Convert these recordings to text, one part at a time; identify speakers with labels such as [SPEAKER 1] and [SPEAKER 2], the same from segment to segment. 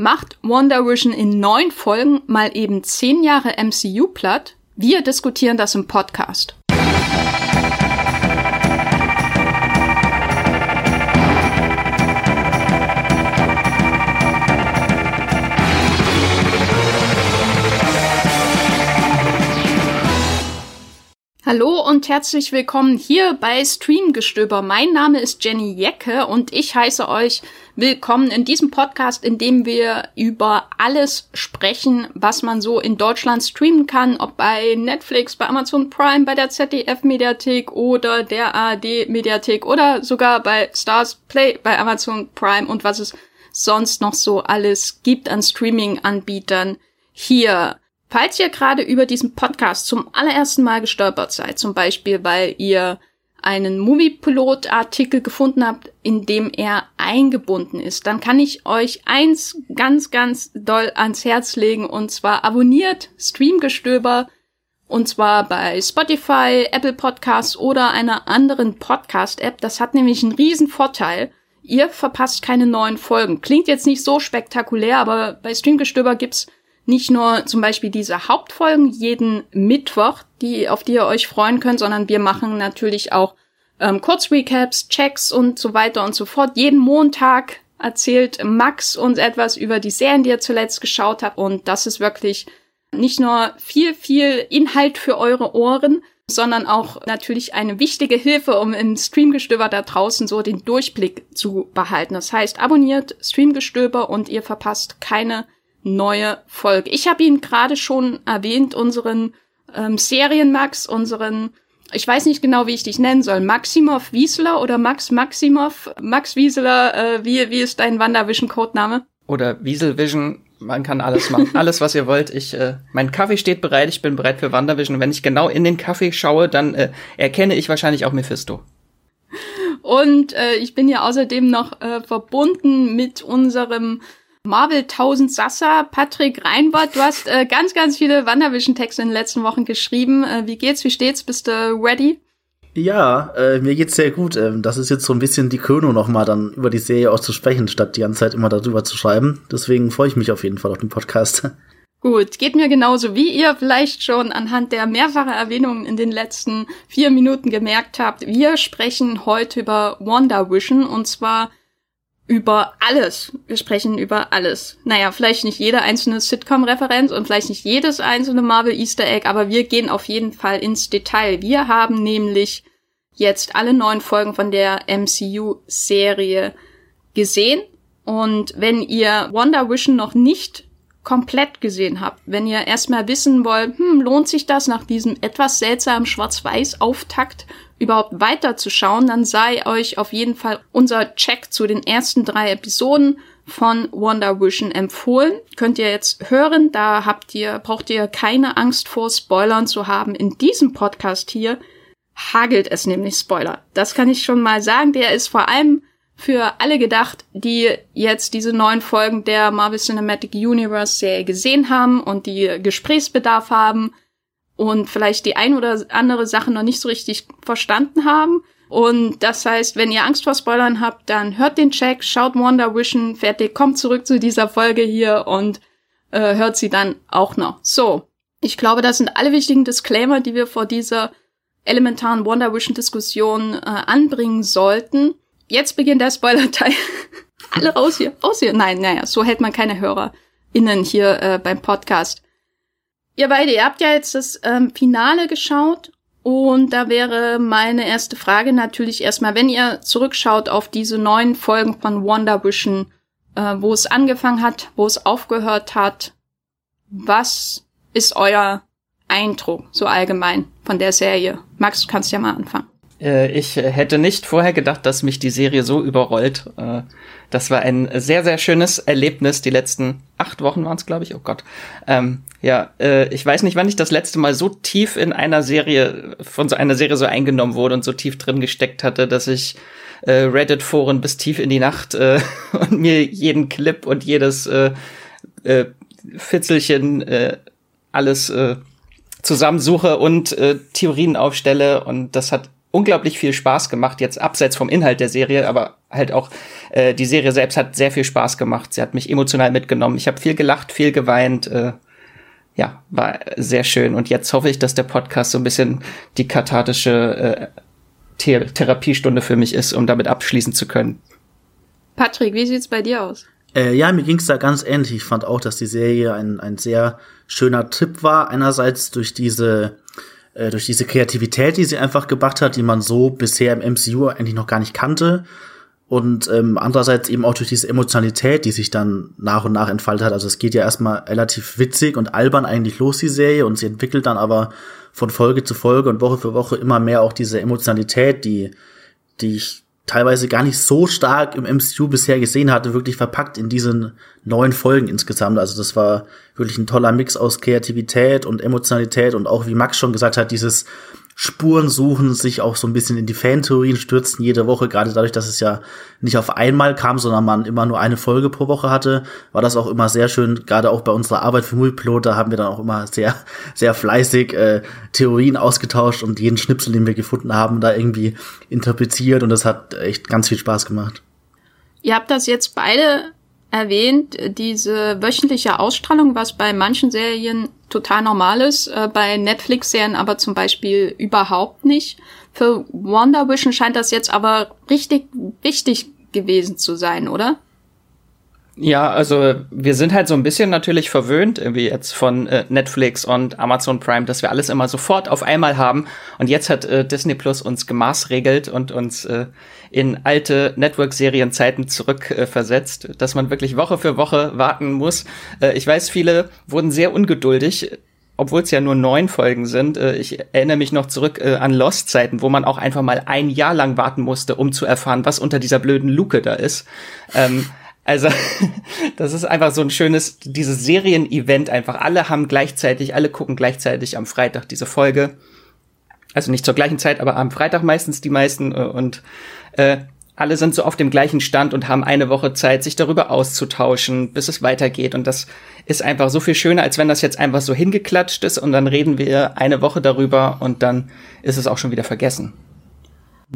[SPEAKER 1] Macht Wonder Vision in neun Folgen mal eben zehn Jahre MCU platt? Wir diskutieren das im Podcast. Hallo und herzlich willkommen hier bei Streamgestöber. Mein Name ist Jenny Jecke und ich heiße euch willkommen in diesem Podcast, in dem wir über alles sprechen, was man so in Deutschland streamen kann, ob bei Netflix, bei Amazon Prime, bei der ZDF Mediathek oder der ARD Mediathek oder sogar bei Stars Play bei Amazon Prime und was es sonst noch so alles gibt an Streaming-Anbietern hier. Falls ihr gerade über diesen Podcast zum allerersten Mal gestolpert seid, zum Beispiel weil ihr einen Moviepilot-Artikel gefunden habt, in dem er eingebunden ist, dann kann ich euch eins ganz, ganz doll ans Herz legen und zwar abonniert Streamgestöber und zwar bei Spotify, Apple Podcasts oder einer anderen Podcast-App. Das hat nämlich einen riesen Vorteil. Ihr verpasst keine neuen Folgen. Klingt jetzt nicht so spektakulär, aber bei Streamgestöber gibt's nicht nur zum Beispiel diese Hauptfolgen jeden Mittwoch, die, auf die ihr euch freuen könnt, sondern wir machen natürlich auch ähm, Kurzrecaps, Checks und so weiter und so fort. Jeden Montag erzählt Max uns etwas über die Serien, die er zuletzt geschaut hat. Und das ist wirklich nicht nur viel, viel Inhalt für eure Ohren, sondern auch natürlich eine wichtige Hilfe, um im Streamgestöber da draußen so den Durchblick zu behalten. Das heißt, abonniert Streamgestöber und ihr verpasst keine neue Folge. Ich habe ihn gerade schon erwähnt, unseren ähm, Serienmax, unseren, ich weiß nicht genau, wie ich dich nennen soll, Maximov Wiesler oder Max Maximov, Max Wiesler, äh, wie, wie ist dein Wandervision-Codename?
[SPEAKER 2] Oder Wieselvision, man kann alles machen, alles was ihr wollt. Ich, äh, mein Kaffee steht bereit, ich bin bereit für Wandervision. Und wenn ich genau in den Kaffee schaue, dann äh, erkenne ich wahrscheinlich auch Mephisto.
[SPEAKER 1] Und äh, ich bin ja außerdem noch äh, verbunden mit unserem Marvel 1000 Sassa, Patrick Reinbart, du hast äh, ganz, ganz viele Wandervision-Texte in den letzten Wochen geschrieben. Äh, wie geht's, wie steht's? Bist du ready?
[SPEAKER 3] Ja, äh, mir geht's sehr gut. Ähm, das ist jetzt so ein bisschen die Krönung nochmal dann über die Serie auszusprechen, statt die ganze Zeit immer darüber zu schreiben. Deswegen freue ich mich auf jeden Fall auf den Podcast.
[SPEAKER 1] Gut, geht mir genauso, wie ihr vielleicht schon anhand der mehrfachen Erwähnungen in den letzten vier Minuten gemerkt habt. Wir sprechen heute über WandaVision und zwar über alles. Wir sprechen über alles. Naja, vielleicht nicht jede einzelne Sitcom-Referenz und vielleicht nicht jedes einzelne Marvel Easter Egg, aber wir gehen auf jeden Fall ins Detail. Wir haben nämlich jetzt alle neun Folgen von der MCU-Serie gesehen. Und wenn ihr Wonder Vision noch nicht komplett gesehen habt, wenn ihr erstmal wissen wollt, hm, lohnt sich das nach diesem etwas seltsamen Schwarz-Weiß-Auftakt überhaupt weiterzuschauen, dann sei euch auf jeden Fall unser Check zu den ersten drei Episoden von Wonder Vision empfohlen. Könnt ihr jetzt hören, da habt ihr, braucht ihr keine Angst vor Spoilern zu haben. In diesem Podcast hier hagelt es nämlich Spoiler. Das kann ich schon mal sagen. Der ist vor allem für alle gedacht, die jetzt diese neuen Folgen der Marvel Cinematic Universe Serie gesehen haben und die Gesprächsbedarf haben und vielleicht die ein oder andere Sache noch nicht so richtig verstanden haben. Und das heißt, wenn ihr Angst vor Spoilern habt, dann hört den Check, schaut Wonder Vision, fertig, kommt zurück zu dieser Folge hier und äh, hört sie dann auch noch. So, ich glaube, das sind alle wichtigen Disclaimer, die wir vor dieser elementaren Wonder Vision Diskussion äh, anbringen sollten. Jetzt beginnt der Spoiler-Teil. alle raus hier, raus hier. Nein, naja, so hält man keine HörerInnen hier äh, beim Podcast. Ihr beide, ihr habt ja jetzt das ähm, Finale geschaut und da wäre meine erste Frage natürlich erstmal, wenn ihr zurückschaut auf diese neuen Folgen von Wonder Vision, äh, wo es angefangen hat, wo es aufgehört hat, was ist euer Eindruck so allgemein von der Serie? Max, du kannst ja mal anfangen.
[SPEAKER 2] Äh, ich hätte nicht vorher gedacht, dass mich die Serie so überrollt. Äh, das war ein sehr, sehr schönes Erlebnis. Die letzten acht Wochen waren es, glaube ich. Oh Gott. Ähm, ja, äh, ich weiß nicht, wann ich das letzte Mal so tief in einer Serie, von so einer Serie so eingenommen wurde und so tief drin gesteckt hatte, dass ich äh, Reddit-Foren bis tief in die Nacht äh, und mir jeden Clip und jedes äh, äh, Fitzelchen äh, alles äh, zusammensuche und äh, Theorien aufstelle. Und das hat unglaublich viel Spaß gemacht, jetzt abseits vom Inhalt der Serie, aber halt auch äh, die Serie selbst hat sehr viel Spaß gemacht. Sie hat mich emotional mitgenommen. Ich habe viel gelacht, viel geweint. Äh, ja, war sehr schön. Und jetzt hoffe ich, dass der Podcast so ein bisschen die kathartische äh, The Therapiestunde für mich ist, um damit abschließen zu können.
[SPEAKER 1] Patrick, wie sieht's bei dir aus?
[SPEAKER 3] Äh, ja, mir ging's da ganz ähnlich. Ich fand auch, dass die Serie ein, ein sehr schöner Trip war. Einerseits durch diese äh, durch diese Kreativität, die sie einfach gebracht hat, die man so bisher im MCU eigentlich noch gar nicht kannte. Und ähm, andererseits eben auch durch diese Emotionalität, die sich dann nach und nach entfaltet hat. Also es geht ja erstmal relativ witzig und albern eigentlich los, die Serie, und sie entwickelt dann aber von Folge zu Folge und Woche für Woche immer mehr auch diese Emotionalität, die, die ich teilweise gar nicht so stark im MCU bisher gesehen hatte, wirklich verpackt in diesen neun Folgen insgesamt. Also das war wirklich ein toller Mix aus Kreativität und Emotionalität und auch, wie Max schon gesagt hat, dieses Spuren suchen, sich auch so ein bisschen in die Fantheorien stürzen jede Woche, gerade dadurch, dass es ja nicht auf einmal kam, sondern man immer nur eine Folge pro Woche hatte, war das auch immer sehr schön, gerade auch bei unserer Arbeit für Multiplot, da haben wir dann auch immer sehr, sehr fleißig äh, Theorien ausgetauscht und jeden Schnipsel, den wir gefunden haben, da irgendwie interpretiert. Und das hat echt ganz viel Spaß gemacht.
[SPEAKER 1] Ihr habt das jetzt beide erwähnt, diese wöchentliche Ausstrahlung, was bei manchen Serien total normal ist, äh, bei Netflix-Serien aber zum Beispiel überhaupt nicht. Für Wonder Vision scheint das jetzt aber richtig wichtig gewesen zu sein, oder?
[SPEAKER 2] Ja, also wir sind halt so ein bisschen natürlich verwöhnt, irgendwie jetzt von äh, Netflix und Amazon Prime, dass wir alles immer sofort auf einmal haben. Und jetzt hat äh, Disney Plus uns gemaßregelt und uns äh, in alte Network-Serienzeiten zurückversetzt, äh, dass man wirklich Woche für Woche warten muss. Äh, ich weiß, viele wurden sehr ungeduldig, obwohl es ja nur neun Folgen sind. Äh, ich erinnere mich noch zurück äh, an Lost-Zeiten, wo man auch einfach mal ein Jahr lang warten musste, um zu erfahren, was unter dieser blöden Luke da ist. Ähm, also, das ist einfach so ein schönes, dieses Serien-Event einfach. Alle haben gleichzeitig, alle gucken gleichzeitig am Freitag diese Folge. Also nicht zur gleichen Zeit, aber am Freitag meistens die meisten. Äh, und äh, alle sind so auf dem gleichen Stand und haben eine Woche Zeit, sich darüber auszutauschen, bis es weitergeht. Und das ist einfach so viel schöner, als wenn das jetzt einfach so hingeklatscht ist und dann reden wir eine Woche darüber und dann ist es auch schon wieder vergessen.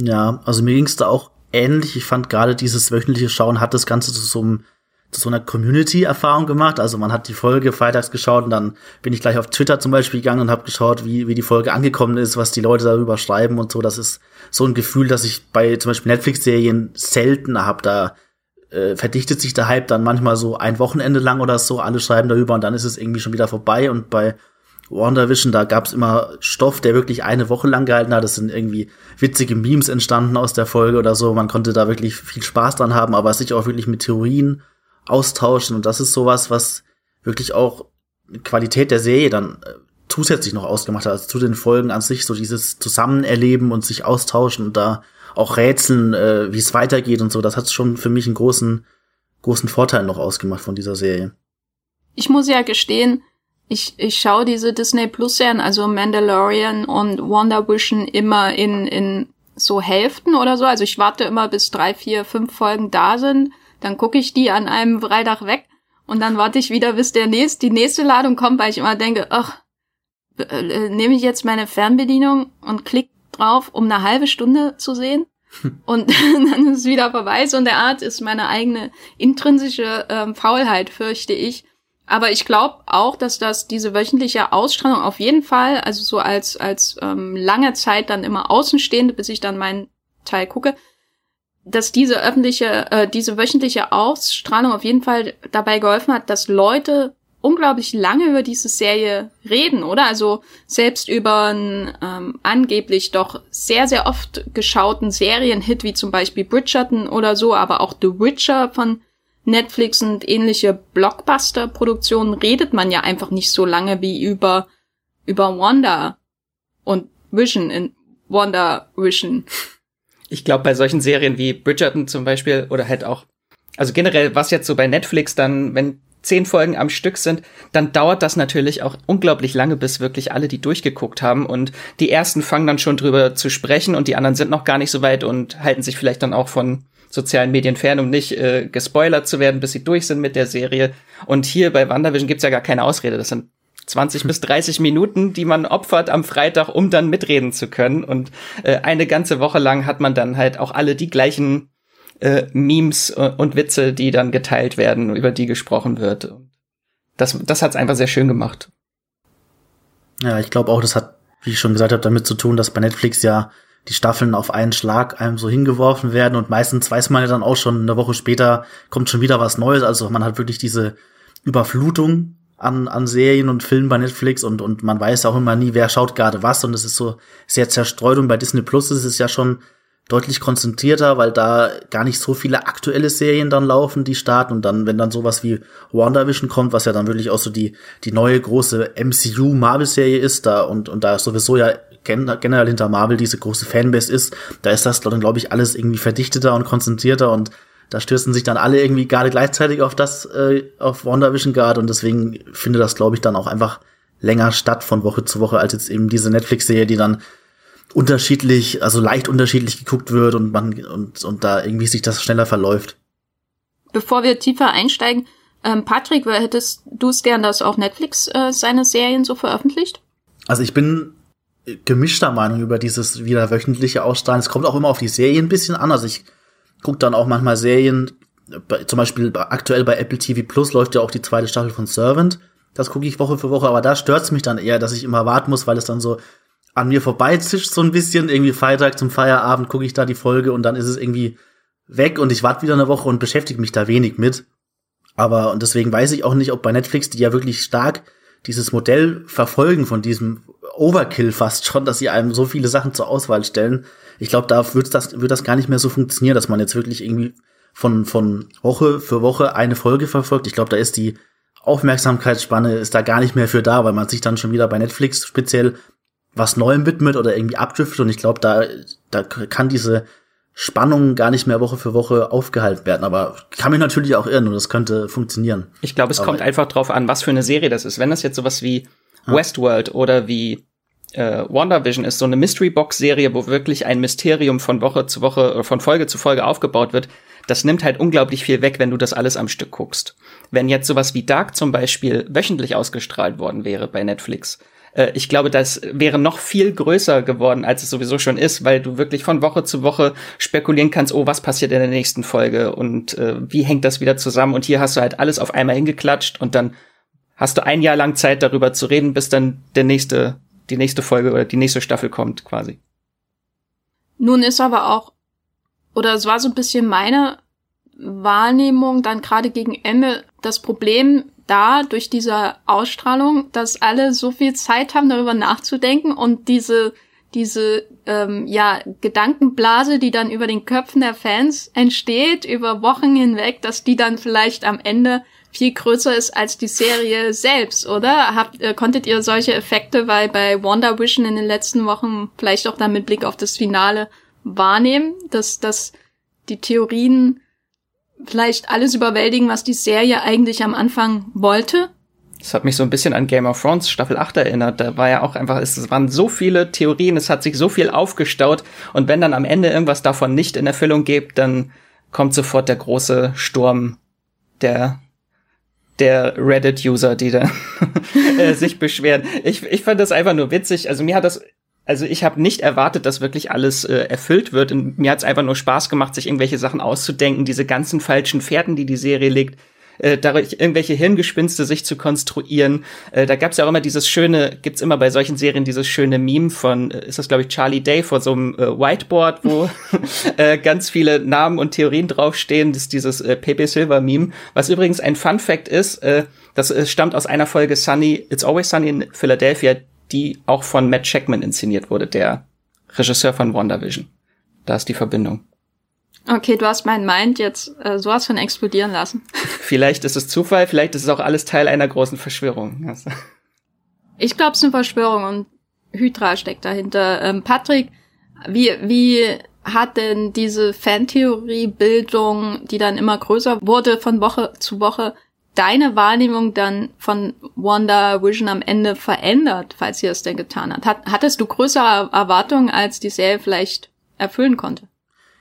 [SPEAKER 3] Ja, also mir ging es da auch ähnlich. Ich fand gerade dieses wöchentliche Schauen hat das Ganze zu so einem so einer Community-Erfahrung gemacht. Also man hat die Folge freitags geschaut und dann bin ich gleich auf Twitter zum Beispiel gegangen und habe geschaut, wie, wie die Folge angekommen ist, was die Leute darüber schreiben und so. Das ist so ein Gefühl, dass ich bei zum Beispiel Netflix-Serien selten habe. Da äh, verdichtet sich der Hype dann manchmal so ein Wochenende lang oder so. Alle schreiben darüber und dann ist es irgendwie schon wieder vorbei. Und bei WandaVision, da gab's immer Stoff, der wirklich eine Woche lang gehalten hat. Es sind irgendwie witzige Memes entstanden aus der Folge oder so. Man konnte da wirklich viel Spaß dran haben, aber sich auch wirklich mit Theorien austauschen. Und das ist sowas, was wirklich auch Qualität der Serie dann äh, zusätzlich noch ausgemacht hat, also zu den Folgen an sich, so dieses Zusammenerleben und sich austauschen und da auch rätseln, äh, wie es weitergeht und so. Das hat schon für mich einen großen, großen Vorteil noch ausgemacht von dieser Serie.
[SPEAKER 1] Ich muss ja gestehen, ich, ich schaue diese Disney Plus Serien, also Mandalorian und Wonder Vision immer in, in so Hälften oder so. Also ich warte immer bis drei, vier, fünf Folgen da sind. Dann gucke ich die an einem Freitag weg und dann warte ich wieder, bis der nächste, die nächste Ladung kommt, weil ich immer denke, ach, äh, nehme ich jetzt meine Fernbedienung und klick drauf, um eine halbe Stunde zu sehen. Und dann ist es wieder vorbei. So in der Art ist meine eigene intrinsische ähm, Faulheit, fürchte ich. Aber ich glaube auch, dass das diese wöchentliche Ausstrahlung auf jeden Fall, also so als als ähm, lange Zeit dann immer Außenstehende, bis ich dann meinen Teil gucke, dass diese öffentliche, äh, diese wöchentliche Ausstrahlung auf jeden Fall dabei geholfen hat, dass Leute unglaublich lange über diese Serie reden, oder? Also selbst über einen ähm, angeblich doch sehr, sehr oft geschauten Serienhit wie zum Beispiel Bridgerton oder so, aber auch The Witcher von Netflix und ähnliche Blockbuster-Produktionen redet man ja einfach nicht so lange wie über, über Wanda und Vision in Wanda Vision.
[SPEAKER 2] Ich glaube, bei solchen Serien wie Bridgerton zum Beispiel oder halt auch, also generell, was jetzt so bei Netflix dann, wenn zehn Folgen am Stück sind, dann dauert das natürlich auch unglaublich lange, bis wirklich alle die durchgeguckt haben. Und die ersten fangen dann schon drüber zu sprechen und die anderen sind noch gar nicht so weit und halten sich vielleicht dann auch von sozialen Medien fern, um nicht äh, gespoilert zu werden, bis sie durch sind mit der Serie. Und hier bei WandaVision gibt's ja gar keine Ausrede. Das sind 20 bis 30 Minuten, die man opfert am Freitag, um dann mitreden zu können. Und äh, eine ganze Woche lang hat man dann halt auch alle die gleichen äh, Memes und Witze, die dann geteilt werden, über die gesprochen wird. Das, das hat's einfach sehr schön gemacht.
[SPEAKER 3] Ja, ich glaube auch, das hat, wie ich schon gesagt habe, damit zu tun, dass bei Netflix ja die Staffeln auf einen Schlag einem so hingeworfen werden und meistens weiß man ja dann auch schon eine Woche später kommt schon wieder was Neues. Also man hat wirklich diese Überflutung an, an Serien und Filmen bei Netflix und, und man weiß auch immer nie, wer schaut gerade was und es ist so sehr zerstreut und bei Disney Plus ist es ja schon deutlich konzentrierter, weil da gar nicht so viele aktuelle Serien dann laufen, die starten und dann, wenn dann sowas wie WandaVision kommt, was ja dann wirklich auch so die, die neue große MCU Marvel Serie ist, da und, und da sowieso ja generell hinter Marvel diese große Fanbase ist, da ist das dann, glaube ich, alles irgendwie verdichteter und konzentrierter und da stürzen sich dann alle irgendwie gerade gleichzeitig auf das, äh, auf WandaVision Guard und deswegen findet das, glaube ich, dann auch einfach länger statt von Woche zu Woche als jetzt eben diese Netflix-Serie, die dann unterschiedlich, also leicht unterschiedlich geguckt wird und man und, und da irgendwie sich das schneller verläuft.
[SPEAKER 1] Bevor wir tiefer einsteigen, ähm, Patrick, hättest du es gern, dass auch Netflix äh, seine Serien so veröffentlicht?
[SPEAKER 3] Also ich bin gemischter Meinung über dieses wieder wöchentliche Ausstrahlen. Es kommt auch immer auf die Serien ein bisschen an. Also ich gucke dann auch manchmal Serien, zum Beispiel aktuell bei Apple TV Plus läuft ja auch die zweite Staffel von Servant. Das gucke ich Woche für Woche, aber da stört es mich dann eher, dass ich immer warten muss, weil es dann so an mir vorbeizischt so ein bisschen. Irgendwie Freitag zum Feierabend gucke ich da die Folge und dann ist es irgendwie weg und ich warte wieder eine Woche und beschäftige mich da wenig mit. Aber und deswegen weiß ich auch nicht, ob bei Netflix, die ja wirklich stark dieses Modell verfolgen von diesem Overkill fast schon, dass sie einem so viele Sachen zur Auswahl stellen. Ich glaube, da wird das, wird das gar nicht mehr so funktionieren, dass man jetzt wirklich irgendwie von, von Woche für Woche eine Folge verfolgt. Ich glaube, da ist die Aufmerksamkeitsspanne ist da gar nicht mehr für da, weil man sich dann schon wieder bei Netflix speziell was Neuem widmet oder irgendwie abdriftet. Und ich glaube, da, da kann diese Spannung gar nicht mehr Woche für Woche aufgehalten werden. Aber kann mich natürlich auch irren und das könnte funktionieren.
[SPEAKER 2] Ich glaube, es Aber kommt einfach drauf an, was für eine Serie das ist. Wenn das jetzt sowas wie ah. Westworld oder wie äh, WandaVision ist, so eine Mystery Box Serie, wo wirklich ein Mysterium von Woche zu Woche, äh, von Folge zu Folge aufgebaut wird, das nimmt halt unglaublich viel weg, wenn du das alles am Stück guckst. Wenn jetzt sowas wie Dark zum Beispiel wöchentlich ausgestrahlt worden wäre bei Netflix, äh, ich glaube, das wäre noch viel größer geworden, als es sowieso schon ist, weil du wirklich von Woche zu Woche spekulieren kannst, oh, was passiert in der nächsten Folge und äh, wie hängt das wieder zusammen? Und hier hast du halt alles auf einmal hingeklatscht und dann hast du ein Jahr lang Zeit darüber zu reden, bis dann der nächste, die nächste Folge oder die nächste Staffel kommt, quasi.
[SPEAKER 1] Nun ist aber auch, oder es war so ein bisschen meine Wahrnehmung dann gerade gegen Ende das Problem da durch diese Ausstrahlung, dass alle so viel Zeit haben, darüber nachzudenken und diese diese ähm, ja Gedankenblase, die dann über den Köpfen der Fans entsteht über Wochen hinweg, dass die dann vielleicht am Ende viel größer ist als die Serie selbst, oder? Habt, äh, konntet ihr solche Effekte weil bei Wonder Vision in den letzten Wochen vielleicht auch dann mit Blick auf das Finale wahrnehmen, dass dass die Theorien vielleicht alles überwältigen, was die Serie eigentlich am Anfang wollte.
[SPEAKER 2] Das hat mich so ein bisschen an Game of Thrones Staffel 8 erinnert. Da war ja auch einfach, es waren so viele Theorien, es hat sich so viel aufgestaut und wenn dann am Ende irgendwas davon nicht in Erfüllung geht, dann kommt sofort der große Sturm der der Reddit-User, die da äh, sich beschweren. Ich, ich fand das einfach nur witzig. Also mir hat das also ich habe nicht erwartet, dass wirklich alles äh, erfüllt wird. Und mir hat es einfach nur Spaß gemacht, sich irgendwelche Sachen auszudenken, diese ganzen falschen Pferden, die die Serie legt, äh, dadurch irgendwelche Hirngespinste sich zu konstruieren. Äh, da gab es ja auch immer dieses schöne, gibt's immer bei solchen Serien dieses schöne Meme von, äh, ist das glaube ich Charlie Day vor so einem äh, Whiteboard, wo äh, ganz viele Namen und Theorien draufstehen. Das ist dieses äh, Pepe Silver Meme, was übrigens ein Fun Fact ist. Äh, das äh, stammt aus einer Folge Sunny, It's Always Sunny in Philadelphia, die auch von Matt Checkman inszeniert wurde, der Regisseur von WandaVision. Da ist die Verbindung.
[SPEAKER 1] Okay, du hast mein Mind jetzt äh, sowas von explodieren lassen.
[SPEAKER 2] Vielleicht ist es Zufall, vielleicht ist es auch alles Teil einer großen Verschwörung.
[SPEAKER 1] Ich glaube, es ist eine Verschwörung und Hydra steckt dahinter. Ähm, Patrick, wie, wie hat denn diese Fantheorie-Bildung, die dann immer größer wurde von Woche zu Woche, deine Wahrnehmung dann von Wonder Vision am Ende verändert, falls sie es denn getan hat? hat? Hattest du größere Erwartungen, als die Serie vielleicht erfüllen konnte?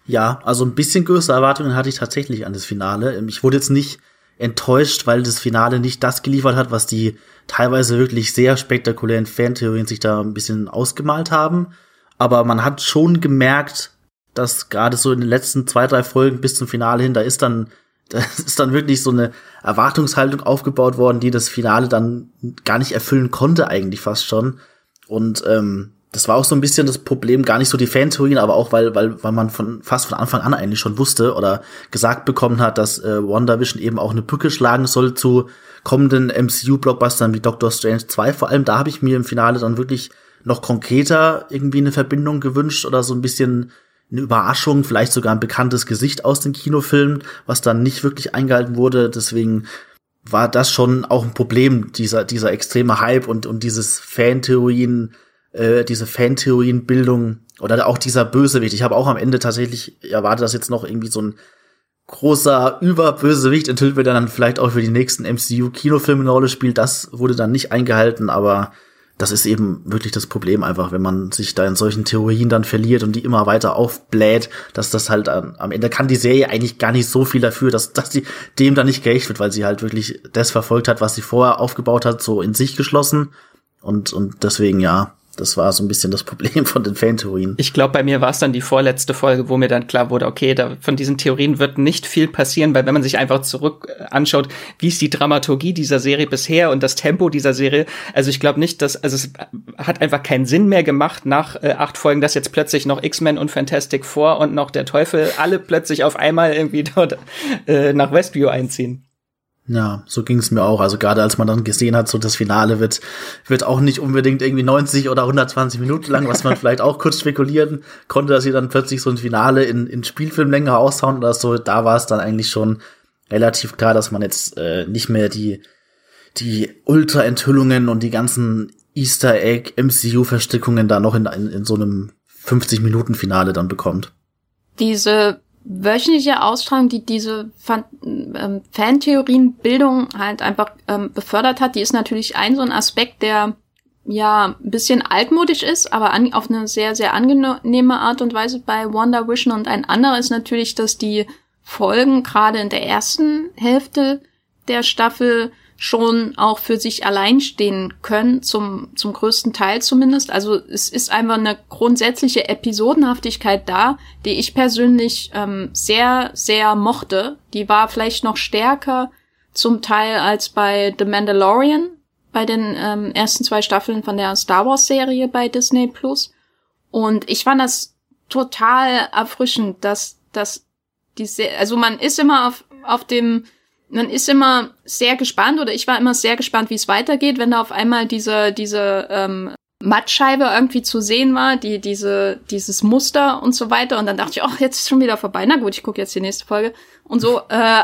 [SPEAKER 3] Ja, also ein bisschen größere Erwartungen hatte ich tatsächlich an das Finale. Ich wurde jetzt nicht enttäuscht, weil das Finale nicht das geliefert hat, was die teilweise wirklich sehr spektakulären Fantheorien sich da ein bisschen ausgemalt haben. Aber man hat schon gemerkt, dass gerade so in den letzten zwei, drei Folgen bis zum Finale hin, da ist dann, da ist dann wirklich so eine Erwartungshaltung aufgebaut worden, die das Finale dann gar nicht erfüllen konnte, eigentlich fast schon. Und ähm, das war auch so ein bisschen das Problem, gar nicht so die Fantheorien, aber auch weil, weil, weil man von fast von Anfang an eigentlich schon wusste oder gesagt bekommen hat, dass äh, WandaVision eben auch eine Brücke schlagen soll zu kommenden MCU-Blockbustern wie Doctor Strange 2. Vor allem da habe ich mir im Finale dann wirklich noch konkreter irgendwie eine Verbindung gewünscht oder so ein bisschen eine Überraschung, vielleicht sogar ein bekanntes Gesicht aus den Kinofilmen, was dann nicht wirklich eingehalten wurde. Deswegen war das schon auch ein Problem, dieser, dieser extreme Hype und, und dieses Fantheorien, äh, diese Fantheorienbildung oder auch dieser Bösewicht. Ich habe auch am Ende tatsächlich erwartet, dass jetzt noch irgendwie so ein großer Überbösewicht enthüllt wird, der dann vielleicht auch für die nächsten MCU-Kinofilme eine Rolle spielt. Das wurde dann nicht eingehalten, aber das ist eben wirklich das Problem einfach, wenn man sich da in solchen Theorien dann verliert und die immer weiter aufbläht, dass das halt ähm, am Ende kann die Serie eigentlich gar nicht so viel dafür, dass, dass die dem dann nicht gerecht wird, weil sie halt wirklich das verfolgt hat, was sie vorher aufgebaut hat, so in sich geschlossen. Und, und deswegen, ja, das war so ein bisschen das Problem von den Fantheorien.
[SPEAKER 2] Ich glaube, bei mir war es dann die vorletzte Folge, wo mir dann klar wurde, okay, da, von diesen Theorien wird nicht viel passieren, weil wenn man sich einfach zurück äh, anschaut, wie ist die Dramaturgie dieser Serie bisher und das Tempo dieser Serie, also ich glaube nicht, dass, also es hat einfach keinen Sinn mehr gemacht nach äh, acht Folgen, dass jetzt plötzlich noch X-Men und Fantastic Four und noch der Teufel alle plötzlich auf einmal irgendwie dort äh, nach Westview einziehen.
[SPEAKER 3] Ja, so ging es mir auch. Also gerade als man dann gesehen hat, so das Finale wird, wird auch nicht unbedingt irgendwie 90 oder 120 Minuten lang, was man vielleicht auch kurz spekulieren konnte, dass sie dann plötzlich so ein Finale in, in Spielfilmlänge aushauen oder so. Da war es dann eigentlich schon relativ klar, dass man jetzt äh, nicht mehr die, die Ultra-Enthüllungen und die ganzen Easter Egg MCU-Verstrickungen da noch in, in, in so einem 50-Minuten-Finale dann bekommt.
[SPEAKER 1] Diese wöchentliche Ausstrahlung, die diese Fan ähm, Fantheorienbildung halt einfach ähm, befördert hat, die ist natürlich ein so ein Aspekt, der ja ein bisschen altmodisch ist, aber an, auf eine sehr, sehr angenehme Art und Weise bei Wonder Vision. Und ein anderer ist natürlich, dass die Folgen gerade in der ersten Hälfte der Staffel schon auch für sich allein stehen können, zum, zum größten Teil zumindest. Also es ist einfach eine grundsätzliche Episodenhaftigkeit da, die ich persönlich ähm, sehr, sehr mochte. Die war vielleicht noch stärker zum Teil als bei The Mandalorian, bei den ähm, ersten zwei Staffeln von der Star Wars Serie bei Disney Plus. Und ich fand das total erfrischend, dass, dass die, also man ist immer auf, auf dem, man ist immer sehr gespannt oder ich war immer sehr gespannt, wie es weitergeht, wenn da auf einmal diese, diese ähm, Mattscheibe irgendwie zu sehen war, die, diese, dieses Muster und so weiter. Und dann dachte ich, ach, jetzt ist schon wieder vorbei. Na gut, ich gucke jetzt die nächste Folge. Und so, äh,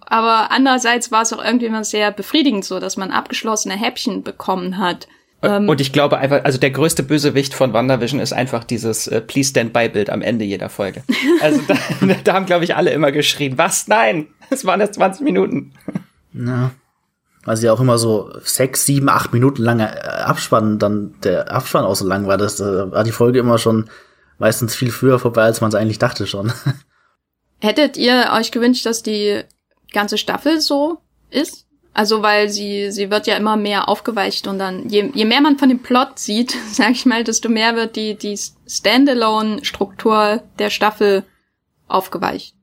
[SPEAKER 1] aber andererseits war es auch irgendwie immer sehr befriedigend so, dass man abgeschlossene Häppchen bekommen hat.
[SPEAKER 2] Ähm, und ich glaube einfach, also der größte Bösewicht von WandaVision ist einfach dieses äh, Please Stand By Bild am Ende jeder Folge. Also da, da haben, glaube ich, alle immer geschrien, was? Nein, es waren erst 20 Minuten.
[SPEAKER 3] Ja. Also ja auch immer so sechs, sieben, acht Minuten lange äh, Abspann, dann der Abspann auch so lang war, das da war die Folge immer schon meistens viel früher vorbei, als man es eigentlich dachte schon.
[SPEAKER 1] Hättet ihr euch gewünscht, dass die ganze Staffel so ist? Also weil sie, sie wird ja immer mehr aufgeweicht und dann, je, je mehr man von dem Plot sieht, sag ich mal, desto mehr wird die, die Standalone-Struktur der Staffel aufgeweicht.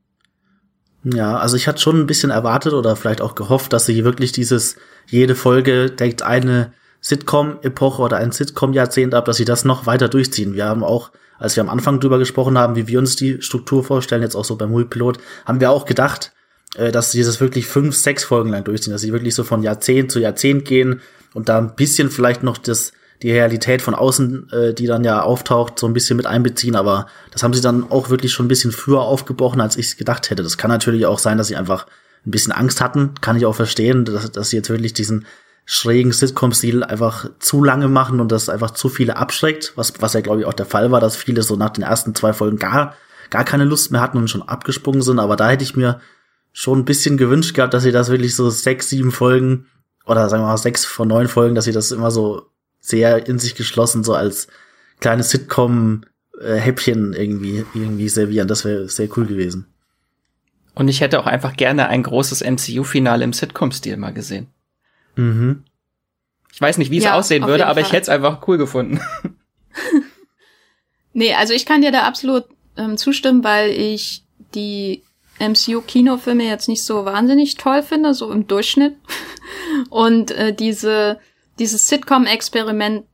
[SPEAKER 3] Ja, also ich hatte schon ein bisschen erwartet oder vielleicht auch gehofft, dass sie wirklich dieses, jede Folge deckt eine Sitcom-Epoche oder ein Sitcom-Jahrzehnt ab, dass sie das noch weiter durchziehen. Wir haben auch, als wir am Anfang drüber gesprochen haben, wie wir uns die Struktur vorstellen, jetzt auch so beim Multipilot, haben wir auch gedacht, äh, dass sie das wirklich fünf, sechs Folgen lang durchziehen, dass sie wirklich so von Jahrzehnt zu Jahrzehnt gehen und da ein bisschen vielleicht noch das, die Realität von außen, äh, die dann ja auftaucht, so ein bisschen mit einbeziehen, aber das haben sie dann auch wirklich schon ein bisschen früher aufgebrochen, als ich es gedacht hätte. Das kann natürlich auch sein, dass sie einfach ein bisschen Angst hatten, kann ich auch verstehen, dass, dass sie jetzt wirklich diesen schrägen Sitcom-Stil einfach zu lange machen und das einfach zu viele abschreckt, was, was ja glaube ich auch der Fall war, dass viele so nach den ersten zwei Folgen gar, gar keine Lust mehr hatten und schon abgesprungen sind, aber da hätte ich mir schon ein bisschen gewünscht gehabt, dass sie das wirklich so sechs, sieben Folgen oder sagen wir mal sechs von neun Folgen, dass sie das immer so sehr in sich geschlossen so als kleines Sitcom äh, Häppchen irgendwie irgendwie servieren. Das wäre sehr cool gewesen.
[SPEAKER 2] Und ich hätte auch einfach gerne ein großes MCU-Finale im Sitcom-Stil mal gesehen. Mhm. Ich weiß nicht, wie es ja, aussehen würde, aber Fall. ich hätte es einfach cool gefunden.
[SPEAKER 1] nee, also ich kann dir da absolut ähm, zustimmen, weil ich die MCU-Kinofilme jetzt nicht so wahnsinnig toll finde, so im Durchschnitt. Und äh, diese, dieses Sitcom-Experiment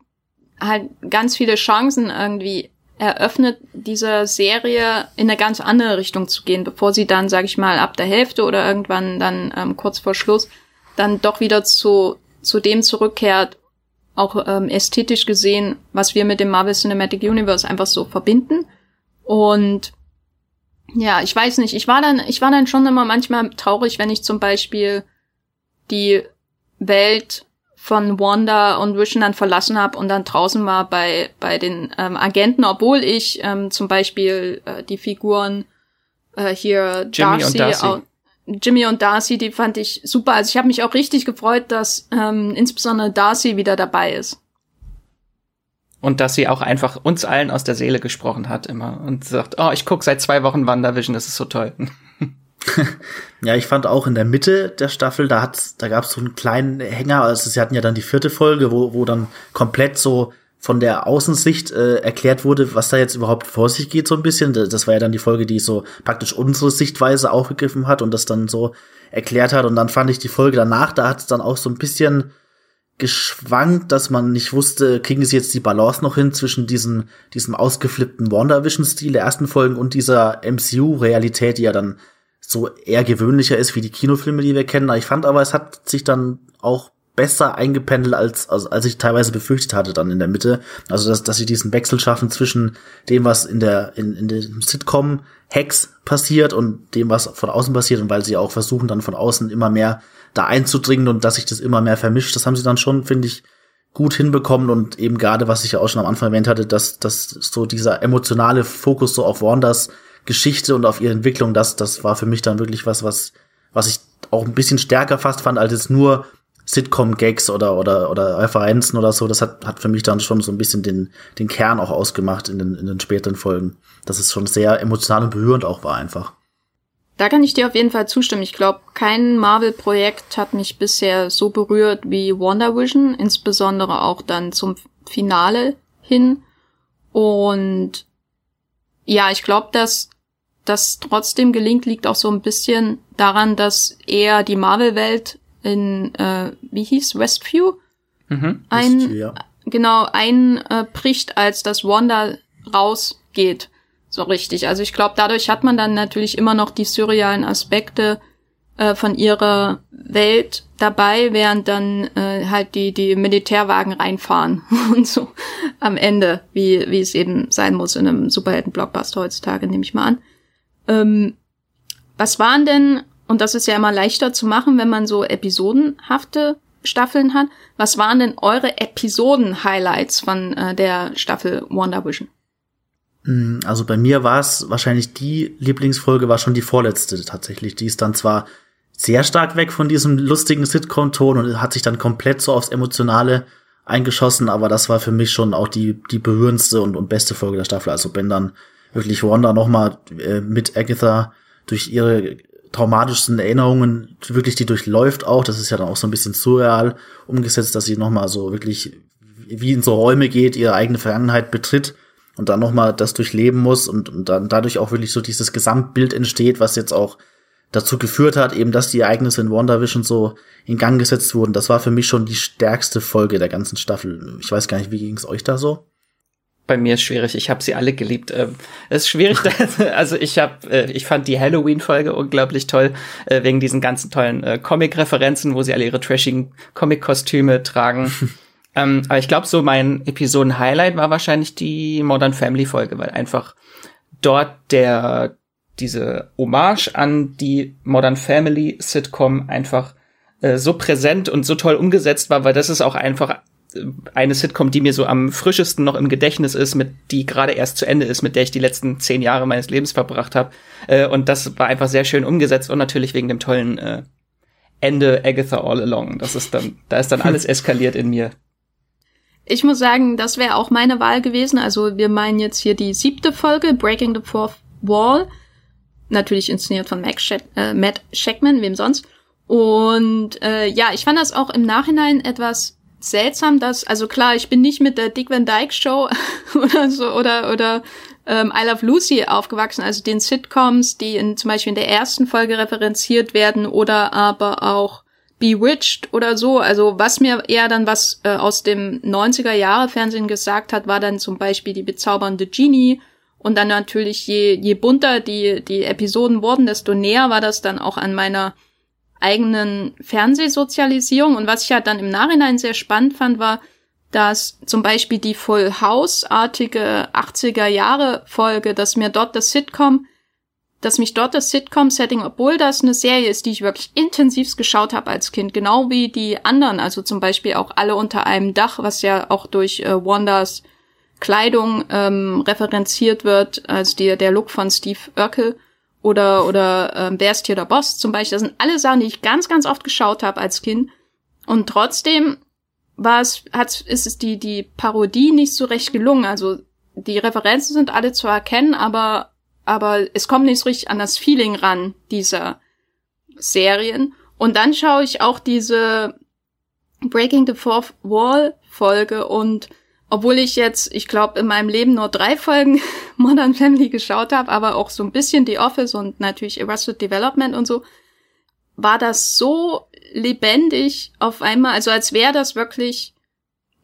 [SPEAKER 1] halt ganz viele Chancen irgendwie eröffnet, dieser Serie in eine ganz andere Richtung zu gehen, bevor sie dann, sag ich mal, ab der Hälfte oder irgendwann dann ähm, kurz vor Schluss dann doch wieder zu, zu dem zurückkehrt, auch ähm, ästhetisch gesehen, was wir mit dem Marvel Cinematic Universe einfach so verbinden. Und ja, ich weiß nicht, ich war dann, ich war dann schon immer manchmal traurig, wenn ich zum Beispiel die Welt von Wanda und Vision dann verlassen habe und dann draußen war bei, bei den ähm, Agenten, obwohl ich ähm, zum Beispiel äh, die Figuren äh, hier
[SPEAKER 2] Jimmy
[SPEAKER 1] Darcy,
[SPEAKER 2] und Darcy.
[SPEAKER 1] Auch, Jimmy und Darcy, die fand ich super. Also ich habe mich auch richtig gefreut, dass ähm, insbesondere Darcy wieder dabei ist.
[SPEAKER 2] Und dass sie auch einfach uns allen aus der Seele gesprochen hat immer und sagt, oh, ich guck seit zwei Wochen WandaVision, das ist so toll.
[SPEAKER 3] ja, ich fand auch in der Mitte der Staffel, da hat's, da gab's so einen kleinen Hänger, also sie hatten ja dann die vierte Folge, wo, wo dann komplett so von der Außensicht äh, erklärt wurde, was da jetzt überhaupt vor sich geht, so ein bisschen. Das war ja dann die Folge, die so praktisch unsere Sichtweise aufgegriffen hat und das dann so erklärt hat. Und dann fand ich die Folge danach, da hat es dann auch so ein bisschen geschwankt, dass man nicht wusste, kriegen sie jetzt die Balance noch hin zwischen diesem, diesem ausgeflippten WandaVision-Stil der ersten Folgen und dieser MCU-Realität, die ja dann so eher gewöhnlicher ist wie die Kinofilme, die wir kennen. Ich fand aber, es hat sich dann auch besser eingependelt, als, als, als ich teilweise befürchtet hatte dann in der Mitte. Also, dass, dass sie diesen Wechsel schaffen zwischen dem, was in der, in, in dem Sitcom Hex passiert und dem, was von außen passiert und weil sie auch versuchen, dann von außen immer mehr da einzudringen und dass sich das immer mehr vermischt. Das haben sie dann schon, finde ich, gut hinbekommen und eben gerade, was ich ja auch schon am Anfang erwähnt hatte, dass, dass so dieser emotionale Fokus so auf Wanders Geschichte und auf ihre Entwicklung, das, das war für mich dann wirklich was, was, was ich auch ein bisschen stärker fast fand, als jetzt nur Sitcom-Gags oder, oder, oder Referenzen oder so. Das hat, hat für mich dann schon so ein bisschen den, den Kern auch ausgemacht in den, in den späteren Folgen. Dass es schon sehr emotional und berührend auch war einfach.
[SPEAKER 1] Da kann ich dir auf jeden Fall zustimmen. Ich glaube, kein Marvel-Projekt hat mich bisher so berührt wie WandaVision, insbesondere auch dann zum Finale hin. Und ja, ich glaube, dass das trotzdem gelingt, liegt auch so ein bisschen daran, dass eher die Marvel-Welt in, äh, wie hieß, Westview? Mhm. Ein, Westview, ja. genau, einbricht, äh, als das Wanda rausgeht. So richtig. Also ich glaube, dadurch hat man dann natürlich immer noch die surrealen Aspekte äh, von ihrer Welt dabei, während dann äh, halt die, die Militärwagen reinfahren und so am Ende, wie, wie es eben sein muss in einem Superhelden-Blockbuster heutzutage, nehme ich mal an. Ähm, was waren denn und das ist ja immer leichter zu machen, wenn man so episodenhafte Staffeln hat. Was waren denn eure Episoden-Highlights von äh, der Staffel WandaVision?
[SPEAKER 3] Hm, also bei mir war es wahrscheinlich die Lieblingsfolge war schon die vorletzte tatsächlich. Die ist dann zwar sehr stark weg von diesem lustigen Sitcom-Ton und hat sich dann komplett so aufs Emotionale eingeschossen, aber das war für mich schon auch die, die berührendste und, und beste Folge der Staffel. Also wenn dann wirklich Wanda nochmal äh, mit Agatha durch ihre traumatischsten Erinnerungen wirklich die durchläuft auch. Das ist ja dann auch so ein bisschen surreal umgesetzt, dass sie nochmal so wirklich wie in so Räume geht, ihre eigene Vergangenheit betritt und dann nochmal das durchleben muss und, und dann dadurch auch wirklich so dieses Gesamtbild entsteht, was jetzt auch dazu geführt hat, eben, dass die Ereignisse in WandaVision so in Gang gesetzt wurden. Das war für mich schon die stärkste Folge der ganzen Staffel. Ich weiß gar nicht, wie ging es euch da so?
[SPEAKER 2] Bei mir ist schwierig. Ich habe sie alle geliebt. Ähm, es ist schwierig. also ich habe, äh, ich fand die Halloween-Folge unglaublich toll äh, wegen diesen ganzen tollen äh, Comic-Referenzen, wo sie alle ihre trashigen Comic-Kostüme tragen. ähm, aber ich glaube, so mein Episoden-Highlight war wahrscheinlich die Modern Family-Folge, weil einfach dort der diese Hommage an die Modern Family Sitcom einfach äh, so präsent und so toll umgesetzt war, weil das ist auch einfach eine Sitcom, die mir so am frischesten noch im Gedächtnis ist, mit die gerade erst zu Ende ist, mit der ich die letzten zehn Jahre meines Lebens verbracht habe. Äh, und das war einfach sehr schön umgesetzt und natürlich wegen dem tollen äh, Ende Agatha All Along. Das ist dann, da ist dann alles eskaliert in mir.
[SPEAKER 1] Ich muss sagen, das wäre auch meine Wahl gewesen. Also wir meinen jetzt hier die siebte Folge, Breaking the Fourth Wall. Natürlich inszeniert von Mac Sche äh, Matt Shackman, wem sonst. Und äh, ja, ich fand das auch im Nachhinein etwas seltsam, dass, also klar, ich bin nicht mit der Dick Van Dyke Show oder so, oder, oder ähm, I Love Lucy aufgewachsen, also den Sitcoms, die in, zum Beispiel in der ersten Folge referenziert werden oder aber auch Bewitched oder so. Also was mir eher dann was äh, aus dem 90er Jahre Fernsehen gesagt hat, war dann zum Beispiel die bezaubernde Genie. Und dann natürlich, je, je bunter die, die Episoden wurden, desto näher war das dann auch an meiner eigenen Fernsehsozialisierung. Und was ich halt dann im Nachhinein sehr spannend fand, war, dass zum Beispiel die Full House-artige 80er Jahre Folge, dass mir dort das Sitcom, dass mich dort das Sitcom-Setting, obwohl das eine Serie ist, die ich wirklich intensivst geschaut habe als Kind, genau wie die anderen, also zum Beispiel auch alle unter einem Dach, was ja auch durch äh, Wandas Kleidung ähm, referenziert wird, als die, der Look von Steve Urkel oder oder ähm, Wer ist hier der Boss zum Beispiel. Das sind alle Sachen, die ich ganz, ganz oft geschaut habe als Kind. Und trotzdem war es, hat, ist es die, die Parodie nicht so recht gelungen. Also die Referenzen sind alle zu erkennen, aber, aber es kommt nicht so richtig an das Feeling ran dieser Serien. Und dann schaue ich auch diese Breaking the Fourth Wall Folge und obwohl ich jetzt, ich glaube, in meinem Leben nur drei Folgen Modern Family geschaut habe, aber auch so ein bisschen The Office und natürlich Arrested Development und so, war das so lebendig auf einmal, also als wäre das wirklich,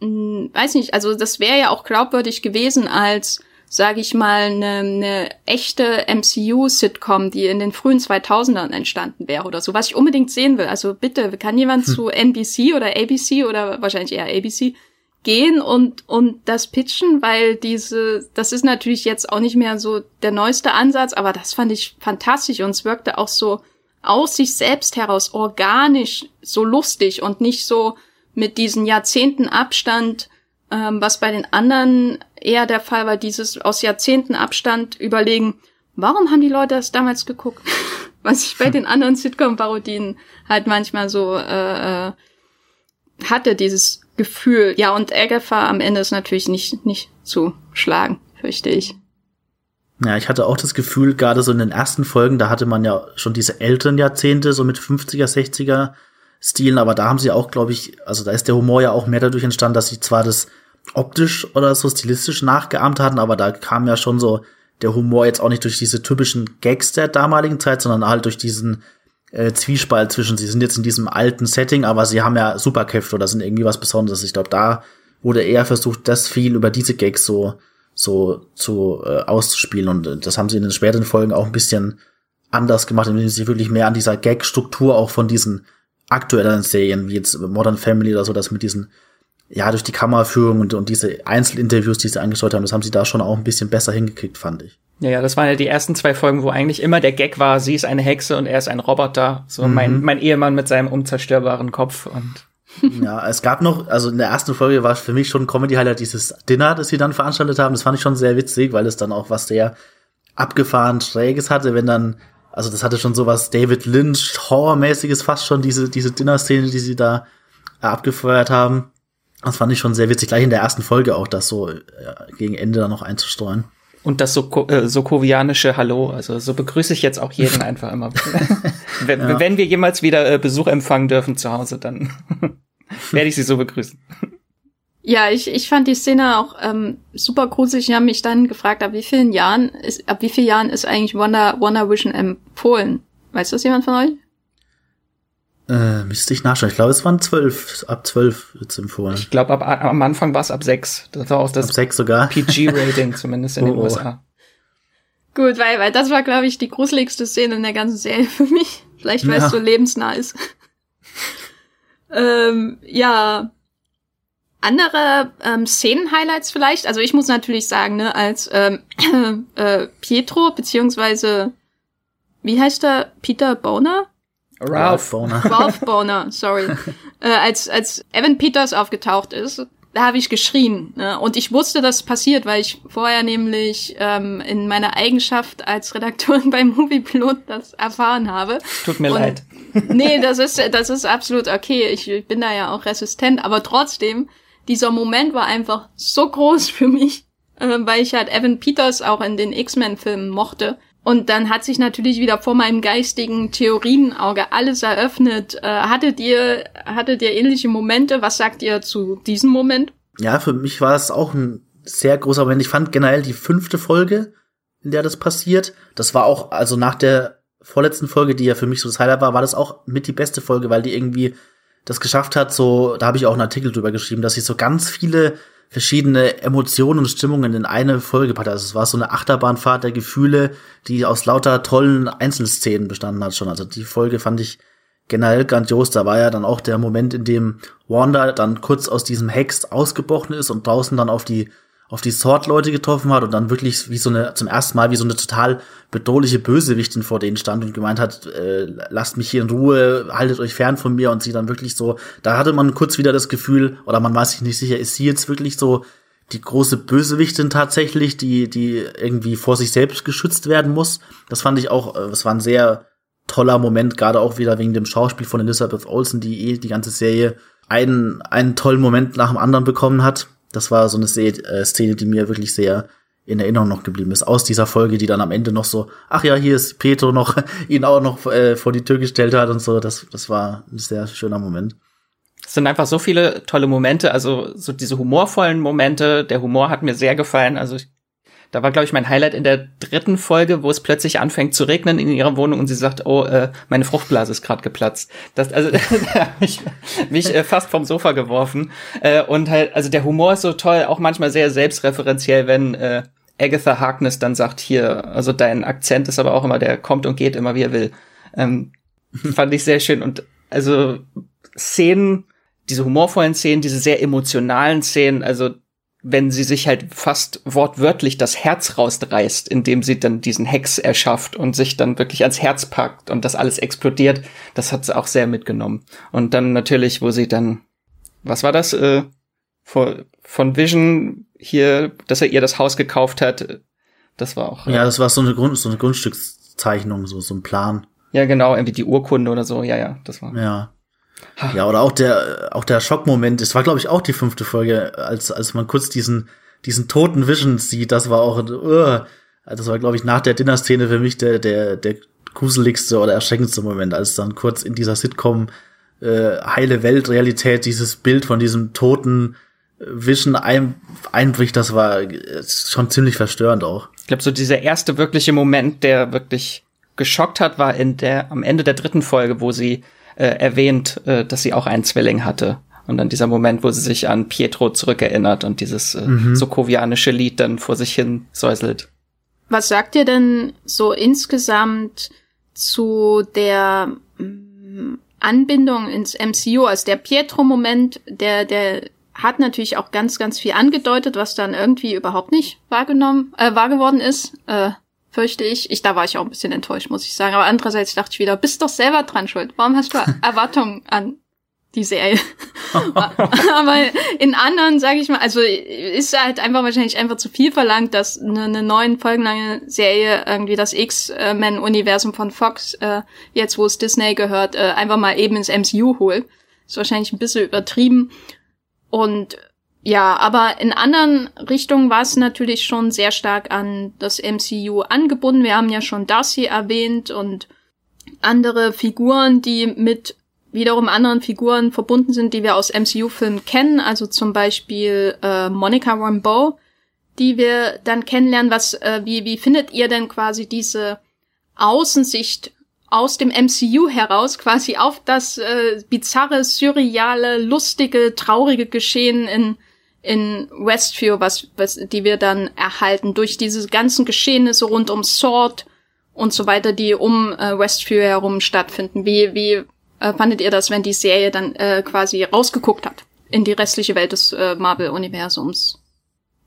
[SPEAKER 1] mh, hm, weiß nicht, also das wäre ja auch glaubwürdig gewesen als, sage ich mal, eine, eine echte MCU-Sitcom, die in den frühen 2000ern entstanden wäre oder so, was ich unbedingt sehen will. Also bitte, kann jemand hm. zu NBC oder ABC oder wahrscheinlich eher ABC gehen und, und das pitchen, weil diese, das ist natürlich jetzt auch nicht mehr so der neueste Ansatz, aber das fand ich fantastisch und es wirkte auch so aus sich selbst heraus organisch so lustig und nicht so mit diesen Jahrzehnten Abstand, ähm, was bei den anderen eher der Fall war, dieses aus Jahrzehnten Abstand überlegen, warum haben die Leute das damals geguckt? was ich bei den anderen Sitcom-Parodien halt manchmal so äh, äh hatte, dieses Gefühl. Ja, und Agatha am Ende ist natürlich nicht, nicht zu schlagen, fürchte ich.
[SPEAKER 3] Ja, ich hatte auch das Gefühl, gerade so in den ersten Folgen, da hatte man ja schon diese älteren Jahrzehnte, so mit 50er, 60er Stilen, aber da haben sie auch, glaube ich, also da ist der Humor ja auch mehr dadurch entstanden, dass sie zwar das optisch oder so stilistisch nachgeahmt hatten, aber da kam ja schon so der Humor jetzt auch nicht durch diese typischen Gags der damaligen Zeit, sondern halt durch diesen äh, Zwiespalt zwischen, sie sind jetzt in diesem alten Setting, aber sie haben ja Superkräfte oder sind irgendwie was Besonderes. Ich glaube, da wurde eher versucht, das viel über diese Gags so so zu äh, auszuspielen. Und äh, das haben sie in den späteren Folgen auch ein bisschen anders gemacht, indem sie wirklich mehr an dieser Gag-Struktur auch von diesen aktuellen Serien, wie jetzt Modern Family oder so, das mit diesen, ja, durch die Kameraführung und, und diese Einzelinterviews, die sie angeschaut haben, das haben sie da schon auch ein bisschen besser hingekriegt, fand ich.
[SPEAKER 2] Ja, ja, das waren ja die ersten zwei Folgen, wo eigentlich immer der Gag war, sie ist eine Hexe und er ist ein Roboter. So mhm. mein, mein Ehemann mit seinem unzerstörbaren Kopf und
[SPEAKER 3] ja, es gab noch, also in der ersten Folge war für mich schon Comedy-Highlight dieses Dinner, das sie dann veranstaltet haben. Das fand ich schon sehr witzig, weil es dann auch was sehr abgefahren Schräges hatte, wenn dann, also das hatte schon so was David Lynch Horrormäßiges fast schon, diese, diese Dinner-Szene, die sie da abgefeuert haben. Das fand ich schon sehr witzig, gleich in der ersten Folge auch, das so äh, gegen Ende dann noch einzustreuen.
[SPEAKER 2] Und das so äh, sokovianische Hallo, also so begrüße ich jetzt auch jeden einfach immer. wenn, ja. wenn, wir jemals wieder äh, Besuch empfangen dürfen zu Hause, dann werde ich sie so begrüßen.
[SPEAKER 1] Ja, ich, ich fand die Szene auch ähm, super gruselig. Ich habe mich dann gefragt, ab wie vielen Jahren ist, ab wie vielen Jahren ist eigentlich Wonder, Wonder Vision empfohlen? Weiß das jemand von euch?
[SPEAKER 3] Äh, müsste ich nachschauen. Ich glaube, es waren zwölf, ab zwölf wird's empfohlen.
[SPEAKER 2] Ich glaube, ab, am Anfang war es ab sechs. Das war auch das
[SPEAKER 3] ab sechs sogar.
[SPEAKER 2] PG-Rating zumindest in oh, den USA.
[SPEAKER 1] Gut, weil, weil das war, glaube ich, die gruseligste Szene in der ganzen Serie für mich. Vielleicht, weil ja. es so lebensnah ist. ähm, ja. Andere ähm, Szenen-Highlights vielleicht. Also ich muss natürlich sagen, ne, als ähm, äh, Pietro, beziehungsweise wie heißt er? Peter Boner?
[SPEAKER 2] Ralph Boner.
[SPEAKER 1] Ralph Boner, sorry. äh, als, als Evan Peters aufgetaucht ist, da habe ich geschrien. Ne? Und ich wusste, dass passiert, weil ich vorher nämlich ähm, in meiner Eigenschaft als Redakteurin beim Moviepilot das erfahren habe.
[SPEAKER 2] Tut mir
[SPEAKER 1] Und,
[SPEAKER 2] leid.
[SPEAKER 1] nee, das ist, das ist absolut okay. Ich, ich bin da ja auch resistent, aber trotzdem, dieser Moment war einfach so groß für mich, äh, weil ich halt Evan Peters auch in den X-Men-Filmen mochte. Und dann hat sich natürlich wieder vor meinem geistigen Theorienauge alles eröffnet. Äh, hattet ihr, hattet ihr ähnliche Momente? Was sagt ihr zu diesem Moment?
[SPEAKER 3] Ja, für mich war es auch ein sehr großer Moment. Ich fand generell die fünfte Folge, in der das passiert, das war auch, also nach der vorletzten Folge, die ja für mich so das Highlight war, war das auch mit die beste Folge, weil die irgendwie das geschafft hat, so, da habe ich auch einen Artikel drüber geschrieben, dass sie so ganz viele verschiedene Emotionen und Stimmungen in eine Folge packt. Also es war so eine Achterbahnfahrt der Gefühle, die aus lauter tollen Einzelszenen bestanden hat schon. Also die Folge fand ich generell grandios. Da war ja dann auch der Moment, in dem Wanda dann kurz aus diesem Hex ausgebrochen ist und draußen dann auf die auf die Sword-Leute getroffen hat und dann wirklich wie so eine, zum ersten Mal wie so eine total bedrohliche Bösewichtin vor denen stand und gemeint hat, äh, lasst mich hier in Ruhe, haltet euch fern von mir und sie dann wirklich so, da hatte man kurz wieder das Gefühl, oder man weiß sich nicht sicher, ist sie jetzt wirklich so die große Bösewichtin tatsächlich, die, die irgendwie vor sich selbst geschützt werden muss. Das fand ich auch, äh, das war ein sehr toller Moment, gerade auch wieder wegen dem Schauspiel von Elizabeth Olsen, die eh die ganze Serie einen, einen tollen Moment nach dem anderen bekommen hat das war so eine äh, Szene, die mir wirklich sehr in Erinnerung noch geblieben ist. Aus dieser Folge, die dann am Ende noch so, ach ja, hier ist Petro noch, ihn auch noch äh, vor die Tür gestellt hat und so. Das, das war ein sehr schöner Moment.
[SPEAKER 2] Es sind einfach so viele tolle Momente, also so diese humorvollen Momente. Der Humor hat mir sehr gefallen. Also ich da war, glaube ich, mein Highlight in der dritten Folge, wo es plötzlich anfängt zu regnen in ihrer Wohnung und sie sagt, oh, äh, meine Fruchtblase ist gerade geplatzt. Das, also, da habe ich mich äh, fast vom Sofa geworfen. Äh, und halt, also der Humor ist so toll, auch manchmal sehr selbstreferenziell, wenn äh, Agatha Harkness dann sagt, hier, also dein Akzent ist aber auch immer, der kommt und geht immer, wie er will. Ähm, fand ich sehr schön. Und also Szenen, diese humorvollen Szenen, diese sehr emotionalen Szenen, also wenn sie sich halt fast wortwörtlich das Herz rausreißt, indem sie dann diesen Hex erschafft und sich dann wirklich ans Herz packt und das alles explodiert, das hat sie auch sehr mitgenommen. Und dann natürlich, wo sie dann, was war das, äh, von, von Vision hier, dass er ihr das Haus gekauft hat, das war auch.
[SPEAKER 3] Ja, das war so eine Grund, so eine Grundstückszeichnung, so, so ein Plan.
[SPEAKER 2] Ja, genau, irgendwie die Urkunde oder so, ja, ja, das war.
[SPEAKER 3] Ja. Ja, oder auch der, auch der Schockmoment, es war, glaube ich, auch die fünfte Folge, als, als man kurz diesen, diesen toten Vision sieht, das war auch, uh, das war, glaube ich, nach der Dinner-Szene für mich der, der, der gruseligste oder erschreckendste Moment, als dann kurz in dieser Sitcom äh, heile Weltrealität dieses Bild von diesem toten Vision ein, einbricht, das war schon ziemlich verstörend auch.
[SPEAKER 2] Ich glaube, so dieser erste wirkliche Moment, der wirklich geschockt hat, war in der, am Ende der dritten Folge, wo sie äh, erwähnt, äh, dass sie auch einen Zwilling hatte. Und dann dieser Moment, wo sie sich an Pietro zurückerinnert und dieses äh, mhm. sokovianische Lied dann vor sich hin säuselt.
[SPEAKER 1] Was sagt ihr denn so insgesamt zu der mm, Anbindung ins MCU? Also der Pietro-Moment, der, der hat natürlich auch ganz, ganz viel angedeutet, was dann irgendwie überhaupt nicht wahrgenommen, äh, wahr geworden ist. Äh, fürchte ich. Ich, da war ich auch ein bisschen enttäuscht, muss ich sagen. Aber andererseits dachte ich wieder, bist doch selber dran schuld. Warum hast du Erwartungen an die Serie? Aber in anderen, sage ich mal, also ist halt einfach wahrscheinlich einfach zu viel verlangt, dass eine, eine neun folgenlange Serie irgendwie das X-Men-Universum von Fox, äh, jetzt wo es Disney gehört, äh, einfach mal eben ins MCU holt. Ist wahrscheinlich ein bisschen übertrieben. Und ja, aber in anderen Richtungen war es natürlich schon sehr stark an das MCU angebunden. Wir haben ja schon Darcy erwähnt und andere Figuren, die mit wiederum anderen Figuren verbunden sind, die wir aus MCU-Filmen kennen, also zum Beispiel äh, Monica Rambeau, die wir dann kennenlernen. Was, äh, wie, wie findet ihr denn quasi diese Außensicht aus dem MCU heraus quasi auf das äh, bizarre, surreale, lustige, traurige Geschehen in in Westview, was, was, die wir dann erhalten durch diese ganzen Geschehnisse rund um Sword und so weiter, die um äh, Westview herum stattfinden. Wie, wie äh, fandet ihr das, wenn die Serie dann äh, quasi rausgeguckt hat in die restliche Welt des äh, Marvel-Universums?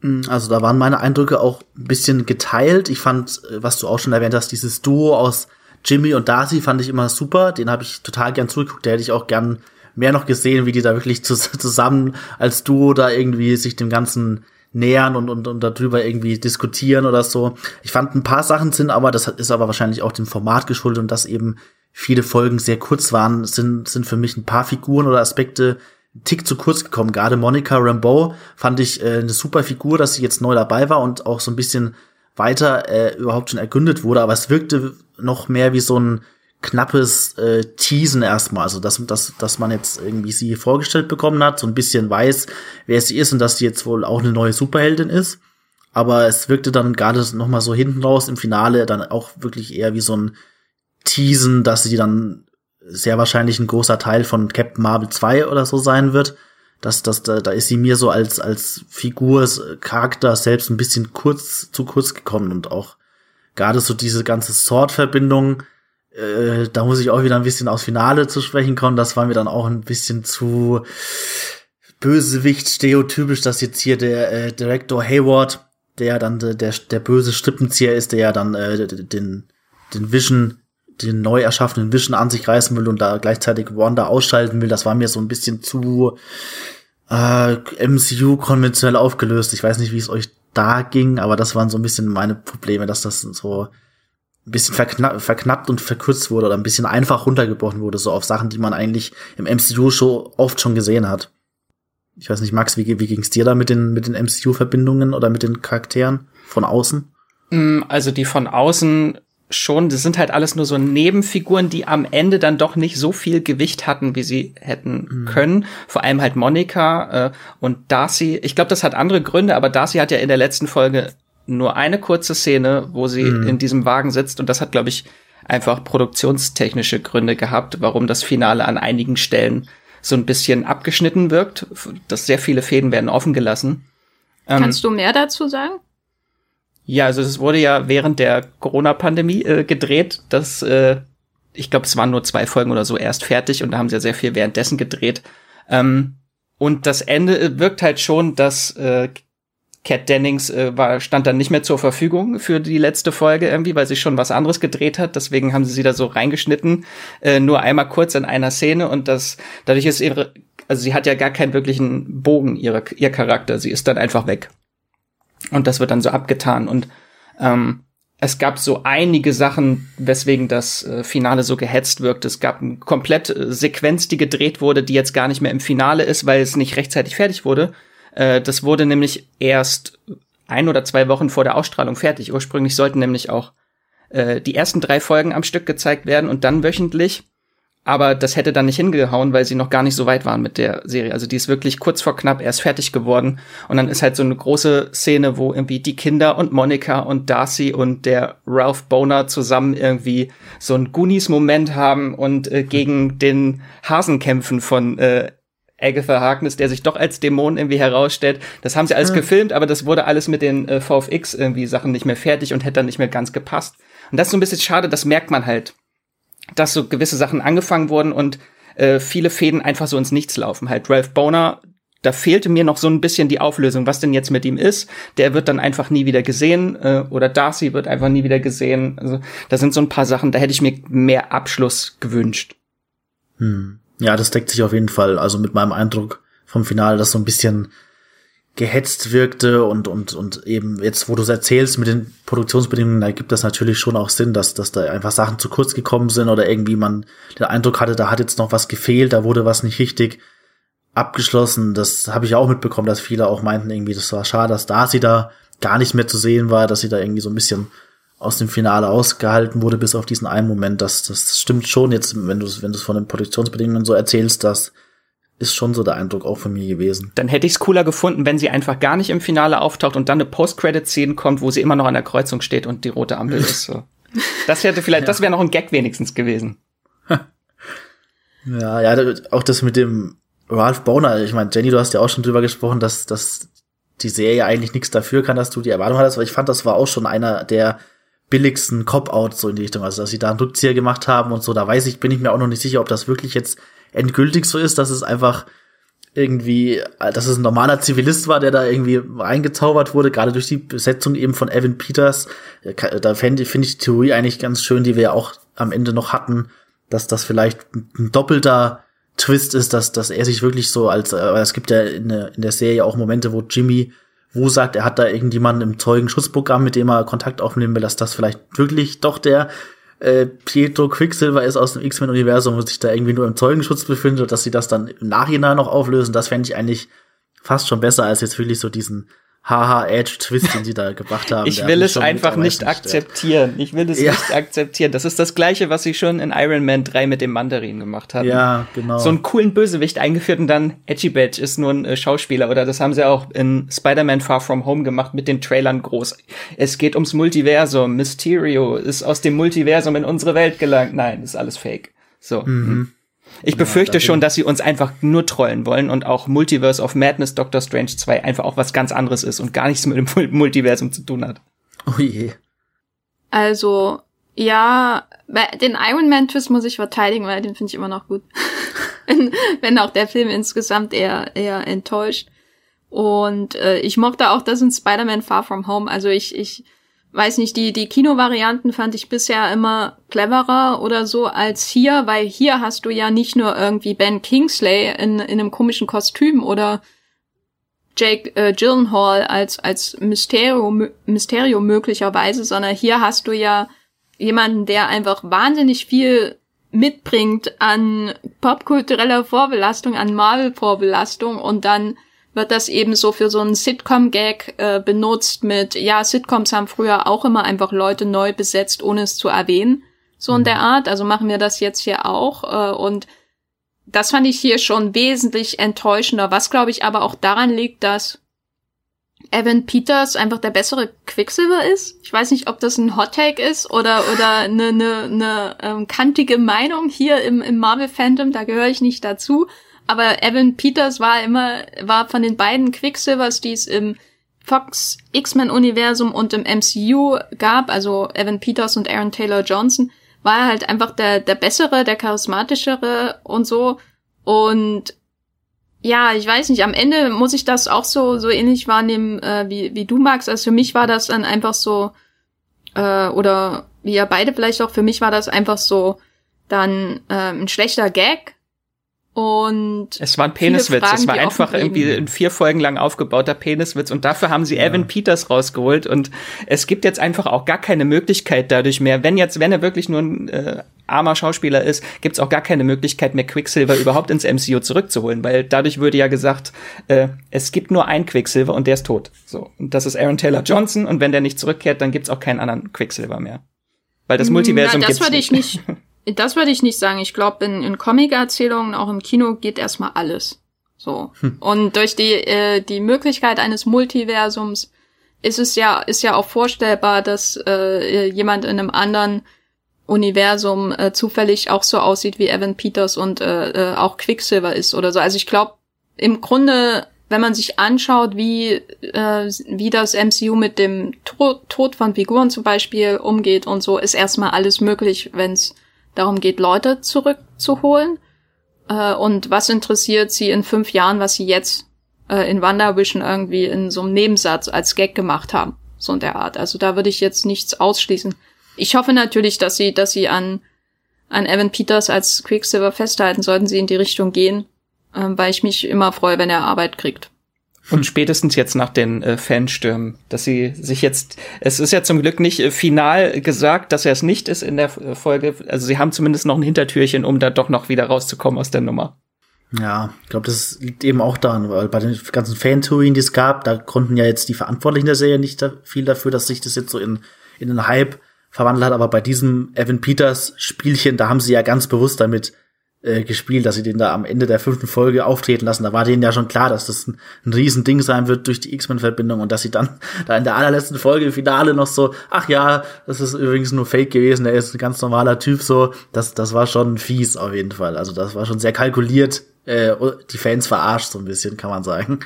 [SPEAKER 3] Mm, also da waren meine Eindrücke auch ein bisschen geteilt. Ich fand, äh, was du auch schon erwähnt hast, dieses Duo aus Jimmy und Darcy fand ich immer super. Den habe ich total gern zugeguckt. Der hätte ich auch gern mehr noch gesehen, wie die da wirklich zusammen als Duo da irgendwie sich dem Ganzen nähern und, und, und darüber irgendwie diskutieren oder so. Ich fand ein paar Sachen sind, aber das ist aber wahrscheinlich auch dem Format geschuldet und dass eben viele Folgen sehr kurz waren, sind, sind für mich ein paar Figuren oder Aspekte einen Tick zu kurz gekommen. Gerade Monica Rambeau fand ich äh, eine super Figur, dass sie jetzt neu dabei war und auch so ein bisschen weiter äh, überhaupt schon ergründet wurde, aber es wirkte noch mehr wie so ein knappes äh, Teasen erstmal, also dass, dass, dass man jetzt irgendwie sie vorgestellt bekommen hat, so ein bisschen weiß, wer sie ist und dass sie jetzt wohl auch eine neue Superheldin ist. Aber es wirkte dann gerade noch mal so hinten raus im Finale dann auch wirklich eher wie so ein Teasen, dass sie dann sehr wahrscheinlich ein großer Teil von Captain Marvel 2 oder so sein wird. Das, das, da, da ist sie mir so als, als Figur, Charakter selbst ein bisschen kurz, zu kurz gekommen und auch gerade so diese ganze Sword-Verbindung, äh, da muss ich auch wieder ein bisschen aufs Finale zu sprechen kommen. Das war mir dann auch ein bisschen zu Bösewicht stereotypisch, dass jetzt hier der äh, Director Hayward, der dann der, der, der böse Strippenzieher ist, der ja dann äh, den, den Vision, den neu erschaffenen Vision an sich reißen will und da gleichzeitig Wanda ausschalten will. Das war mir so ein bisschen zu äh, MCU konventionell aufgelöst. Ich weiß nicht, wie es euch da ging, aber das waren so ein bisschen meine Probleme, dass das so ein bisschen verknapp, verknappt und verkürzt wurde oder ein bisschen einfach runtergebrochen wurde, so auf Sachen, die man eigentlich im MCU schon oft schon gesehen hat. Ich weiß nicht, Max, wie, wie ging's dir da mit den, mit den MCU-Verbindungen oder mit den Charakteren von außen?
[SPEAKER 2] Mm, also die von außen schon, das sind halt alles nur so Nebenfiguren, die am Ende dann doch nicht so viel Gewicht hatten, wie sie hätten mhm. können. Vor allem halt Monika äh, und Darcy. Ich glaube, das hat andere Gründe, aber Darcy hat ja in der letzten Folge nur eine kurze Szene, wo sie mhm. in diesem Wagen sitzt und das hat, glaube ich, einfach produktionstechnische Gründe gehabt, warum das Finale an einigen Stellen so ein bisschen abgeschnitten wirkt. Dass sehr viele Fäden werden offen gelassen.
[SPEAKER 1] Ähm, Kannst ähm, du mehr dazu sagen?
[SPEAKER 2] Ja, also es wurde ja während der Corona-Pandemie äh, gedreht. Das, äh, ich glaube, es waren nur zwei Folgen oder so erst fertig und da haben sie ja sehr viel währenddessen gedreht. Ähm, und das Ende äh, wirkt halt schon, dass äh, Cat Dennings äh, war, stand dann nicht mehr zur Verfügung für die letzte Folge irgendwie, weil sie schon was anderes gedreht hat. Deswegen haben sie sie da so reingeschnitten, äh, nur einmal kurz in einer Szene und das dadurch ist ihre, also sie hat ja gar keinen wirklichen Bogen ihrer ihr Charakter. Sie ist dann einfach weg. Und das wird dann so abgetan. Und ähm, es gab so einige Sachen, weswegen das äh, Finale so gehetzt wirkt. Es gab eine komplett äh, Sequenz, die gedreht wurde, die jetzt gar nicht mehr im Finale ist, weil es nicht rechtzeitig fertig wurde. Äh, das wurde nämlich erst ein oder zwei Wochen vor der Ausstrahlung fertig. Ursprünglich sollten nämlich auch äh, die ersten drei Folgen am Stück gezeigt werden und dann wöchentlich. Aber das hätte dann nicht hingehauen, weil sie noch gar nicht so weit waren mit der Serie. Also die ist wirklich kurz vor knapp erst fertig geworden. Und dann ist halt so eine große Szene, wo irgendwie die Kinder und Monika und Darcy und der Ralph Boner zusammen irgendwie so ein Goonies-Moment haben und äh, gegen den Hasen kämpfen von äh, Agatha Harkness, der sich doch als Dämon irgendwie herausstellt. Das haben sie alles ja. gefilmt, aber das wurde alles mit den äh, VFX irgendwie Sachen nicht mehr fertig und hätte dann nicht mehr ganz gepasst. Und das ist so ein bisschen schade, das merkt man halt dass so gewisse Sachen angefangen wurden und äh, viele Fäden einfach so ins Nichts laufen. Halt Ralph Boner, da fehlte mir noch so ein bisschen die Auflösung, was denn jetzt mit ihm ist. Der wird dann einfach nie wieder gesehen äh, oder Darcy wird einfach nie wieder gesehen. Also da sind so ein paar Sachen, da hätte ich mir mehr Abschluss gewünscht.
[SPEAKER 3] Hm. Ja, das deckt sich auf jeden Fall. Also mit meinem Eindruck vom Finale, dass so ein bisschen gehetzt wirkte und, und, und eben jetzt, wo du es erzählst mit den Produktionsbedingungen, da gibt das natürlich schon auch Sinn, dass, dass da einfach Sachen zu kurz gekommen sind oder irgendwie man den Eindruck hatte, da hat jetzt noch was gefehlt, da wurde was nicht richtig abgeschlossen. Das habe ich auch mitbekommen, dass viele auch meinten irgendwie, das war schade, dass da sie da gar nicht mehr zu sehen war, dass sie da irgendwie so ein bisschen aus dem Finale ausgehalten wurde, bis auf diesen einen Moment. Das, das stimmt schon jetzt, wenn du es wenn von den Produktionsbedingungen so erzählst, dass ist schon so der Eindruck auch von mir gewesen.
[SPEAKER 2] Dann hätte ich es cooler gefunden, wenn sie einfach gar nicht im Finale auftaucht und dann eine Post-Credit-Szene kommt, wo sie immer noch an der Kreuzung steht und die rote Ampel ist. So. Das hätte vielleicht, ja. das wäre noch ein Gag wenigstens gewesen.
[SPEAKER 3] ja, ja, auch das mit dem Ralph Boner, ich meine, Jenny, du hast ja auch schon drüber gesprochen, dass, dass die Serie eigentlich nichts dafür kann, dass du die Erwartung hattest, aber ich fand, das war auch schon einer der billigsten Cop-Outs so in die Richtung, also dass sie da einen Rückzieher gemacht haben und so, da weiß ich, bin ich mir auch noch nicht sicher, ob das wirklich jetzt endgültig so ist, dass es einfach irgendwie, dass es ein normaler Zivilist war, der da irgendwie reingezaubert wurde, gerade durch die Besetzung eben von Evan Peters. Da finde find ich die Theorie eigentlich ganz schön, die wir ja auch am Ende noch hatten, dass das vielleicht ein doppelter Twist ist, dass, dass er sich wirklich so als, äh, es gibt ja in der, in der Serie auch Momente, wo Jimmy wo sagt, er hat da irgendjemanden im Zeugenschutzprogramm, mit dem er Kontakt aufnehmen will, dass das vielleicht wirklich doch der äh, Pietro Quicksilver ist aus dem X-Men-Universum und sich da irgendwie nur im Zeugenschutz befindet dass sie das dann im Nachhinein noch auflösen, das fände ich eigentlich fast schon besser, als jetzt wirklich so diesen haha Edge Twist, den sie da gebracht haben.
[SPEAKER 2] Ich will es einfach nicht akzeptieren. Ich will es ja. nicht akzeptieren. Das ist das gleiche, was sie schon in Iron Man 3 mit dem Mandarin gemacht haben.
[SPEAKER 3] Ja, genau.
[SPEAKER 2] So einen coolen Bösewicht eingeführt und dann Edgy Badge ist nur ein äh, Schauspieler oder das haben sie auch in Spider-Man Far From Home gemacht mit den Trailern groß. Es geht ums Multiversum. Mysterio ist aus dem Multiversum in unsere Welt gelangt. Nein, ist alles fake. So. Mhm. Ich befürchte ja, schon, dass sie uns einfach nur trollen wollen und auch Multiverse of Madness Doctor Strange 2 einfach auch was ganz anderes ist und gar nichts mit dem Multiversum zu tun hat.
[SPEAKER 3] Oh je.
[SPEAKER 1] Also, ja, den Iron Man Twist muss ich verteidigen, weil den finde ich immer noch gut. wenn, wenn auch der Film insgesamt eher, eher enttäuscht. Und äh, ich mochte auch das in Spider-Man Far From Home. Also ich, ich weiß nicht, die, die Kinovarianten fand ich bisher immer cleverer oder so als hier, weil hier hast du ja nicht nur irgendwie Ben Kingsley in, in einem komischen Kostüm oder Jake äh, Gyllenhaal als, als Mysterio, Mysterio möglicherweise, sondern hier hast du ja jemanden, der einfach wahnsinnig viel mitbringt an popkultureller Vorbelastung, an Marvel-Vorbelastung und dann wird das eben so für so einen Sitcom-Gag äh, benutzt mit, ja, Sitcoms haben früher auch immer einfach Leute neu besetzt, ohne es zu erwähnen. So in mhm. der Art. Also machen wir das jetzt hier auch. Äh, und das fand ich hier schon wesentlich enttäuschender. Was, glaube ich, aber auch daran liegt, dass Evan Peters einfach der bessere Quicksilver ist. Ich weiß nicht, ob das ein Hot Take ist oder oder eine ne, ne, ähm, kantige Meinung hier im, im Marvel Phantom. Da gehöre ich nicht dazu. Aber Evan Peters war immer, war von den beiden Quicksilvers, die es im Fox X-Men-Universum und im MCU gab, also Evan Peters und Aaron Taylor Johnson, war er halt einfach der, der bessere, der charismatischere und so. Und ja, ich weiß nicht, am Ende muss ich das auch so, so ähnlich wahrnehmen, äh, wie, wie du magst. Also für mich war das dann einfach so, äh, oder wie ja beide vielleicht auch, für mich war das einfach so dann äh, ein schlechter Gag, und
[SPEAKER 2] es war ein Peniswitz. Fragen, es war einfach irgendwie ein vier Folgen lang aufgebauter Peniswitz. Und dafür haben sie ja. Evan Peters rausgeholt. Und es gibt jetzt einfach auch gar keine Möglichkeit dadurch mehr. Wenn jetzt, wenn er wirklich nur ein äh, armer Schauspieler ist, gibt's auch gar keine Möglichkeit mehr, Quicksilver überhaupt ins MCU zurückzuholen. Weil dadurch würde ja gesagt, äh, es gibt nur ein Quicksilver und der ist tot. So. Und das ist Aaron Taylor Johnson. Und wenn der nicht zurückkehrt, dann gibt's auch keinen anderen Quicksilver mehr. Weil das Multiversum
[SPEAKER 1] Na, das würde ich nicht. Das würde ich nicht sagen. Ich glaube, in, in Comic-Erzählungen, auch im Kino, geht erstmal alles. So. Hm. Und durch die, äh, die Möglichkeit eines Multiversums ist es ja, ist ja auch vorstellbar, dass äh, jemand in einem anderen Universum äh, zufällig auch so aussieht wie Evan Peters und äh, äh, auch Quicksilver ist oder so. Also ich glaube, im Grunde, wenn man sich anschaut, wie, äh, wie das MCU mit dem Tod, Tod von Figuren zum Beispiel umgeht und so, ist erstmal alles möglich, wenn es darum geht, Leute zurückzuholen. Äh, und was interessiert sie in fünf Jahren, was sie jetzt äh, in WandaVision irgendwie in so einem Nebensatz als Gag gemacht haben. So in der Art. Also da würde ich jetzt nichts ausschließen. Ich hoffe natürlich, dass sie, dass sie an, an Evan Peters als Quicksilver festhalten, sollten sie in die Richtung gehen, äh, weil ich mich immer freue, wenn er Arbeit kriegt.
[SPEAKER 2] Und spätestens jetzt nach den äh, Fanstürmen, dass sie sich jetzt, es ist ja zum Glück nicht äh, final gesagt, dass er es nicht ist in der äh, Folge. Also sie haben zumindest noch ein Hintertürchen, um da doch noch wieder rauszukommen aus der Nummer.
[SPEAKER 3] Ja, ich glaube, das liegt eben auch daran, weil bei den ganzen Fantheorien, die es gab, da konnten ja jetzt die Verantwortlichen der Serie nicht da viel dafür, dass sich das jetzt so in, in einen Hype verwandelt hat. Aber bei diesem Evan Peters Spielchen, da haben sie ja ganz bewusst damit äh, gespielt, dass sie den da am Ende der fünften Folge auftreten lassen. Da war denen ja schon klar, dass das ein, ein Riesending sein wird durch die X-Men-Verbindung und dass sie dann da in der allerletzten Folge im Finale noch so, ach ja, das ist übrigens nur Fake gewesen, er ist ein ganz normaler Typ so. Das, das war schon fies auf jeden Fall. Also das war schon sehr kalkuliert, äh, die Fans verarscht so ein bisschen, kann man sagen.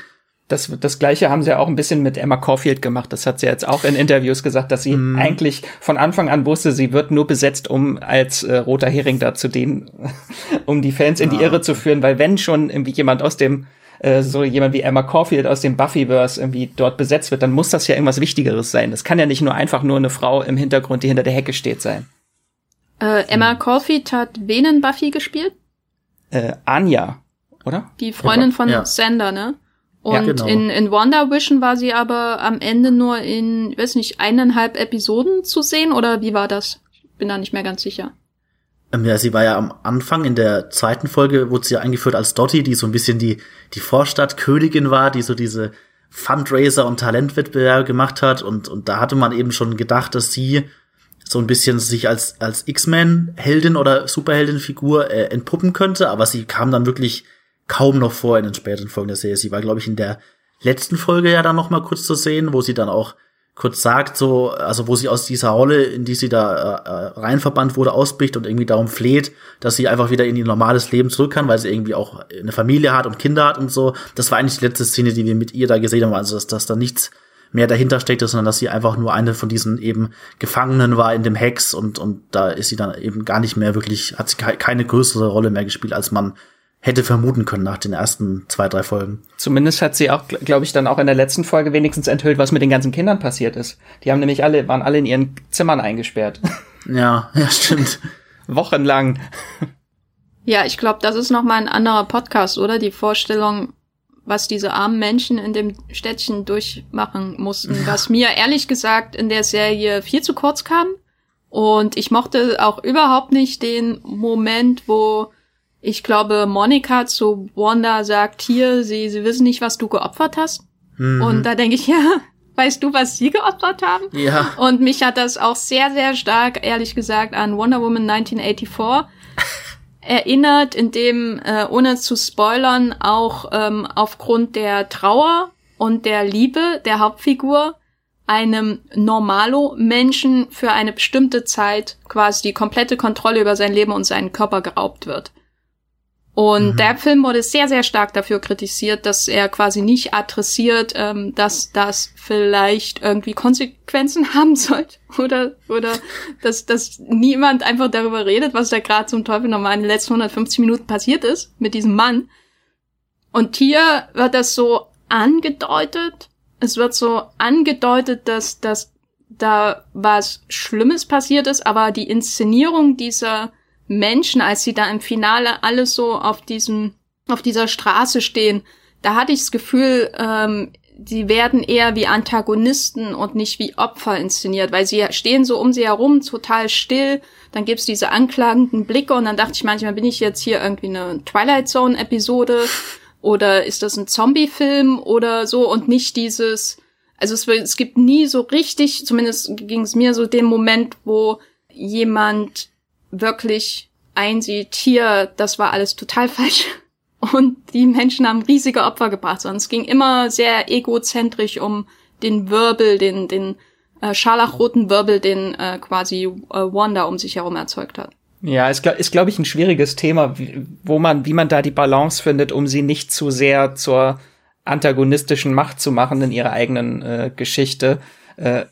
[SPEAKER 2] Das, das gleiche haben sie ja auch ein bisschen mit Emma Caulfield gemacht. Das hat sie jetzt auch in Interviews gesagt, dass sie mm. eigentlich von Anfang an wusste, sie wird nur besetzt, um als äh, roter Hering da zu dienen, um die Fans in die ah, Irre zu führen, weil wenn schon irgendwie jemand aus dem äh, so jemand wie Emma Caulfield aus dem Buffyverse irgendwie dort besetzt wird, dann muss das ja irgendwas Wichtigeres sein. Das kann ja nicht nur einfach nur eine Frau im Hintergrund, die hinter der Hecke steht, sein.
[SPEAKER 1] Äh, Emma Caulfield hat wen in Buffy gespielt?
[SPEAKER 2] Äh, Anja, oder?
[SPEAKER 1] Die Freundin von ja. Sander, ne? Und ja, genau. in, in Wonder Vision war sie aber am Ende nur in, weiß nicht, eineinhalb Episoden zu sehen oder wie war das? Ich bin da nicht mehr ganz sicher.
[SPEAKER 3] Ähm, ja, sie war ja am Anfang in der zweiten Folge, wurde sie ja eingeführt als Dottie, die so ein bisschen die, die Vorstadtkönigin war, die so diese Fundraiser und Talentwettbewerbe gemacht hat und, und da hatte man eben schon gedacht, dass sie so ein bisschen sich als, als X-Men-Heldin oder Superheldin-Figur äh, entpuppen könnte, aber sie kam dann wirklich kaum noch vor in den späteren Folgen der Serie. Sie war, glaube ich, in der letzten Folge ja dann noch mal kurz zu sehen, wo sie dann auch kurz sagt, so, also wo sie aus dieser Rolle, in die sie da äh, äh, reinverbannt wurde, ausbricht und irgendwie darum fleht, dass sie einfach wieder in ihr normales Leben zurück kann, weil sie irgendwie auch eine Familie hat und Kinder hat und so. Das war eigentlich die letzte Szene, die wir mit ihr da gesehen haben, also dass, dass da nichts mehr dahinter steckte, sondern dass sie einfach nur eine von diesen eben Gefangenen war in dem Hex und, und da ist sie dann eben gar nicht mehr wirklich, hat sie keine größere Rolle mehr gespielt, als man hätte vermuten können nach den ersten zwei, drei Folgen.
[SPEAKER 2] Zumindest hat sie auch, glaube ich, dann auch in der letzten Folge wenigstens enthüllt, was mit den ganzen Kindern passiert ist. Die haben nämlich alle, waren alle in ihren Zimmern eingesperrt.
[SPEAKER 3] Ja, ja, stimmt.
[SPEAKER 2] Wochenlang.
[SPEAKER 1] Ja, ich glaube, das ist noch mal ein anderer Podcast, oder? Die Vorstellung, was diese armen Menschen in dem Städtchen durchmachen mussten, ja. was mir ehrlich gesagt in der Serie viel zu kurz kam. Und ich mochte auch überhaupt nicht den Moment, wo ich glaube, Monika zu Wanda sagt hier, sie, sie wissen nicht, was du geopfert hast. Mhm. Und da denke ich, ja, weißt du, was sie geopfert haben?
[SPEAKER 3] Ja.
[SPEAKER 1] Und mich hat das auch sehr, sehr stark, ehrlich gesagt, an Wonder Woman 1984 erinnert, in dem, äh, ohne zu spoilern, auch ähm, aufgrund der Trauer und der Liebe der Hauptfigur einem Normalo-Menschen für eine bestimmte Zeit quasi die komplette Kontrolle über sein Leben und seinen Körper geraubt wird. Und mhm. der Film wurde sehr, sehr stark dafür kritisiert, dass er quasi nicht adressiert, ähm, dass das vielleicht irgendwie Konsequenzen haben sollte. Oder, oder dass, dass niemand einfach darüber redet, was da gerade zum Teufel nochmal in den letzten 150 Minuten passiert ist mit diesem Mann. Und hier wird das so angedeutet. Es wird so angedeutet, dass, dass da was Schlimmes passiert ist, aber die Inszenierung dieser Menschen, als sie da im Finale alle so auf diesem, auf dieser Straße stehen, da hatte ich das Gefühl, ähm, sie werden eher wie Antagonisten und nicht wie Opfer inszeniert, weil sie stehen so um sie herum, total still. Dann gibt's diese anklagenden Blicke und dann dachte ich manchmal, bin ich jetzt hier irgendwie eine Twilight Zone Episode oder ist das ein Zombie-Film oder so und nicht dieses, also es, es gibt nie so richtig, zumindest ging es mir so den Moment, wo jemand wirklich einsieht, hier, das war alles total falsch. Und die Menschen haben riesige Opfer gebracht. Und es ging immer sehr egozentrisch um den Wirbel, den, den äh, scharlachroten Wirbel, den äh, quasi äh, Wanda um sich herum erzeugt hat.
[SPEAKER 2] Ja, ist, ist glaube ich, ein schwieriges Thema, wo man, wie man da die Balance findet, um sie nicht zu sehr zur antagonistischen Macht zu machen in ihrer eigenen äh, Geschichte. Äh,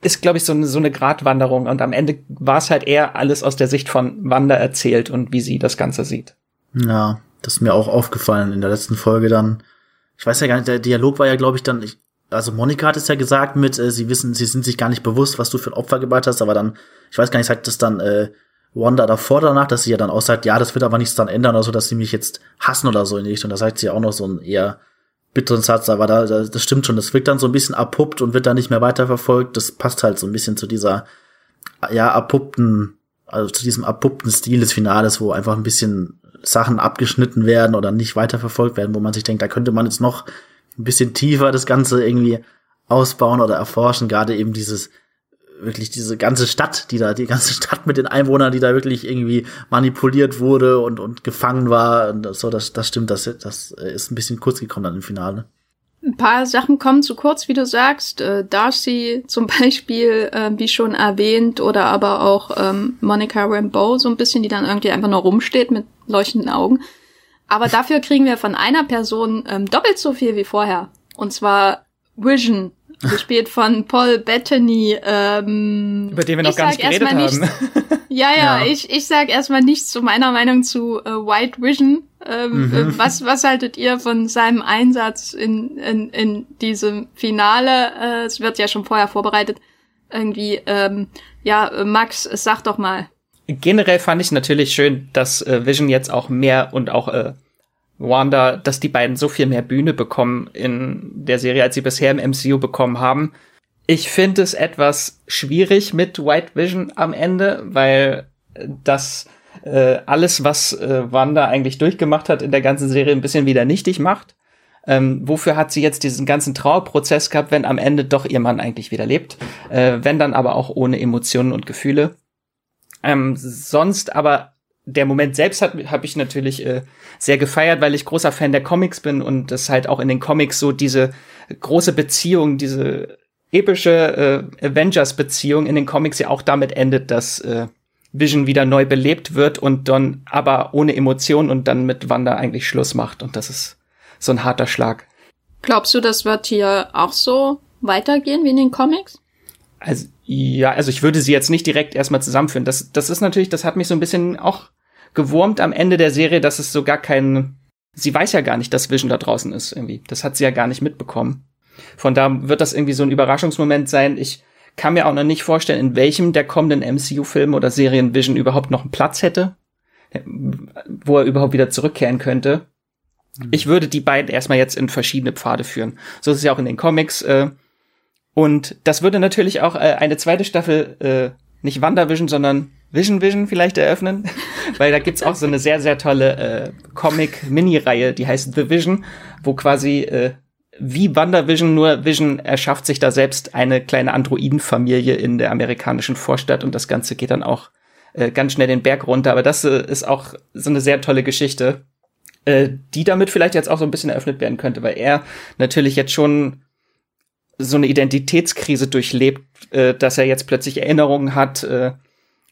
[SPEAKER 2] ist, glaube ich, so so eine Gratwanderung. Und am Ende war es halt eher alles aus der Sicht von Wanda erzählt und wie sie das Ganze sieht.
[SPEAKER 3] Ja, das ist mir auch aufgefallen in der letzten Folge dann. Ich weiß ja gar nicht, der Dialog war ja, glaube ich, dann, ich, also Monika hat es ja gesagt mit, äh, sie wissen, sie sind sich gar nicht bewusst, was du für ein Opfer geballt hast, aber dann, ich weiß gar nicht, sagt das dann äh, Wanda davor danach, dass sie ja dann auch sagt, ja, das wird aber nichts dann ändern oder so, dass sie mich jetzt hassen oder so in die Richtung. Da sagt sie ja auch noch so ein eher bitteren Satz, aber da, das stimmt schon. Das wirkt dann so ein bisschen abpuppt und wird dann nicht mehr weiterverfolgt. Das passt halt so ein bisschen zu dieser, ja, abpuppten, also zu diesem abpuppten Stil des Finales, wo einfach ein bisschen Sachen abgeschnitten werden oder nicht weiterverfolgt werden, wo man sich denkt, da könnte man jetzt noch ein bisschen tiefer das Ganze irgendwie ausbauen oder erforschen. Gerade eben dieses, wirklich diese ganze Stadt, die da, die ganze Stadt mit den Einwohnern, die da wirklich irgendwie manipuliert wurde und, und gefangen war. Und so, das, das stimmt, das, das ist ein bisschen kurz gekommen dann im Finale.
[SPEAKER 1] Ein paar Sachen kommen zu kurz, wie du sagst. Äh, Darcy zum Beispiel, äh, wie schon erwähnt, oder aber auch ähm, Monica Rambeau so ein bisschen, die dann irgendwie einfach nur rumsteht mit leuchtenden Augen. Aber dafür kriegen wir von einer Person ähm, doppelt so viel wie vorher. Und zwar Vision, gespielt von Paul Bettany. Ähm,
[SPEAKER 2] Über den wir noch gar nicht geredet haben. Nichts,
[SPEAKER 1] ja, ja, ja, ich, ich sag erstmal nichts zu meiner Meinung zu äh, White Vision. Ähm, mhm. Äh, was, was haltet ihr von seinem Einsatz in, in, in diesem Finale? Äh, es wird ja schon vorher vorbereitet. Irgendwie, ähm, ja, Max, sag doch mal.
[SPEAKER 2] Generell fand ich natürlich schön, dass äh, Vision jetzt auch mehr und auch äh, Wanda, dass die beiden so viel mehr Bühne bekommen in der Serie, als sie bisher im MCU bekommen haben. Ich finde es etwas schwierig mit White Vision am Ende, weil das äh, alles, was äh, Wanda eigentlich durchgemacht hat in der ganzen Serie, ein bisschen wieder nichtig macht. Ähm, wofür hat sie jetzt diesen ganzen Trauerprozess gehabt, wenn am Ende doch ihr Mann eigentlich wieder lebt? Äh, wenn dann aber auch ohne Emotionen und Gefühle. Ähm, sonst aber der Moment selbst hat habe ich natürlich äh, sehr gefeiert, weil ich großer Fan der Comics bin und es halt auch in den Comics so diese große Beziehung, diese epische äh, Avengers-Beziehung in den Comics ja auch damit endet, dass äh, Vision wieder neu belebt wird und dann aber ohne Emotionen und dann mit Wanda eigentlich Schluss macht. Und das ist so ein harter Schlag.
[SPEAKER 1] Glaubst du, das wird hier auch so weitergehen wie in den Comics?
[SPEAKER 2] Also, ja, also ich würde sie jetzt nicht direkt erstmal zusammenführen. Das, das ist natürlich, das hat mich so ein bisschen auch gewurmt am Ende der Serie, dass es so gar kein, sie weiß ja gar nicht, dass Vision da draußen ist irgendwie. Das hat sie ja gar nicht mitbekommen. Von da wird das irgendwie so ein Überraschungsmoment sein. Ich kann mir auch noch nicht vorstellen, in welchem der kommenden MCU-Filme oder Serien Vision überhaupt noch einen Platz hätte, wo er überhaupt wieder zurückkehren könnte. Mhm. Ich würde die beiden erstmal jetzt in verschiedene Pfade führen. So ist es ja auch in den Comics. Äh, und das würde natürlich auch äh, eine zweite Staffel, äh, nicht WandaVision, sondern Vision Vision vielleicht eröffnen, weil da gibt's auch so eine sehr, sehr tolle äh, Comic-Mini-Reihe, die heißt The Vision, wo quasi äh, wie WandaVision, nur Vision erschafft sich da selbst eine kleine Androidenfamilie in der amerikanischen Vorstadt und das Ganze geht dann auch äh, ganz schnell den Berg runter. Aber das äh, ist auch so eine sehr tolle Geschichte, äh, die damit vielleicht jetzt auch so ein bisschen eröffnet werden könnte, weil er natürlich jetzt schon so eine Identitätskrise durchlebt, äh, dass er jetzt plötzlich Erinnerungen hat äh,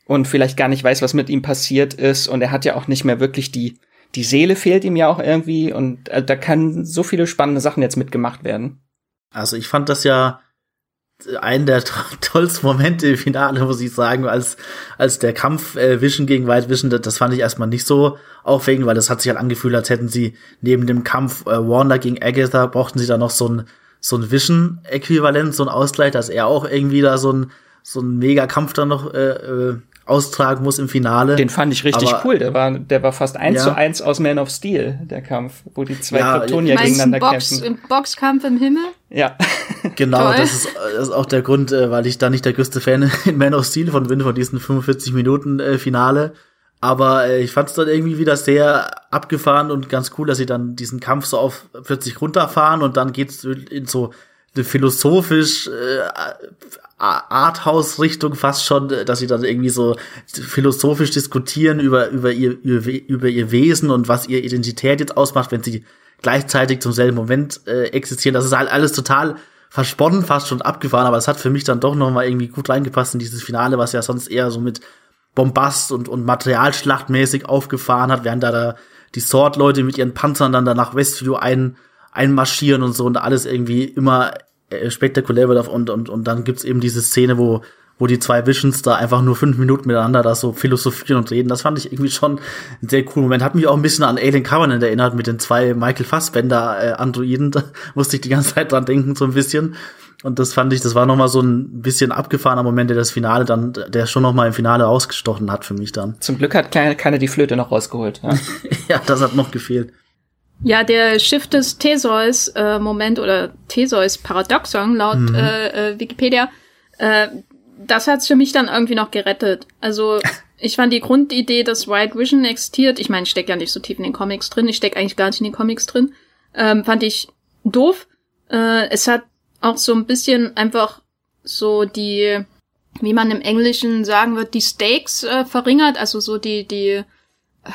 [SPEAKER 2] und vielleicht gar nicht weiß, was mit ihm passiert ist. Und er hat ja auch nicht mehr wirklich die die Seele fehlt ihm ja auch irgendwie und äh, da kann so viele spannende Sachen jetzt mitgemacht werden.
[SPEAKER 3] Also ich fand das ja einen der tollsten Momente im Finale, muss ich sagen, als, als der Kampf äh, Vision gegen White Vision, das, das fand ich erstmal nicht so aufregend, weil das hat sich halt angefühlt, als hätten sie neben dem Kampf äh, Wanda gegen Agatha, brauchten sie da noch so ein, so ein Vision-Äquivalent, so ein Ausgleich, dass er auch irgendwie da so ein, so ein Mega-Kampf dann noch äh, äh, austragen muss im Finale.
[SPEAKER 2] Den fand ich richtig Aber, cool. Der war, der war fast eins ja. zu eins aus Man of Steel, der Kampf, wo die zwei ja, Kryptonier gegeneinander
[SPEAKER 1] Box,
[SPEAKER 2] kämpfen.
[SPEAKER 1] Im Boxkampf im Himmel?
[SPEAKER 2] Ja.
[SPEAKER 3] Genau, das ist, das ist auch der Grund, äh, weil ich da nicht der größte Fan in Man of Steel von bin, von diesen 45 Minuten äh, Finale. Aber äh, ich fand es dann irgendwie wieder sehr abgefahren und ganz cool, dass sie dann diesen Kampf so auf 40 runterfahren und dann geht's in so eine philosophisch äh, Arthouse-Richtung fast schon, dass sie dann irgendwie so philosophisch diskutieren über, über, ihr, über ihr Wesen und was ihr Identität jetzt ausmacht, wenn sie gleichzeitig zum selben Moment äh, existieren. Das ist halt alles total versponnen, fast schon abgefahren, aber es hat für mich dann doch noch mal irgendwie gut reingepasst in dieses Finale, was ja sonst eher so mit Bombast und, und Materialschlachtmäßig aufgefahren hat, während da, da die Sword-Leute mit ihren Panzern dann da nach Westview ein, einmarschieren und so und alles irgendwie immer spektakulär wird und, und, und dann gibt's eben diese Szene, wo, wo die zwei Visions da einfach nur fünf Minuten miteinander da so philosophieren und reden. Das fand ich irgendwie schon ein sehr cooler Moment. Hat mich auch ein bisschen an Alien Covenant erinnert mit den zwei Michael Fassbender äh, Androiden. Da musste ich die ganze Zeit dran denken, so ein bisschen. Und das fand ich, das war noch mal so ein bisschen abgefahrener Moment, der das Finale dann, der schon noch mal im Finale ausgestochen hat für mich dann.
[SPEAKER 2] Zum Glück hat keiner keine die Flöte noch rausgeholt. Ja,
[SPEAKER 3] ja das hat noch gefehlt.
[SPEAKER 1] Ja, der Schiff des Theseus-Moment äh, oder Theseus-Paradoxon laut mhm. äh, äh, Wikipedia, äh, das hat's für mich dann irgendwie noch gerettet. Also ich fand die Grundidee, dass White Vision existiert, ich meine, ich stecke ja nicht so tief in den Comics drin, ich stecke eigentlich gar nicht in den Comics drin, ähm, fand ich doof. Äh, es hat auch so ein bisschen einfach so die, wie man im Englischen sagen wird, die Stakes äh, verringert, also so die, die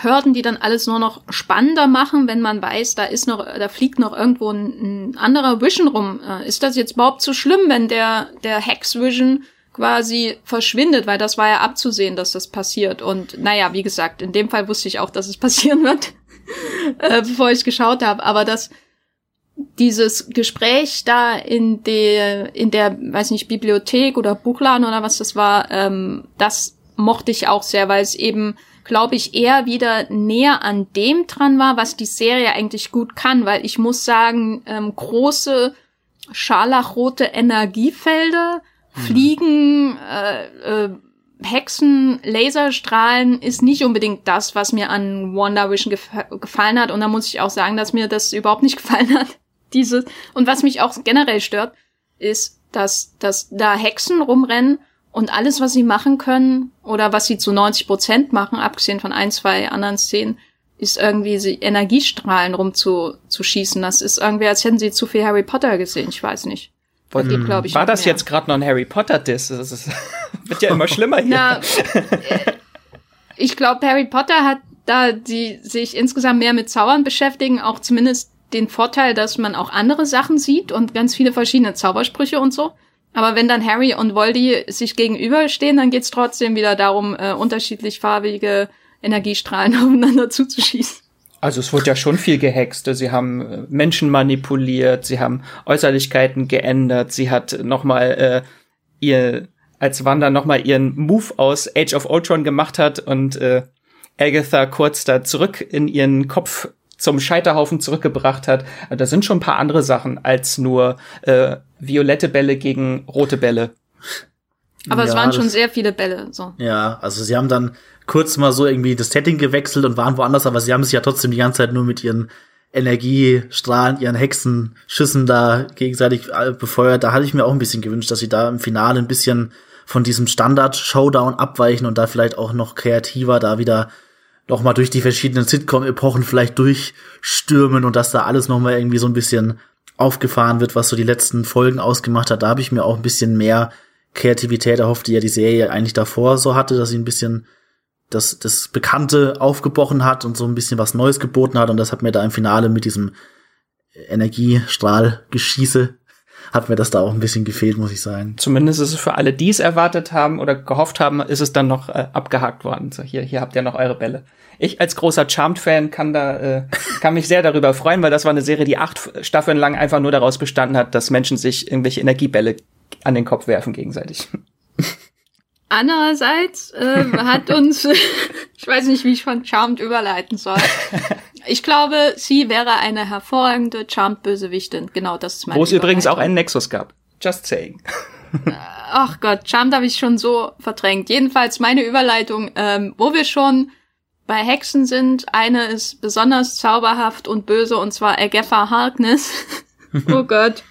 [SPEAKER 1] Hürden, die dann alles nur noch spannender machen, wenn man weiß, da ist noch, da fliegt noch irgendwo ein, ein anderer Vision rum. Äh, ist das jetzt überhaupt so schlimm, wenn der, der Hex Vision quasi verschwindet, weil das war ja abzusehen, dass das passiert. Und naja, wie gesagt, in dem Fall wusste ich auch, dass es passieren wird, äh, bevor ich geschaut habe. Aber das, dieses Gespräch da in der, in der, weiß nicht, Bibliothek oder Buchladen oder was das war, ähm, das mochte ich auch sehr, weil es eben glaube ich, eher wieder näher an dem dran war, was die Serie eigentlich gut kann, weil ich muss sagen, ähm, große scharlachrote Energiefelder, mhm. Fliegen, äh, äh, Hexen, Laserstrahlen ist nicht unbedingt das, was mir an WandaVision gef gefallen hat. Und da muss ich auch sagen, dass mir das überhaupt nicht gefallen hat. Dieses. Und was mich auch generell stört, ist, dass, dass da Hexen rumrennen und alles, was sie machen können oder was sie zu 90 Prozent machen, abgesehen von ein, zwei anderen Szenen, ist irgendwie sie Energiestrahlen rumzuschießen. Das ist irgendwie, als hätten sie zu viel Harry Potter gesehen. Ich weiß nicht.
[SPEAKER 2] Geht, hm. glaub ich, War das mehr. jetzt gerade noch ein Harry Potter-Diss? Das ist, wird ja immer schlimmer hier. Na, äh,
[SPEAKER 1] ich glaube, Harry Potter hat da die sich insgesamt mehr mit Zaubern beschäftigen, auch zumindest den Vorteil, dass man auch andere Sachen sieht und ganz viele verschiedene Zaubersprüche und so. Aber wenn dann Harry und Voldy sich gegenüberstehen, dann geht's trotzdem wieder darum, äh, unterschiedlich farbige Energiestrahlen aufeinander zuzuschießen.
[SPEAKER 2] Also es wurde ja schon viel gehext. Sie haben äh, Menschen manipuliert, sie haben Äußerlichkeiten geändert, sie hat nochmal äh, ihr als Wanda nochmal ihren Move aus Age of Ultron gemacht hat und äh, Agatha kurz da zurück in ihren Kopf zum Scheiterhaufen zurückgebracht hat. Da sind schon ein paar andere Sachen als nur äh, violette Bälle gegen rote Bälle.
[SPEAKER 1] Aber ja, es waren schon sehr viele Bälle. So.
[SPEAKER 3] Ja, also sie haben dann kurz mal so irgendwie das Setting gewechselt und waren woanders, aber sie haben sich ja trotzdem die ganze Zeit nur mit ihren Energiestrahlen, ihren Hexenschüssen da gegenseitig äh, befeuert. Da hatte ich mir auch ein bisschen gewünscht, dass sie da im Finale ein bisschen von diesem Standard-Showdown abweichen und da vielleicht auch noch kreativer da wieder noch mal durch die verschiedenen Sitcom-Epochen vielleicht durchstürmen und dass da alles noch mal irgendwie so ein bisschen aufgefahren wird, was so die letzten Folgen ausgemacht hat. Da habe ich mir auch ein bisschen mehr Kreativität erhofft, die ja die Serie eigentlich davor so hatte, dass sie ein bisschen das, das Bekannte aufgebrochen hat und so ein bisschen was Neues geboten hat. Und das hat mir da im Finale mit diesem Energiestrahlgeschieße hat mir das da auch ein bisschen gefehlt, muss ich sagen.
[SPEAKER 2] Zumindest ist es für alle, die es erwartet haben oder gehofft haben, ist es dann noch äh, abgehakt worden. So, hier, hier habt ihr noch eure Bälle. Ich als großer Charmed-Fan kann da, äh, kann mich sehr darüber freuen, weil das war eine Serie, die acht Staffeln lang einfach nur daraus bestanden hat, dass Menschen sich irgendwelche Energiebälle an den Kopf werfen gegenseitig.
[SPEAKER 1] Andererseits äh, hat uns, ich weiß nicht, wie ich von Charmed überleiten soll. Ich glaube, sie wäre eine hervorragende Charmed-Bösewichtin. Genau, das ist
[SPEAKER 2] meine Wo es übrigens auch einen Nexus gab. Just saying.
[SPEAKER 1] Äh, ach Gott, Charmed habe ich schon so verdrängt. Jedenfalls meine Überleitung, ähm, wo wir schon bei Hexen sind. Eine ist besonders zauberhaft und böse, und zwar Agatha Harkness. Oh Gott.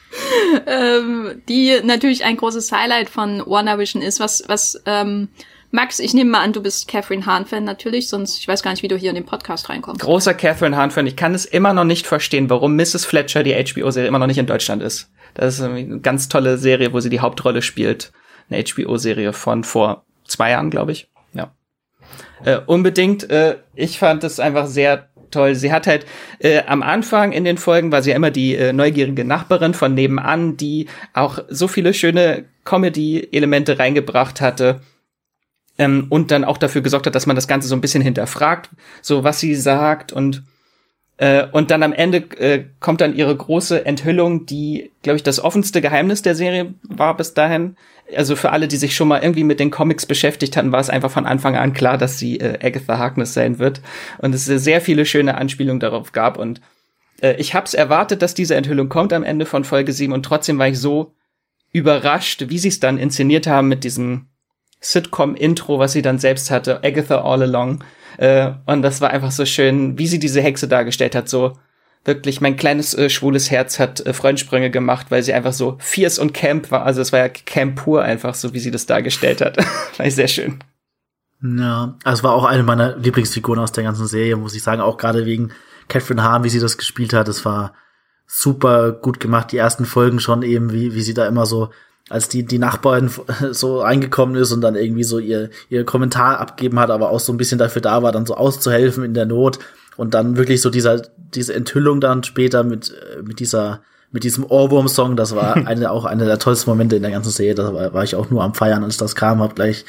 [SPEAKER 1] ähm, die natürlich ein großes Highlight von WandaVision ist, was, was ähm, Max, ich nehme mal an, du bist Catherine Hahn-Fan natürlich, sonst ich weiß gar nicht, wie du hier in den Podcast reinkommst.
[SPEAKER 2] Großer Catherine Hahn-Fan. Ich kann es immer noch nicht verstehen, warum Mrs. Fletcher, die HBO-Serie, immer noch nicht in Deutschland ist. Das ist eine ganz tolle Serie, wo sie die Hauptrolle spielt. Eine HBO-Serie von vor zwei Jahren, glaube ich. Ja. Äh, unbedingt. Äh, ich fand es einfach sehr toll. Sie hat halt äh, am Anfang in den Folgen war sie ja immer die äh, neugierige Nachbarin von nebenan, die auch so viele schöne Comedy-Elemente reingebracht hatte ähm, und dann auch dafür gesorgt hat, dass man das Ganze so ein bisschen hinterfragt, so was sie sagt und äh, und dann am Ende äh, kommt dann ihre große Enthüllung, die, glaube ich, das offenste Geheimnis der Serie war bis dahin. Also für alle, die sich schon mal irgendwie mit den Comics beschäftigt hatten, war es einfach von Anfang an klar, dass sie äh, Agatha Harkness sein wird. Und es sehr viele schöne Anspielungen darauf gab. Und äh, ich hab's erwartet, dass diese Enthüllung kommt am Ende von Folge 7 und trotzdem war ich so überrascht, wie sie es dann inszeniert haben mit diesem Sitcom-Intro, was sie dann selbst hatte, Agatha All Along. Äh, und das war einfach so schön, wie sie diese Hexe dargestellt hat. So wirklich, mein kleines äh, schwules Herz hat äh, Freundsprünge gemacht, weil sie einfach so fierce und camp war. Also es war ja Camp pur einfach, so wie sie das dargestellt hat. war ich sehr schön.
[SPEAKER 3] Ja, also es war auch eine meiner Lieblingsfiguren aus der ganzen Serie, muss ich sagen. Auch gerade wegen Catherine Hahn, wie sie das gespielt hat. Es war super gut gemacht. Die ersten Folgen schon eben, wie, wie sie da immer so als die, die Nachbarin so reingekommen ist und dann irgendwie so ihr, ihr Kommentar abgeben hat, aber auch so ein bisschen dafür da war, dann so auszuhelfen in der Not und dann wirklich so dieser, diese Enthüllung dann später mit, äh, mit dieser, mit diesem Ohrwurm-Song, das war eine, auch einer der tollsten Momente in der ganzen Serie, da war, war ich auch nur am Feiern, als das kam, hab gleich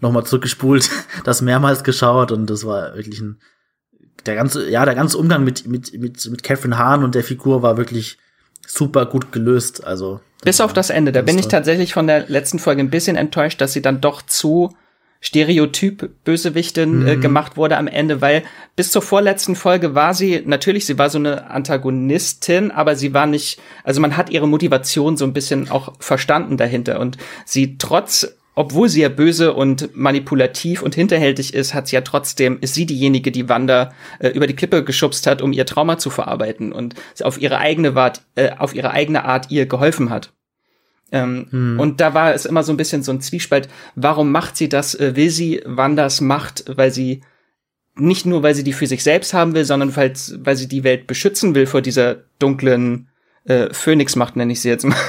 [SPEAKER 3] nochmal zurückgespult, das mehrmals geschaut und das war wirklich ein, der ganze, ja, der ganze Umgang mit, mit, mit, mit Catherine Hahn und der Figur war wirklich super gut gelöst, also
[SPEAKER 2] bis auf das Ende. Da bin ich tatsächlich von der letzten Folge ein bisschen enttäuscht, dass sie dann doch zu Stereotyp Bösewichtin mhm. äh, gemacht wurde am Ende, weil bis zur vorletzten Folge war sie natürlich, sie war so eine Antagonistin, aber sie war nicht, also man hat ihre Motivation so ein bisschen auch verstanden dahinter und sie trotz obwohl sie ja böse und manipulativ und hinterhältig ist, hat sie ja trotzdem, ist sie diejenige, die Wanda äh, über die Klippe geschubst hat, um ihr Trauma zu verarbeiten und auf ihre eigene Art, äh, auf ihre eigene Art ihr geholfen hat. Ähm, hm. Und da war es immer so ein bisschen so ein Zwiespalt. Warum macht sie das? Äh, will sie Wandas Macht, weil sie nicht nur, weil sie die für sich selbst haben will, sondern weil, weil sie die Welt beschützen will vor dieser dunklen äh, Phönixmacht, nenne ich sie jetzt mal.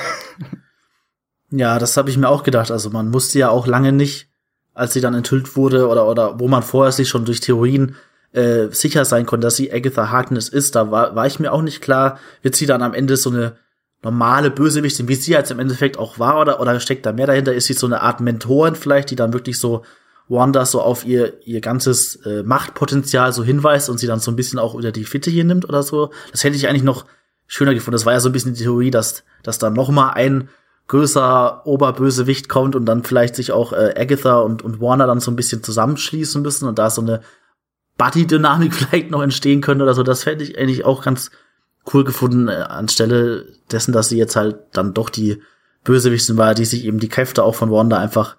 [SPEAKER 3] Ja, das habe ich mir auch gedacht. Also man musste ja auch lange nicht, als sie dann enthüllt wurde oder, oder wo man vorher sich schon durch Theorien äh, sicher sein konnte, dass sie Agatha Harkness ist, da war, war ich mir auch nicht klar, wird sie dann am Ende so eine normale Bösewichtin, wie sie jetzt im Endeffekt auch war, oder, oder steckt da mehr dahinter? Ist sie so eine Art Mentorin vielleicht, die dann wirklich so Wanda so auf ihr, ihr ganzes äh, Machtpotenzial so hinweist und sie dann so ein bisschen auch unter die Fitte hier nimmt oder so? Das hätte ich eigentlich noch schöner gefunden. Das war ja so ein bisschen die Theorie, dass, dass da noch mal ein größer Oberbösewicht kommt und dann vielleicht sich auch äh, Agatha und, und Warner dann so ein bisschen zusammenschließen müssen und da so eine Buddy-Dynamik vielleicht noch entstehen könnte oder so. Das fände ich eigentlich auch ganz cool gefunden, äh, anstelle dessen, dass sie jetzt halt dann doch die Bösewichtin war, die sich eben die Kräfte auch von Wanda einfach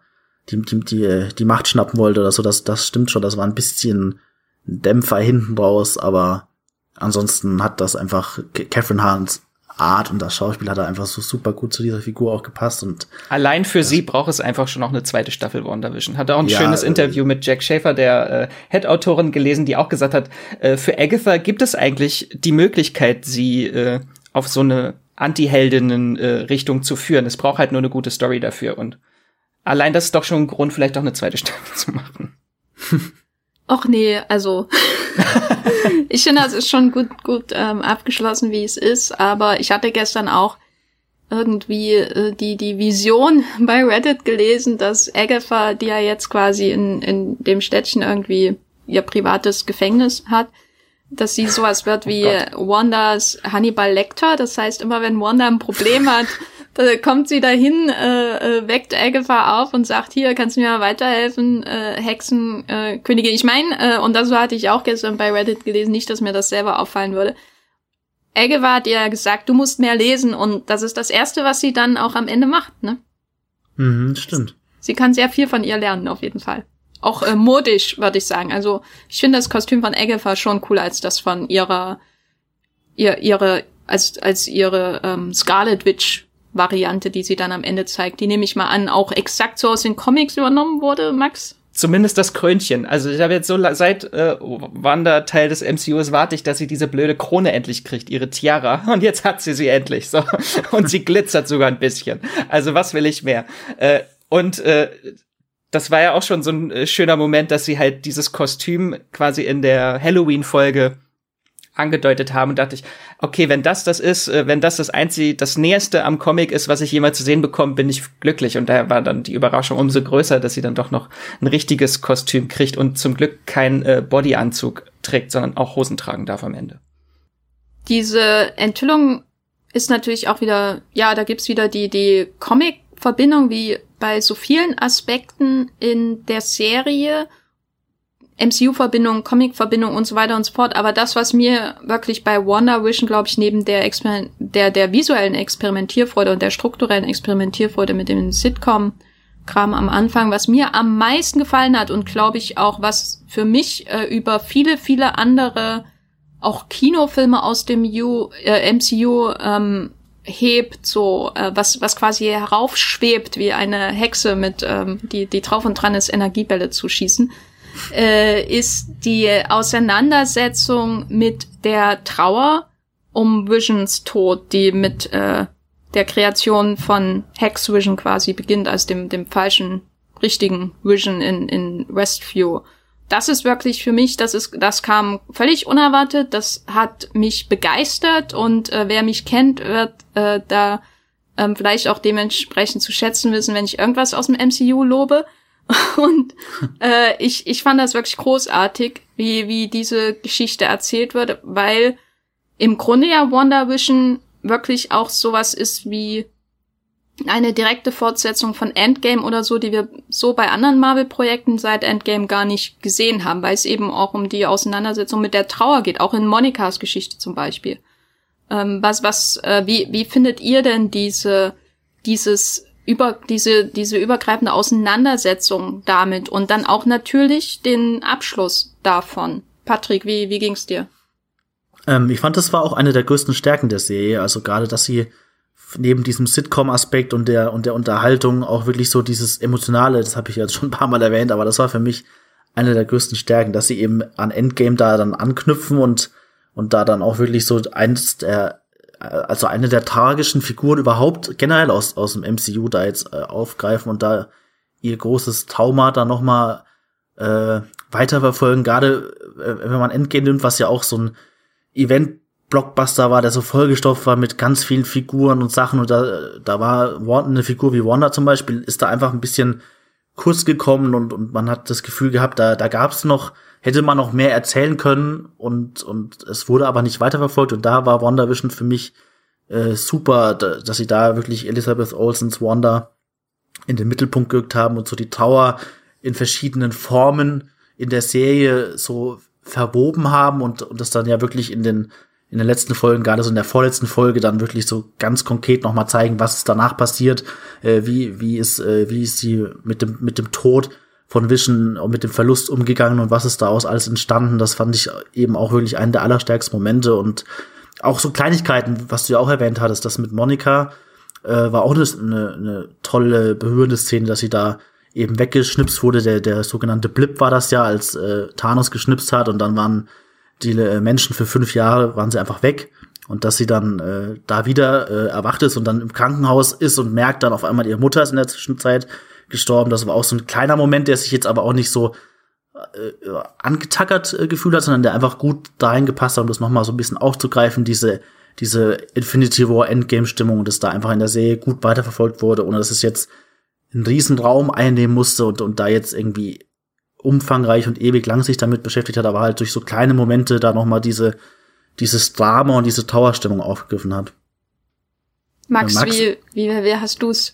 [SPEAKER 3] die, die, die, äh, die Macht schnappen wollte oder so. Das, das stimmt schon. Das war ein bisschen Dämpfer hinten raus, aber ansonsten hat das einfach Catherine Hahns Art und das Schauspiel hat er einfach so super gut zu dieser Figur auch gepasst und
[SPEAKER 2] allein für sie braucht es einfach schon noch eine zweite Staffel WandaVision. Hat auch ein ja, schönes äh, Interview mit Jack Schaefer, der äh, Head-Autorin, gelesen, die auch gesagt hat, äh, für Agatha gibt es eigentlich die Möglichkeit, sie äh, auf so eine Anti-Heldinnen-Richtung äh, zu führen. Es braucht halt nur eine gute Story dafür und allein das ist doch schon ein Grund, vielleicht auch eine zweite Staffel zu machen.
[SPEAKER 1] Och nee, also ich finde, das ist schon gut, gut ähm, abgeschlossen, wie es ist. Aber ich hatte gestern auch irgendwie äh, die die Vision bei Reddit gelesen, dass Agatha, die ja jetzt quasi in in dem Städtchen irgendwie ihr privates Gefängnis hat, dass sie sowas wird oh wie oh Wandas Hannibal Lecter. Das heißt, immer wenn Wanda ein Problem hat, da kommt sie dahin, äh, äh, weckt Agatha auf und sagt, hier, kannst du mir mal weiterhelfen, äh, Hexenkönigin. Äh, ich meine, äh, und das hatte ich auch gestern bei Reddit gelesen, nicht, dass mir das selber auffallen würde. Agatha hat ihr gesagt, du musst mehr lesen und das ist das Erste, was sie dann auch am Ende macht, ne?
[SPEAKER 3] Mhm, stimmt.
[SPEAKER 1] Sie kann sehr viel von ihr lernen, auf jeden Fall. Auch äh, modisch, würde ich sagen. Also, ich finde das Kostüm von Agatha schon cooler als das von ihrer, ihr, ihre, als, als ihre ähm, Scarlet Witch Variante, die sie dann am Ende zeigt, die nehme ich mal an, auch exakt so aus den Comics übernommen wurde, Max?
[SPEAKER 2] Zumindest das Krönchen. Also ich habe jetzt so seit äh, Wanda Teil des MCUs warte ich, dass sie diese blöde Krone endlich kriegt, ihre Tiara. Und jetzt hat sie sie endlich. So und sie glitzert sogar ein bisschen. Also was will ich mehr? Äh, und äh, das war ja auch schon so ein äh, schöner Moment, dass sie halt dieses Kostüm quasi in der Halloween-Folge angedeutet haben und dachte ich, okay, wenn das das ist, äh, wenn das das einzige, das näherste am Comic ist, was ich jemals zu sehen bekomme, bin ich glücklich. Und daher war dann die Überraschung umso größer, dass sie dann doch noch ein richtiges Kostüm kriegt und zum Glück kein äh, Bodyanzug trägt, sondern auch Hosen tragen darf am Ende.
[SPEAKER 1] Diese Enthüllung ist natürlich auch wieder, ja, da gibt's wieder die, die Comic-Verbindung wie bei so vielen Aspekten in der Serie MCU-Verbindung, Comic-Verbindung und so weiter und so fort. Aber das, was mir wirklich bei WandaVision, glaube ich, neben der, Exper der, der visuellen Experimentierfreude und der strukturellen Experimentierfreude mit dem Sitcom-Kram am Anfang, was mir am meisten gefallen hat und glaube ich auch, was für mich äh, über viele, viele andere auch Kinofilme aus dem U, äh, MCU ähm, hebt, so äh, was was quasi heraufschwebt wie eine Hexe mit ähm, die die drauf und dran ist Energiebälle zu schießen äh, ist die Auseinandersetzung mit der Trauer um Visions Tod, die mit äh, der Kreation von Hex Vision quasi beginnt, als dem, dem falschen, richtigen Vision in, in Westview. Das ist wirklich für mich, das ist, das kam völlig unerwartet, das hat mich begeistert und äh, wer mich kennt, wird äh, da ähm, vielleicht auch dementsprechend zu schätzen wissen, wenn ich irgendwas aus dem MCU lobe. Und äh, ich, ich fand das wirklich großartig, wie, wie diese Geschichte erzählt wird, weil im Grunde ja WandaVision wirklich auch sowas ist wie eine direkte Fortsetzung von Endgame oder so, die wir so bei anderen Marvel-Projekten seit Endgame gar nicht gesehen haben, weil es eben auch um die Auseinandersetzung mit der Trauer geht, auch in Monikas Geschichte zum Beispiel. Ähm, was, was, äh, wie, wie findet ihr denn diese, dieses über diese, diese übergreifende Auseinandersetzung damit und dann auch natürlich den Abschluss davon. Patrick, wie, wie ging's dir?
[SPEAKER 3] Ähm, ich fand, das war auch eine der größten Stärken der Serie. Also gerade, dass sie neben diesem Sitcom-Aspekt und der, und der Unterhaltung auch wirklich so dieses Emotionale, das habe ich jetzt schon ein paar Mal erwähnt, aber das war für mich eine der größten Stärken, dass sie eben an Endgame da dann anknüpfen und, und da dann auch wirklich so eins der, also eine der tragischen Figuren überhaupt generell aus, aus dem MCU da jetzt äh, aufgreifen und da ihr großes Trauma da nochmal äh, weiterverfolgen, gerade äh, wenn man Endgame nimmt, was ja auch so ein Event Blockbuster war, der so vollgestopft war mit ganz vielen Figuren und Sachen und da, da war eine Figur wie Wanda zum Beispiel, ist da einfach ein bisschen kurz gekommen und, und man hat das Gefühl gehabt, da, da gab es noch, hätte man noch mehr erzählen können und, und es wurde aber nicht weiterverfolgt. Und da war WandaVision für mich äh, super, dass sie da wirklich Elizabeth Olsens Wanda in den Mittelpunkt gerückt haben und so die Trauer in verschiedenen Formen in der Serie so verwoben haben und, und das dann ja wirklich in den in den letzten Folgen, gerade so in der vorletzten Folge, dann wirklich so ganz konkret nochmal zeigen, was danach passiert, äh, wie, wie ist, äh, wie ist sie mit dem, mit dem Tod von Vision und mit dem Verlust umgegangen und was ist daraus alles entstanden. Das fand ich eben auch wirklich einen der allerstärksten Momente und auch so Kleinigkeiten, was du ja auch erwähnt hattest, das mit Monika äh, war auch eine, eine tolle, berührende Szene, dass sie da eben weggeschnipst wurde. Der, der sogenannte Blip war das ja, als äh, Thanos geschnipst hat und dann waren die äh, Menschen für fünf Jahre waren sie einfach weg und dass sie dann äh, da wieder äh, erwacht ist und dann im Krankenhaus ist und merkt dann auf einmal, ihre Mutter ist in der Zwischenzeit gestorben. Das war auch so ein kleiner Moment, der sich jetzt aber auch nicht so äh, angetackert äh, gefühlt hat, sondern der einfach gut dahin gepasst hat, um das nochmal so ein bisschen aufzugreifen, diese diese Infinity War Endgame Stimmung und das da einfach in der Serie gut weiterverfolgt wurde, ohne dass es jetzt einen riesen Raum einnehmen musste und, und da jetzt irgendwie umfangreich und ewig lang sich damit beschäftigt hat, aber halt durch so kleine Momente da nochmal diese, dieses Drama und diese Trauerstimmung aufgegriffen hat.
[SPEAKER 1] Max, Max wie, wie, wie hast du es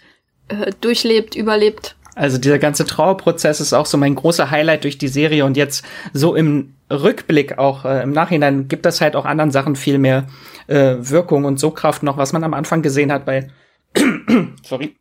[SPEAKER 1] äh, durchlebt, überlebt?
[SPEAKER 2] Also dieser ganze Trauerprozess ist auch so mein großer Highlight durch die Serie und jetzt so im Rückblick auch äh, im Nachhinein gibt das halt auch anderen Sachen viel mehr äh, Wirkung und so Kraft noch, was man am Anfang gesehen hat bei sorry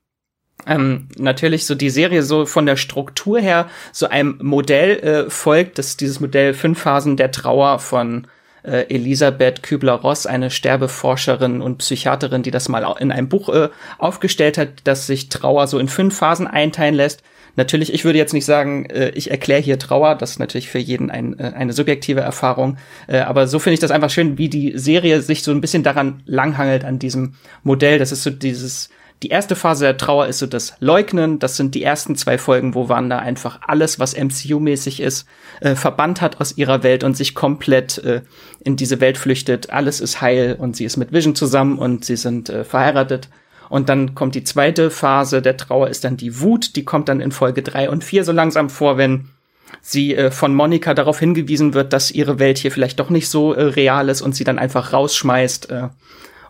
[SPEAKER 2] ähm, natürlich so die Serie so von der Struktur her so einem Modell äh, folgt, das ist dieses Modell Fünf Phasen der Trauer von äh, Elisabeth Kübler-Ross, eine Sterbeforscherin und Psychiaterin, die das mal in einem Buch äh, aufgestellt hat, dass sich Trauer so in fünf Phasen einteilen lässt. Natürlich, ich würde jetzt nicht sagen, äh, ich erkläre hier Trauer, das ist natürlich für jeden ein, äh, eine subjektive Erfahrung, äh, aber so finde ich das einfach schön, wie die Serie sich so ein bisschen daran langhangelt an diesem Modell. Das ist so dieses die erste Phase der Trauer ist so das Leugnen. Das sind die ersten zwei Folgen, wo Wanda einfach alles, was MCU-mäßig ist, äh, verbannt hat aus ihrer Welt und sich komplett äh, in diese Welt flüchtet. Alles ist heil und sie ist mit Vision zusammen und sie sind äh, verheiratet. Und dann kommt die zweite Phase der Trauer, ist dann die Wut. Die kommt dann in Folge drei und vier so langsam vor, wenn sie äh, von Monika darauf hingewiesen wird, dass ihre Welt hier vielleicht doch nicht so äh, real ist und sie dann einfach rausschmeißt. Äh,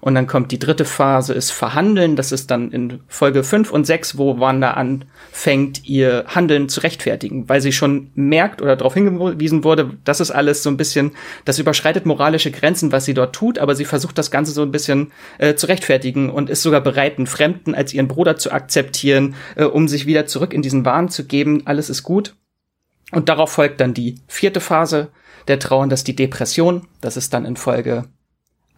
[SPEAKER 2] und dann kommt die dritte Phase, ist Verhandeln. Das ist dann in Folge 5 und 6, wo Wanda anfängt, ihr Handeln zu rechtfertigen, weil sie schon merkt oder darauf hingewiesen wurde, das ist alles so ein bisschen, das überschreitet moralische Grenzen, was sie dort tut, aber sie versucht das Ganze so ein bisschen äh, zu rechtfertigen und ist sogar bereit, einen Fremden als ihren Bruder zu akzeptieren, äh, um sich wieder zurück in diesen Wahn zu geben. Alles ist gut. Und darauf folgt dann die vierte Phase der Trauer, das ist die Depression. Das ist dann in Folge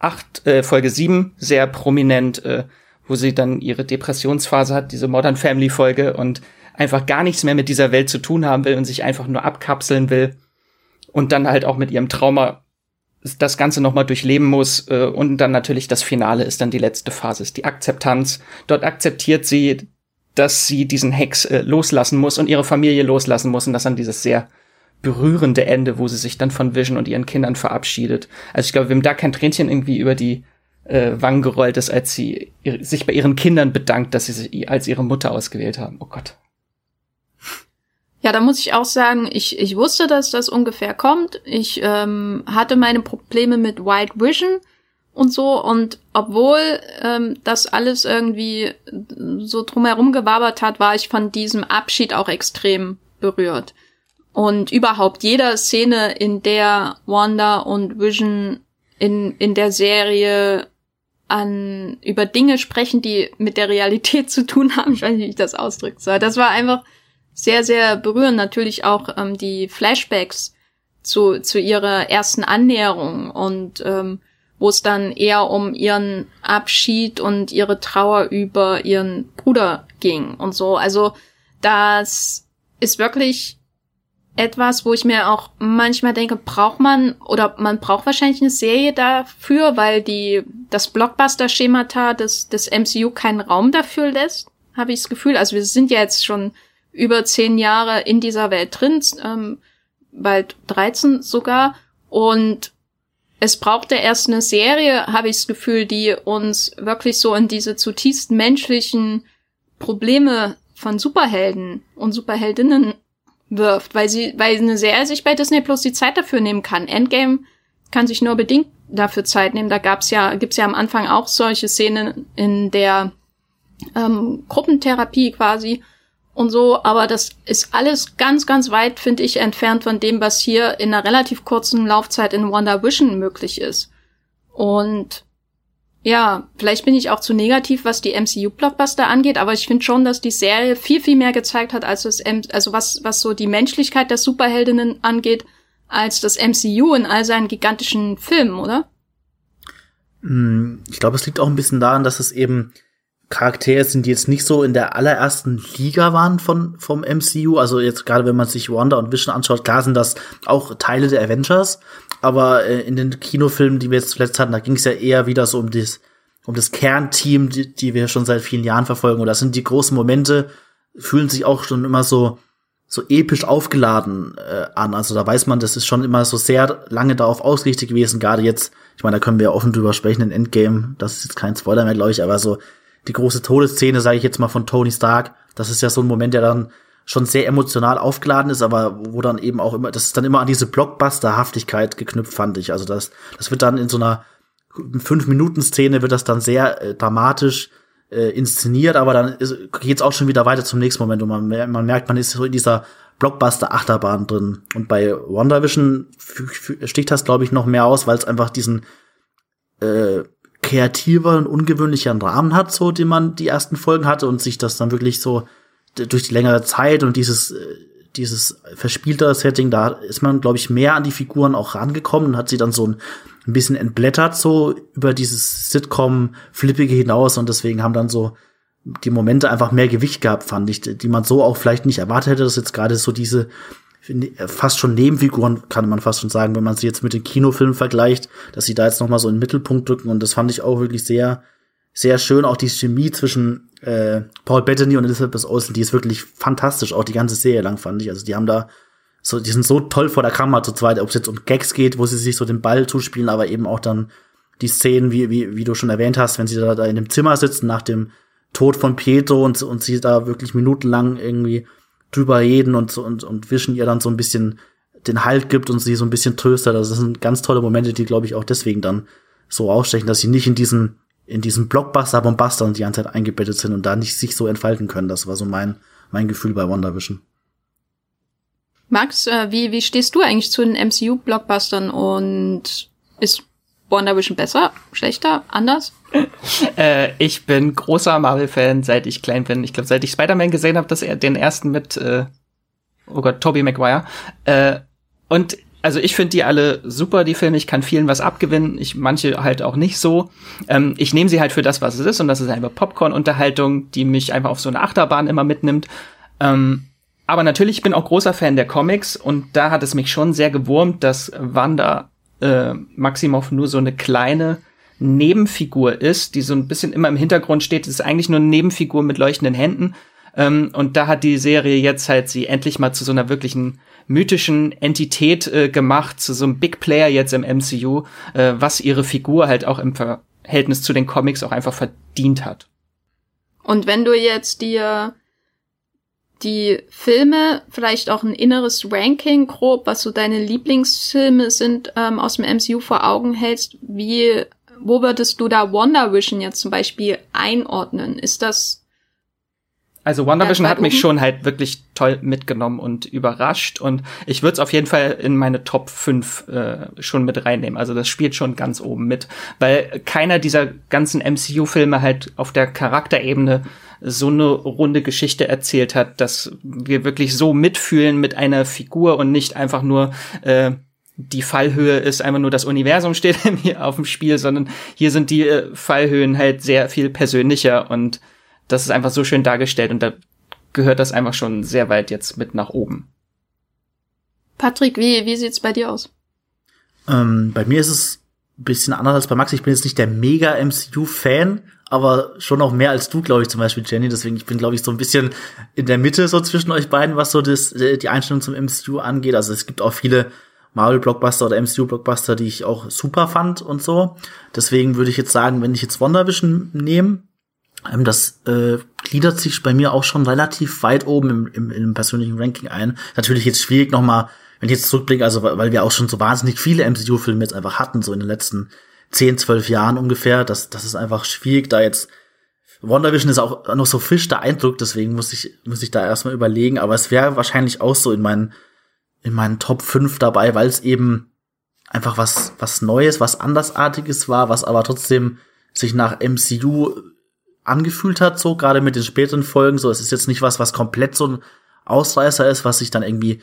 [SPEAKER 2] 8, äh, Folge 7 sehr prominent, äh, wo sie dann ihre Depressionsphase hat, diese Modern Family Folge und einfach gar nichts mehr mit dieser Welt zu tun haben will und sich einfach nur abkapseln will und dann halt auch mit ihrem Trauma das Ganze nochmal durchleben muss äh, und dann natürlich das Finale ist dann die letzte Phase, ist die Akzeptanz. Dort akzeptiert sie, dass sie diesen Hex äh, loslassen muss und ihre Familie loslassen muss und das dann dieses sehr berührende Ende, wo sie sich dann von Vision und ihren Kindern verabschiedet. Also ich glaube, wem da kein Tränchen irgendwie über die äh, Wangen gerollt ist, als sie sich bei ihren Kindern bedankt, dass sie sich als ihre Mutter ausgewählt haben. Oh Gott.
[SPEAKER 1] Ja, da muss ich auch sagen, ich, ich wusste, dass das ungefähr kommt. Ich ähm, hatte meine Probleme mit White Vision und so. Und obwohl ähm, das alles irgendwie so drumherum gewabert hat, war ich von diesem Abschied auch extrem berührt. Und überhaupt jeder Szene, in der Wanda und Vision in, in der Serie an, über Dinge sprechen, die mit der Realität zu tun haben. Ich weiß nicht, wie ich das ausdrücken soll. Das war einfach sehr, sehr berührend. Natürlich auch ähm, die Flashbacks zu, zu ihrer ersten Annäherung und ähm, wo es dann eher um ihren Abschied und ihre Trauer über ihren Bruder ging und so. Also das ist wirklich etwas, wo ich mir auch manchmal denke, braucht man oder man braucht wahrscheinlich eine Serie dafür, weil die das Blockbuster-Schemata des, des MCU keinen Raum dafür lässt, habe ich das Gefühl. Also wir sind ja jetzt schon über zehn Jahre in dieser Welt drin, ähm, bald 13 sogar. Und es brauchte erst eine Serie, habe ich das Gefühl, die uns wirklich so in diese zutiefst menschlichen Probleme von Superhelden und Superheldinnen wirft, weil sie, weil eine Serie sich bei Disney Plus die Zeit dafür nehmen kann. Endgame kann sich nur bedingt dafür Zeit nehmen. Da gab's ja, gibt's ja am Anfang auch solche Szenen in der ähm, Gruppentherapie quasi und so, aber das ist alles ganz, ganz weit, finde ich, entfernt von dem, was hier in einer relativ kurzen Laufzeit in Wonder Vision möglich ist. Und ja, vielleicht bin ich auch zu negativ, was die MCU-Blockbuster angeht, aber ich finde schon, dass die Serie viel, viel mehr gezeigt hat, als das, M also was, was so die Menschlichkeit der Superheldinnen angeht, als das MCU in all seinen gigantischen Filmen, oder?
[SPEAKER 3] Hm, ich glaube, es liegt auch ein bisschen daran, dass es eben Charaktere sind, die jetzt nicht so in der allerersten Liga waren von, vom MCU. Also jetzt gerade wenn man sich Wanda und Vision anschaut, klar sind das auch Teile der Avengers. Aber äh, in den Kinofilmen, die wir jetzt zuletzt hatten, da ging es ja eher wieder so um das, um das Kernteam, die, die wir schon seit vielen Jahren verfolgen. Und das sind die großen Momente, fühlen sich auch schon immer so, so episch aufgeladen äh, an. Also da weiß man, das ist schon immer so sehr lange darauf ausgerichtet gewesen. Gerade jetzt, ich meine, da können wir ja offen drüber sprechen in Endgame. Das ist jetzt kein Spoiler mehr, glaube ich, aber so die große Todesszene, sage ich jetzt mal von Tony Stark, das ist ja so ein Moment, der dann schon sehr emotional aufgeladen ist, aber wo dann eben auch immer, das ist dann immer an diese Blockbuster-Haftigkeit geknüpft, fand ich. Also das, das wird dann in so einer Fünf-Minuten-Szene wird das dann sehr äh, dramatisch äh, inszeniert, aber dann geht es auch schon wieder weiter zum nächsten Moment und man, man merkt, man ist so in dieser Blockbuster-Achterbahn drin. Und bei WandaVision sticht das, glaube ich, noch mehr aus, weil es einfach diesen äh, kreativer und ungewöhnlicheren Rahmen hat, so den man die ersten Folgen hatte und sich das dann wirklich so durch die längere Zeit und dieses äh, dieses verspielte Setting, da ist man, glaube ich, mehr an die Figuren auch rangekommen und hat sie dann so ein, ein bisschen entblättert, so über dieses Sitcom-Flippige hinaus und deswegen haben dann so die Momente einfach mehr Gewicht gehabt, fand ich, die man so auch vielleicht nicht erwartet hätte, dass jetzt gerade so diese fast schon Nebenfiguren, kann man fast schon sagen, wenn man sie jetzt mit den Kinofilmen vergleicht, dass sie da jetzt noch mal so in den Mittelpunkt drücken und das fand ich auch wirklich sehr, sehr schön. Auch die Chemie zwischen äh, Paul Bettany und Elizabeth Olsen, die ist wirklich fantastisch, auch die ganze Serie lang fand ich. Also die haben da so, die sind so toll vor der Kamera zu zweit, ob es jetzt um Gags geht, wo sie sich so den Ball zuspielen, aber eben auch dann die Szenen, wie, wie, wie du schon erwähnt hast, wenn sie da, da in dem Zimmer sitzen nach dem Tod von Pietro und, und sie da wirklich minutenlang irgendwie drüber reden und, und, und Vision ihr dann so ein bisschen den Halt gibt und sie so ein bisschen tröstet. Also das sind ganz tolle Momente, die, glaube ich, auch deswegen dann so ausstechen, dass sie nicht in diesen, in diesen Blockbuster-Bombastern die ganze Zeit eingebettet sind und da nicht sich so entfalten können. Das war so mein, mein Gefühl bei WandaVision.
[SPEAKER 1] Max, äh, wie, wie stehst du eigentlich zu den MCU-Blockbustern und ist WandaVision besser, schlechter, anders?
[SPEAKER 2] äh, ich bin großer Marvel-Fan, seit ich klein bin. Ich glaube, seit ich Spider-Man gesehen habe, dass er den ersten mit, äh, oh Gott, Tobey Maguire. Äh, und also ich finde die alle super, die Filme. Ich kann vielen was abgewinnen. Ich manche halt auch nicht so. Ähm, ich nehme sie halt für das, was es ist, und das ist einfach Popcorn-Unterhaltung, die mich einfach auf so eine Achterbahn immer mitnimmt. Ähm, aber natürlich, ich bin auch großer Fan der Comics und da hat es mich schon sehr gewurmt, dass Wanda äh, Maximov nur so eine kleine Nebenfigur ist, die so ein bisschen immer im Hintergrund steht. Das ist eigentlich nur eine Nebenfigur mit leuchtenden Händen. Ähm, und da hat die Serie jetzt halt sie endlich mal zu so einer wirklichen mythischen Entität äh, gemacht, zu so einem Big Player jetzt im MCU, äh, was ihre Figur halt auch im Verhältnis zu den Comics auch einfach verdient hat.
[SPEAKER 1] Und wenn du jetzt dir die Filme, vielleicht auch ein inneres Ranking grob, was so deine Lieblingsfilme sind ähm, aus dem MCU vor Augen hältst, wie, wo würdest du da Wonder Vision jetzt zum Beispiel einordnen? Ist das
[SPEAKER 2] also WandaVision hat mich schon halt wirklich toll mitgenommen und überrascht und ich würde es auf jeden Fall in meine Top 5 äh, schon mit reinnehmen. Also das spielt schon ganz oben mit, weil keiner dieser ganzen MCU-Filme halt auf der Charakterebene so eine runde Geschichte erzählt hat, dass wir wirklich so mitfühlen mit einer Figur und nicht einfach nur äh, die Fallhöhe ist einfach nur das Universum steht hier auf dem Spiel, sondern hier sind die äh, Fallhöhen halt sehr viel persönlicher und das ist einfach so schön dargestellt und da gehört das einfach schon sehr weit jetzt mit nach oben.
[SPEAKER 1] Patrick, wie, wie sieht's bei dir aus?
[SPEAKER 3] Ähm, bei mir ist es ein bisschen anders als bei Max. Ich bin jetzt nicht der mega MCU-Fan, aber schon noch mehr als du, glaube ich, zum Beispiel, Jenny. Deswegen, ich bin, glaube ich, so ein bisschen in der Mitte so zwischen euch beiden, was so das, äh, die Einstellung zum MCU angeht. Also es gibt auch viele Marvel-Blockbuster oder MCU-Blockbuster, die ich auch super fand und so. Deswegen würde ich jetzt sagen, wenn ich jetzt WandaVision nehme, das äh, gliedert sich bei mir auch schon relativ weit oben im, im, im persönlichen Ranking ein. Natürlich jetzt schwierig nochmal, wenn ich jetzt zurückblicke, also weil wir auch schon so wahnsinnig viele MCU-Filme jetzt einfach hatten, so in den letzten 10, 12 Jahren ungefähr. Das, das ist einfach schwierig, da jetzt WandaVision ist auch noch so frisch der Eindruck, deswegen muss ich, muss ich da erstmal überlegen, aber es wäre wahrscheinlich auch so in meinen, in meinen Top 5 dabei, weil es eben einfach was, was Neues, was Andersartiges war, was aber trotzdem sich nach MCU angefühlt hat, so gerade mit den späteren Folgen. So, es ist jetzt nicht was, was komplett so ein Ausreißer ist, was sich dann irgendwie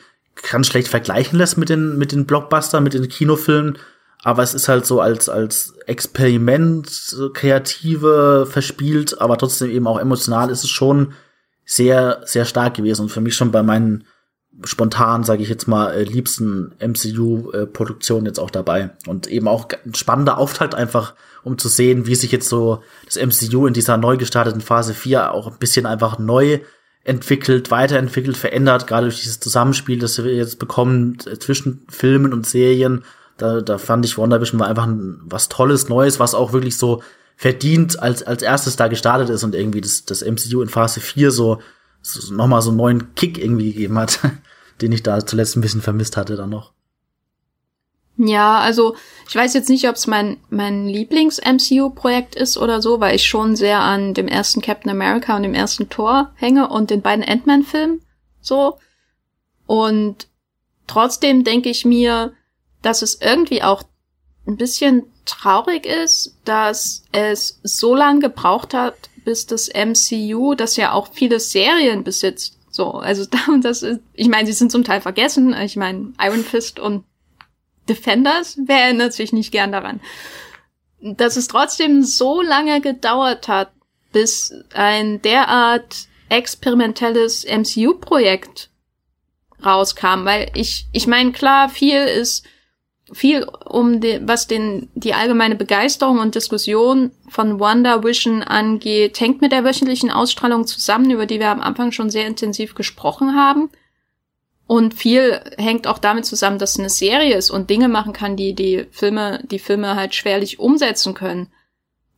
[SPEAKER 3] ganz schlecht vergleichen lässt mit den, mit den Blockbuster, mit den Kinofilmen. Aber es ist halt so als, als Experiment, kreative, verspielt, aber trotzdem eben auch emotional ist es schon sehr, sehr stark gewesen und für mich schon bei meinen spontan, sage ich jetzt mal, äh, liebsten MCU-Produktionen jetzt auch dabei. Und eben auch ein spannender Auftakt einfach, um zu sehen, wie sich jetzt so das MCU in dieser neu gestarteten Phase 4 auch ein bisschen einfach neu entwickelt, weiterentwickelt, verändert, gerade durch dieses Zusammenspiel, das wir jetzt bekommen äh, zwischen Filmen und Serien. Da, da fand ich WandaVision war einfach ein, was Tolles, Neues, was auch wirklich so verdient als, als erstes da gestartet ist und irgendwie das, das MCU in Phase 4 so so nochmal so einen neuen Kick irgendwie gegeben hat, den ich da zuletzt ein bisschen vermisst hatte dann noch.
[SPEAKER 1] Ja, also ich weiß jetzt nicht, ob es mein, mein Lieblings-MCU-Projekt ist oder so, weil ich schon sehr an dem ersten Captain America und dem ersten Thor hänge und den beiden Ant-Man-Filmen so. Und trotzdem denke ich mir, dass es irgendwie auch ein bisschen traurig ist, dass es so lange gebraucht hat, bis das MCU, das ja auch viele Serien besitzt. So, also das ist, ich meine, sie sind zum Teil vergessen. Ich meine, Iron Fist und Defenders, wer erinnert sich nicht gern daran? Dass es trotzdem so lange gedauert hat, bis ein derart experimentelles MCU-Projekt rauskam, weil ich, ich meine, klar, viel ist viel um den, was den, die allgemeine Begeisterung und Diskussion von Wonder Vision angeht, hängt mit der wöchentlichen Ausstrahlung zusammen, über die wir am Anfang schon sehr intensiv gesprochen haben. Und viel hängt auch damit zusammen, dass es eine Serie ist und Dinge machen kann, die die Filme, die Filme halt schwerlich umsetzen können.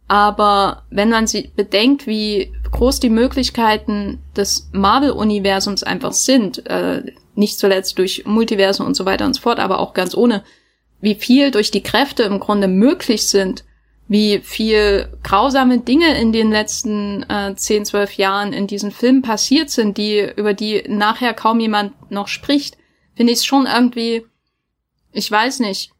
[SPEAKER 1] Aber wenn man sie bedenkt, wie groß die Möglichkeiten des Marvel-Universums einfach sind, äh, nicht zuletzt durch Multiversen und so weiter und so fort, aber auch ganz ohne, wie viel durch die Kräfte im Grunde möglich sind, wie viel grausame Dinge in den letzten äh, 10, 12 Jahren in diesen Filmen passiert sind, die, über die nachher kaum jemand noch spricht, finde ich es schon irgendwie, ich weiß nicht.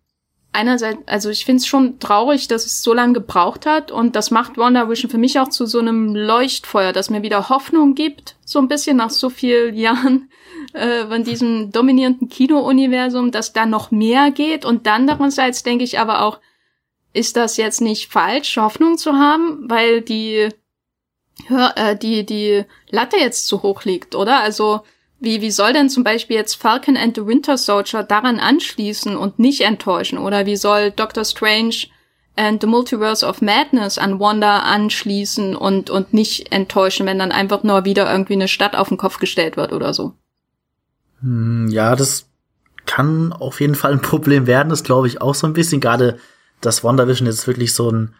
[SPEAKER 1] Einerseits, also ich finde es schon traurig, dass es so lange gebraucht hat und das macht Wonder Vision für mich auch zu so einem Leuchtfeuer, das mir wieder Hoffnung gibt, so ein bisschen nach so vielen Jahren äh, von diesem dominierenden Kino-Universum, dass da noch mehr geht. Und dann andererseits denke ich aber auch, ist das jetzt nicht falsch, Hoffnung zu haben, weil die, äh, die, die Latte jetzt zu hoch liegt, oder? Also, wie, wie soll denn zum Beispiel jetzt Falcon and the Winter Soldier daran anschließen und nicht enttäuschen? Oder wie soll Doctor Strange and the Multiverse of Madness an Wanda anschließen und, und nicht enttäuschen, wenn dann einfach nur wieder irgendwie eine Stadt auf den Kopf gestellt wird oder so?
[SPEAKER 3] Hm, ja, das kann auf jeden Fall ein Problem werden, das glaube ich auch so ein bisschen. Gerade, dass WandaVision jetzt wirklich so einen,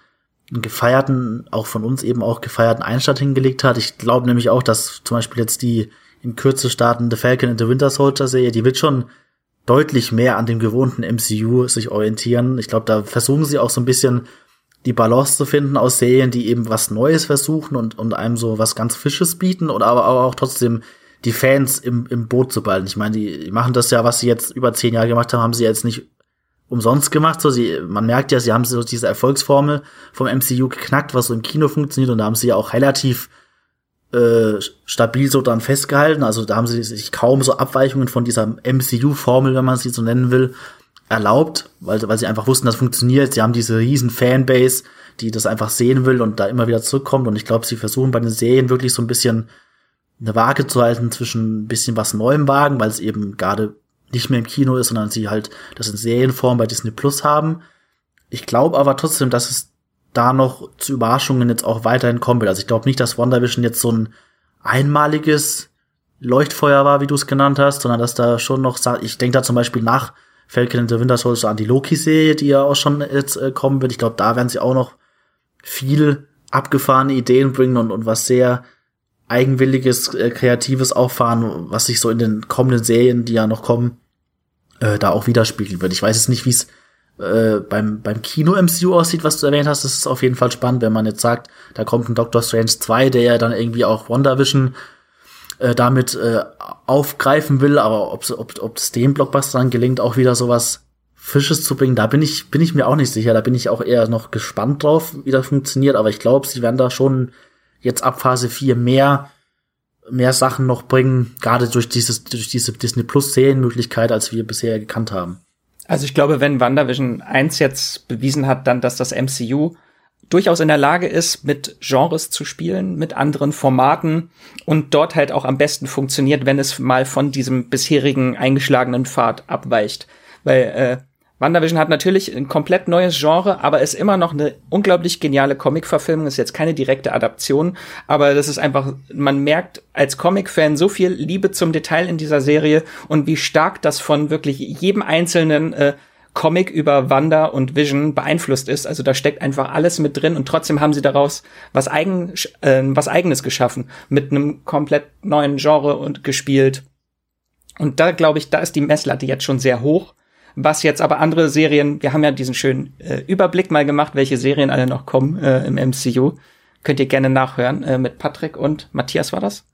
[SPEAKER 3] einen gefeierten, auch von uns eben auch gefeierten Einstand hingelegt hat. Ich glaube nämlich auch, dass zum Beispiel jetzt die in Kürze startende Falcon and the Winter Soldier Serie, die wird schon deutlich mehr an dem gewohnten MCU sich orientieren. Ich glaube, da versuchen sie auch so ein bisschen die Balance zu finden aus Serien, die eben was Neues versuchen und, und einem so was ganz Fisches bieten aber, aber auch trotzdem die Fans im, im Boot zu behalten. Ich meine, die machen das ja, was sie jetzt über zehn Jahre gemacht haben, haben sie jetzt nicht umsonst gemacht. So, sie, man merkt ja, sie haben so diese Erfolgsformel vom MCU geknackt, was so im Kino funktioniert, und da haben sie ja auch relativ äh, stabil so dann festgehalten. Also da haben sie sich kaum so Abweichungen von dieser MCU-Formel, wenn man sie so nennen will, erlaubt, weil, weil sie einfach wussten, das funktioniert. Sie haben diese riesen Fanbase, die das einfach sehen will und da immer wieder zurückkommt. Und ich glaube, sie versuchen bei den Serien wirklich so ein bisschen eine Waage zu halten zwischen ein bisschen was Neuem wagen, weil es eben gerade nicht mehr im Kino ist, sondern sie halt das in Serienform bei Disney Plus haben. Ich glaube aber trotzdem, dass es da noch zu Überraschungen jetzt auch weiterhin kommen wird. Also ich glaube nicht, dass WandaVision jetzt so ein einmaliges Leuchtfeuer war, wie du es genannt hast, sondern dass da schon noch, ich denke da zum Beispiel nach Falcon and the Winter Soldier an die Loki-Serie, die ja auch schon jetzt äh, kommen wird. Ich glaube, da werden sie auch noch viel abgefahrene Ideen bringen und, und was sehr eigenwilliges, äh, kreatives auffahren, was sich so in den kommenden Serien, die ja noch kommen, äh, da auch widerspiegeln wird. Ich weiß jetzt nicht, wie es äh, beim, beim Kino-MCU aussieht, was du erwähnt hast. Das ist auf jeden Fall spannend, wenn man jetzt sagt, da kommt ein Doctor Strange 2, der ja dann irgendwie auch WandaVision äh, damit äh, aufgreifen will, aber ob ob ob es dem Blockbuster dann gelingt, auch wieder sowas Fisches zu bringen, da bin ich bin ich mir auch nicht sicher. Da bin ich auch eher noch gespannt drauf, wie das funktioniert. Aber ich glaube, sie werden da schon jetzt ab Phase 4 mehr mehr Sachen noch bringen, gerade durch dieses durch diese Disney Plus Serienmöglichkeit, als wir bisher gekannt haben.
[SPEAKER 2] Also ich glaube, wenn WandaVision 1 jetzt bewiesen hat, dann, dass das MCU durchaus in der Lage ist, mit Genres zu spielen, mit anderen Formaten und dort halt auch am besten funktioniert, wenn es mal von diesem bisherigen eingeschlagenen Pfad abweicht. Weil äh, WandaVision hat natürlich ein komplett neues Genre, aber ist immer noch eine unglaublich geniale Comic-Verfilmung. Ist jetzt keine direkte Adaption, aber das ist einfach, man merkt als Comic-Fan so viel Liebe zum Detail in dieser Serie und wie stark das von wirklich jedem einzelnen äh, Comic über Wanda und Vision beeinflusst ist. Also da steckt einfach alles mit drin und trotzdem haben sie daraus was, eigen, äh, was eigenes geschaffen, mit einem komplett neuen Genre und gespielt. Und da glaube ich, da ist die Messlatte jetzt schon sehr hoch. Was jetzt aber andere Serien, wir haben ja diesen schönen äh, Überblick mal gemacht, welche Serien alle noch kommen äh, im MCU. Könnt ihr gerne nachhören äh, mit Patrick und Matthias war das?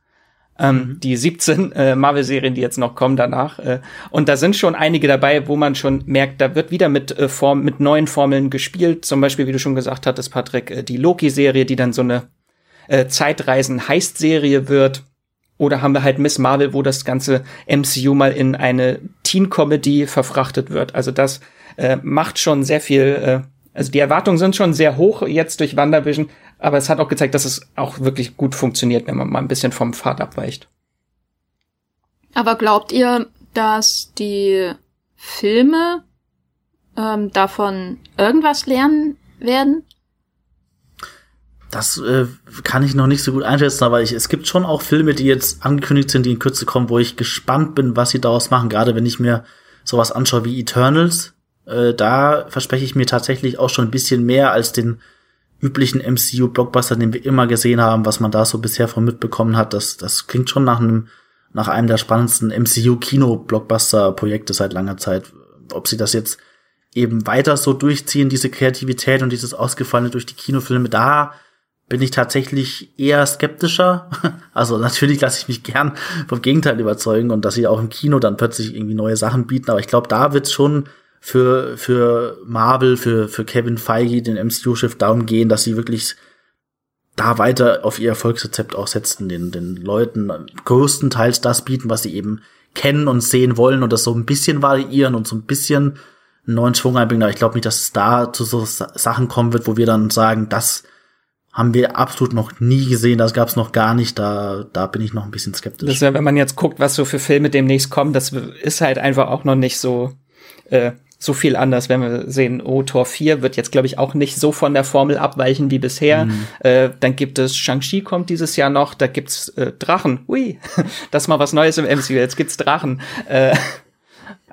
[SPEAKER 2] ähm, mhm. die 17 äh, Marvel-Serien, die jetzt noch kommen danach. Äh, und da sind schon einige dabei, wo man schon merkt, da wird wieder mit äh, Form, mit neuen Formeln gespielt. Zum Beispiel, wie du schon gesagt hattest, Patrick, äh, die Loki-Serie, die dann so eine äh, Zeitreisen-Heist-Serie wird. Oder haben wir halt Miss Marvel, wo das ganze MCU mal in eine Teen-Comedy verfrachtet wird. Also das äh, macht schon sehr viel, äh, also die Erwartungen sind schon sehr hoch jetzt durch WandaVision, aber es hat auch gezeigt, dass es auch wirklich gut funktioniert, wenn man mal ein bisschen vom Pfad abweicht.
[SPEAKER 1] Aber glaubt ihr, dass die Filme ähm, davon irgendwas lernen werden?
[SPEAKER 3] Das äh, kann ich noch nicht so gut einschätzen, aber ich, es gibt schon auch Filme, die jetzt angekündigt sind, die in Kürze kommen, wo ich gespannt bin, was sie daraus machen. Gerade wenn ich mir sowas anschaue wie Eternals, äh, da verspreche ich mir tatsächlich auch schon ein bisschen mehr als den üblichen MCU-Blockbuster, den wir immer gesehen haben, was man da so bisher von mitbekommen hat, das, das klingt schon nach einem, nach einem der spannendsten MCU-Kino-Blockbuster-Projekte seit langer Zeit. Ob sie das jetzt eben weiter so durchziehen, diese Kreativität und dieses Ausgefallene durch die Kinofilme, da bin ich tatsächlich eher skeptischer. Also natürlich lasse ich mich gern vom Gegenteil überzeugen und dass sie auch im Kino dann plötzlich irgendwie neue Sachen bieten. Aber ich glaube, da wird schon für, für Marvel, für, für Kevin Feige, den MCU-Schiff darum gehen, dass sie wirklich da weiter auf ihr Erfolgsrezept auch setzen, den, den Leuten größtenteils das bieten, was sie eben kennen und sehen wollen und das so ein bisschen variieren und so ein bisschen einen neuen Schwung einbringen. Aber ich glaube nicht, dass es da zu so Sachen kommen wird, wo wir dann sagen, das haben wir absolut noch nie gesehen, das gab es noch gar nicht, da, da bin ich noch ein bisschen skeptisch.
[SPEAKER 2] Das ja, wenn man jetzt guckt, was so für Filme demnächst kommen, das ist halt einfach auch noch nicht so äh, so viel anders, wenn wir sehen, oh, Tor 4 wird jetzt, glaube ich, auch nicht so von der Formel abweichen wie bisher. Mhm. Äh, dann gibt es Shang-Chi kommt dieses Jahr noch, da gibt's äh, Drachen. Ui, das ist mal was Neues im MCU, jetzt gibt's Drachen. Äh,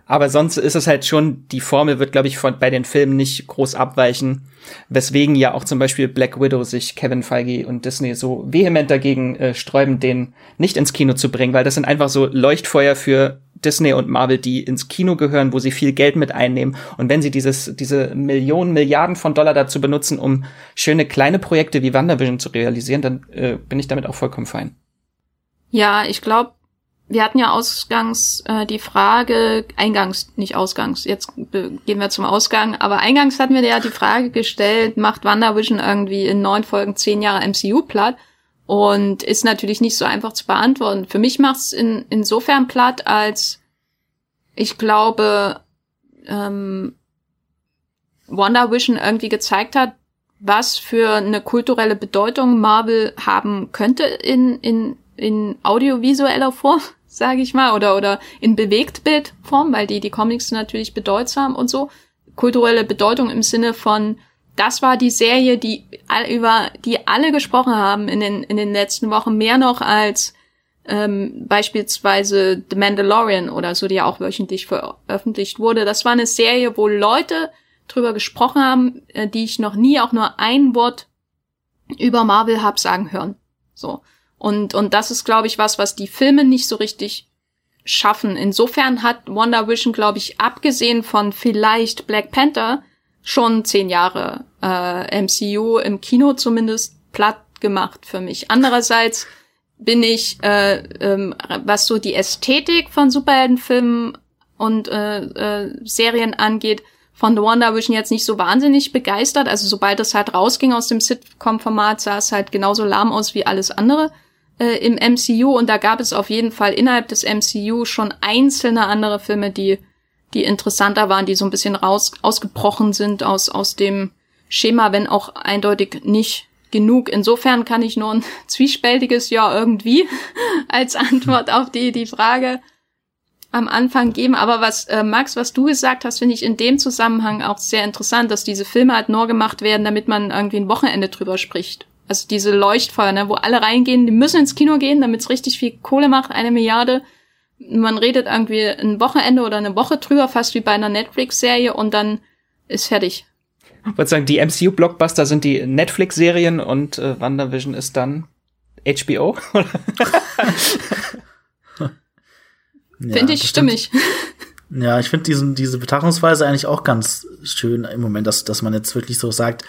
[SPEAKER 2] aber sonst ist es halt schon, die Formel wird, glaube ich, von, bei den Filmen nicht groß abweichen. Weswegen ja auch zum Beispiel Black Widow sich Kevin Feige und Disney so vehement dagegen äh, sträuben, den nicht ins Kino zu bringen, weil das sind einfach so Leuchtfeuer für Disney und Marvel, die ins Kino gehören, wo sie viel Geld mit einnehmen. Und wenn sie dieses, diese Millionen, Milliarden von Dollar dazu benutzen, um schöne kleine Projekte wie WandaVision zu realisieren, dann äh, bin ich damit auch vollkommen fein.
[SPEAKER 1] Ja, ich glaube, wir hatten ja ausgangs äh, die Frage, eingangs, nicht ausgangs, jetzt gehen wir zum Ausgang, aber eingangs hatten wir ja die Frage gestellt, macht WandaVision irgendwie in neun Folgen zehn Jahre MCU platt? Und ist natürlich nicht so einfach zu beantworten. Für mich macht es in, insofern platt, als ich glaube, ähm, Wonder Vision irgendwie gezeigt hat, was für eine kulturelle Bedeutung Marvel haben könnte in, in, in audiovisueller Form, sage ich mal, oder oder in Bewegtbildform, weil die die Comics natürlich bedeutsam und so kulturelle Bedeutung im Sinne von das war die Serie, die über die alle gesprochen haben in den in den letzten Wochen mehr noch als ähm, beispielsweise The Mandalorian oder so, die ja auch wöchentlich veröffentlicht wurde. Das war eine Serie, wo Leute drüber gesprochen haben, äh, die ich noch nie auch nur ein Wort über Marvel hab sagen hören. So. Und, und das ist, glaube ich, was, was die Filme nicht so richtig schaffen. Insofern hat Wonder Vision, glaube ich, abgesehen von vielleicht Black Panther schon zehn Jahre äh, MCU im Kino zumindest platt gemacht für mich. Andererseits bin ich, äh, ähm, was so die Ästhetik von Superheldenfilmen und äh, äh, Serien angeht, von The Wonder Vision jetzt nicht so wahnsinnig begeistert. Also sobald es halt rausging aus dem Sitcom-Format, sah es halt genauso lahm aus wie alles andere äh, im MCU. Und da gab es auf jeden Fall innerhalb des MCU schon einzelne andere Filme, die, die interessanter waren, die so ein bisschen raus, ausgebrochen sind aus, aus dem Schema, wenn auch eindeutig nicht genug. Insofern kann ich nur ein zwiespältiges Ja irgendwie als Antwort auf die, die Frage am Anfang geben. Aber was, äh, Max, was du gesagt hast, finde ich in dem Zusammenhang auch sehr interessant, dass diese Filme halt nur gemacht werden, damit man irgendwie ein Wochenende drüber spricht. Also diese Leuchtfeuer, ne, wo alle reingehen, die müssen ins Kino gehen, damit es richtig viel Kohle macht, eine Milliarde. Man redet irgendwie ein Wochenende oder eine Woche drüber, fast wie bei einer Netflix-Serie und dann ist fertig.
[SPEAKER 2] Ich würde sagen, die MCU-Blockbuster sind die Netflix-Serien und äh, WandaVision ist dann HBO.
[SPEAKER 1] Finde ich stimmig.
[SPEAKER 3] Ja, ich finde diesen diese Betrachtungsweise eigentlich auch ganz schön im Moment, dass dass man jetzt wirklich so sagt,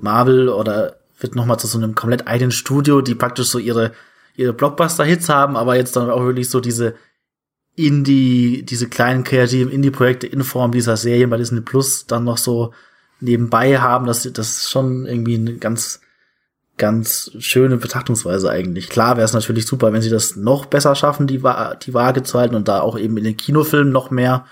[SPEAKER 3] Marvel oder wird noch mal zu so einem komplett eigenen Studio, die praktisch so ihre ihre Blockbuster-Hits haben, aber jetzt dann auch wirklich so diese Indie, diese kleinen kreativen Indie-Projekte in Form dieser Serien bei Disney Plus dann noch so nebenbei haben, das, das ist schon irgendwie eine ganz, ganz schöne Betrachtungsweise eigentlich. Klar wäre es natürlich super, wenn sie das noch besser schaffen, die, die Waage zu halten und da auch eben in den Kinofilmen noch mehr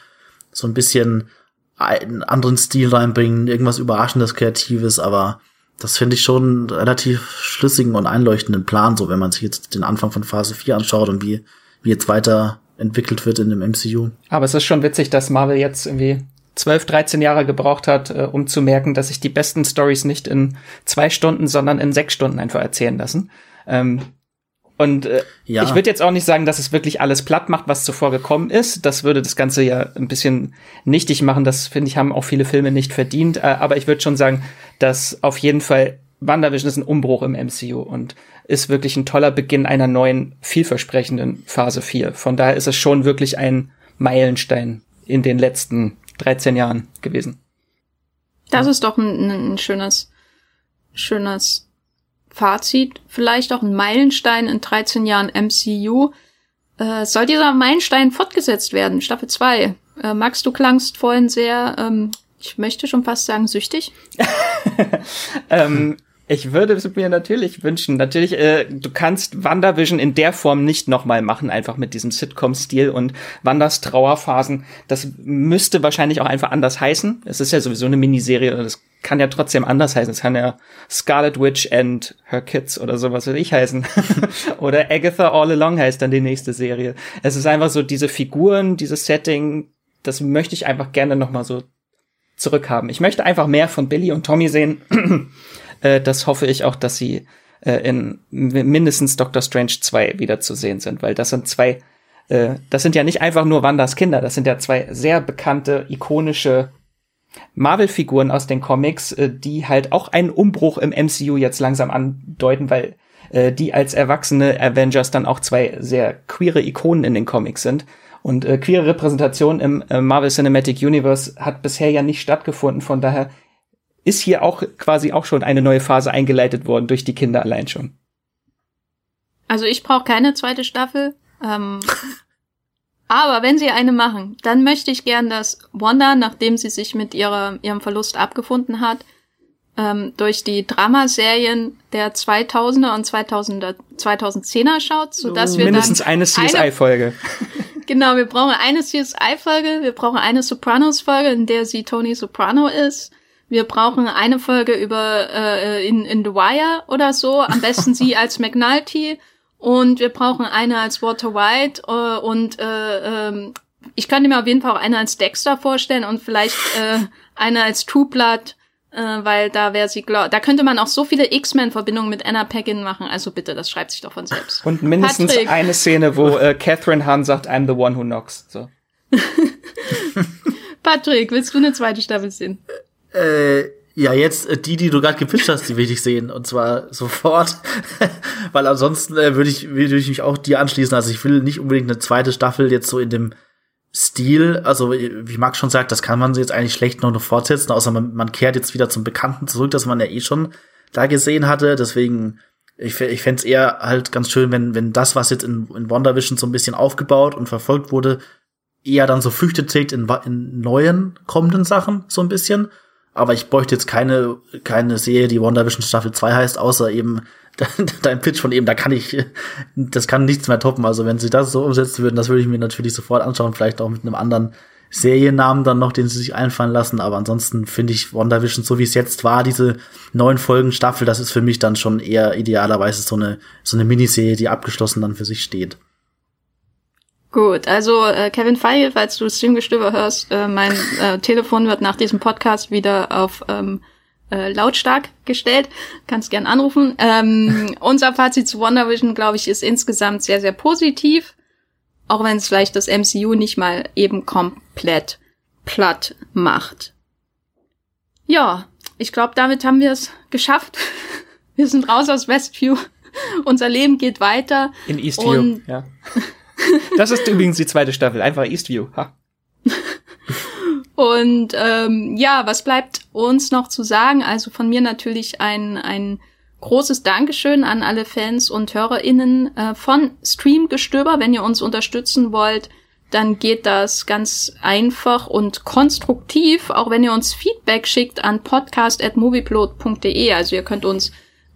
[SPEAKER 3] so ein bisschen einen anderen Stil reinbringen, irgendwas Überraschendes, Kreatives, aber das finde ich schon relativ schlüssigen und einleuchtenden Plan, so wenn man sich jetzt den Anfang von Phase 4 anschaut und wie, wie jetzt weiter entwickelt wird in dem MCU.
[SPEAKER 2] Aber es ist schon witzig, dass Marvel jetzt irgendwie 12, 13 Jahre gebraucht hat, äh, um zu merken, dass sich die besten Stories nicht in zwei Stunden, sondern in sechs Stunden einfach erzählen lassen. Ähm, und äh, ja. ich würde jetzt auch nicht sagen, dass es wirklich alles platt macht, was zuvor gekommen ist. Das würde das Ganze ja ein bisschen nichtig machen. Das, finde ich, haben auch viele Filme nicht verdient. Äh, aber ich würde schon sagen, dass auf jeden Fall WandaVision ist ein Umbruch im MCU und ist wirklich ein toller Beginn einer neuen, vielversprechenden Phase 4. Von daher ist es schon wirklich ein Meilenstein in den letzten 13 Jahren gewesen.
[SPEAKER 1] Das ist doch ein, ein schönes, schönes Fazit. Vielleicht auch ein Meilenstein in 13 Jahren MCU. Äh, soll dieser Meilenstein fortgesetzt werden? Staffel 2. Äh, Max, du klangst vorhin sehr, ähm, ich möchte schon fast sagen, süchtig.
[SPEAKER 2] ähm, ich würde es mir natürlich wünschen. Natürlich, äh, du kannst WandaVision in der Form nicht nochmal machen, einfach mit diesem Sitcom-Stil und Wanders Trauerphasen. Das müsste wahrscheinlich auch einfach anders heißen. Es ist ja sowieso eine Miniserie, das kann ja trotzdem anders heißen. Es kann ja Scarlet Witch and Her Kids oder sowas will ich heißen. oder Agatha All Along heißt dann die nächste Serie. Es ist einfach so diese Figuren, dieses Setting, das möchte ich einfach gerne nochmal so zurückhaben. Ich möchte einfach mehr von Billy und Tommy sehen. Äh, das hoffe ich auch, dass sie äh, in mindestens Doctor Strange 2 wieder zu sehen sind, weil das sind zwei, äh, das sind ja nicht einfach nur Wandas Kinder, das sind ja zwei sehr bekannte, ikonische Marvel-Figuren aus den Comics, äh, die halt auch einen Umbruch im MCU jetzt langsam andeuten, weil äh, die als erwachsene Avengers dann auch zwei sehr queere Ikonen in den Comics sind. Und äh, queere Repräsentation im äh, Marvel Cinematic Universe hat bisher ja nicht stattgefunden. Von daher ist hier auch quasi auch schon eine neue Phase eingeleitet worden durch die Kinder allein schon.
[SPEAKER 1] Also ich brauche keine zweite Staffel. Ähm, aber wenn sie eine machen, dann möchte ich gern, dass Wanda, nachdem sie sich mit ihrer, ihrem Verlust abgefunden hat, ähm, durch die Dramaserien der 2000er und 2000er, 2010er schaut, so dass wir
[SPEAKER 2] mindestens eine CSI-Folge.
[SPEAKER 1] genau, wir brauchen eine CSI-Folge, wir brauchen eine Sopranos-Folge, in der sie Tony Soprano ist wir brauchen eine Folge über äh, in, in The Wire oder so, am besten sie als McNulty Und wir brauchen eine als Walter White äh, und äh, ähm, ich könnte mir auf jeden Fall auch eine als Dexter vorstellen und vielleicht äh, eine als Blood, äh, weil da wäre sie glaub, da könnte man auch so viele X-Men-Verbindungen mit Anna Paquin machen. Also bitte, das schreibt sich doch von selbst.
[SPEAKER 2] Und mindestens
[SPEAKER 1] Patrick.
[SPEAKER 2] eine Szene, wo äh, Catherine Hahn sagt, I'm the one who knocks. So.
[SPEAKER 1] Patrick, willst du eine zweite Staffel sehen?
[SPEAKER 3] Äh, ja, jetzt äh, die, die du gerade gepitcht hast, die will ich sehen. Und zwar sofort. Weil ansonsten äh, würde ich, würde ich mich auch dir anschließen. Also ich will nicht unbedingt eine zweite Staffel jetzt so in dem Stil, also wie Max schon sagt, das kann man jetzt eigentlich schlecht noch fortsetzen, außer man, man kehrt jetzt wieder zum Bekannten zurück, das man ja eh schon da gesehen hatte. Deswegen, ich, ich fände es eher halt ganz schön, wenn, wenn das, was jetzt in, in WandaVision so ein bisschen aufgebaut und verfolgt wurde, eher dann so Früchte trägt in, in neuen kommenden Sachen, so ein bisschen. Aber ich bräuchte jetzt keine, keine Serie, die WandaVision Staffel 2 heißt, außer eben dein Pitch von eben, da kann ich, das kann nichts mehr toppen. Also wenn sie das so umsetzen würden, das würde ich mir natürlich sofort anschauen, vielleicht auch mit einem anderen Seriennamen dann noch, den sie sich einfallen lassen. Aber ansonsten finde ich WandaVision, so wie es jetzt war, diese neun Folgen Staffel, das ist für mich dann schon eher idealerweise so eine, so eine Miniserie, die abgeschlossen dann für sich steht.
[SPEAKER 1] Gut, also äh, Kevin Feige, falls du Streamgestöber hörst, äh, mein äh, Telefon wird nach diesem Podcast wieder auf ähm, äh, lautstark gestellt. Kannst gern anrufen. Ähm, unser Fazit zu WandaVision, glaube ich, ist insgesamt sehr, sehr positiv. Auch wenn es vielleicht das MCU nicht mal eben komplett platt macht. Ja, ich glaube, damit haben wir es geschafft. Wir sind raus aus Westview. Unser Leben geht weiter.
[SPEAKER 2] In Eastview, ja. Das ist übrigens die zweite Staffel, einfach Eastview. Ha.
[SPEAKER 1] Und ähm, ja, was bleibt uns noch zu sagen? Also von mir natürlich ein, ein großes Dankeschön an alle Fans und HörerInnen äh, von Streamgestöber. Wenn ihr uns unterstützen wollt, dann geht das ganz einfach und konstruktiv, auch wenn ihr uns Feedback schickt an podcast.movieplot.de. Also ihr könnt uns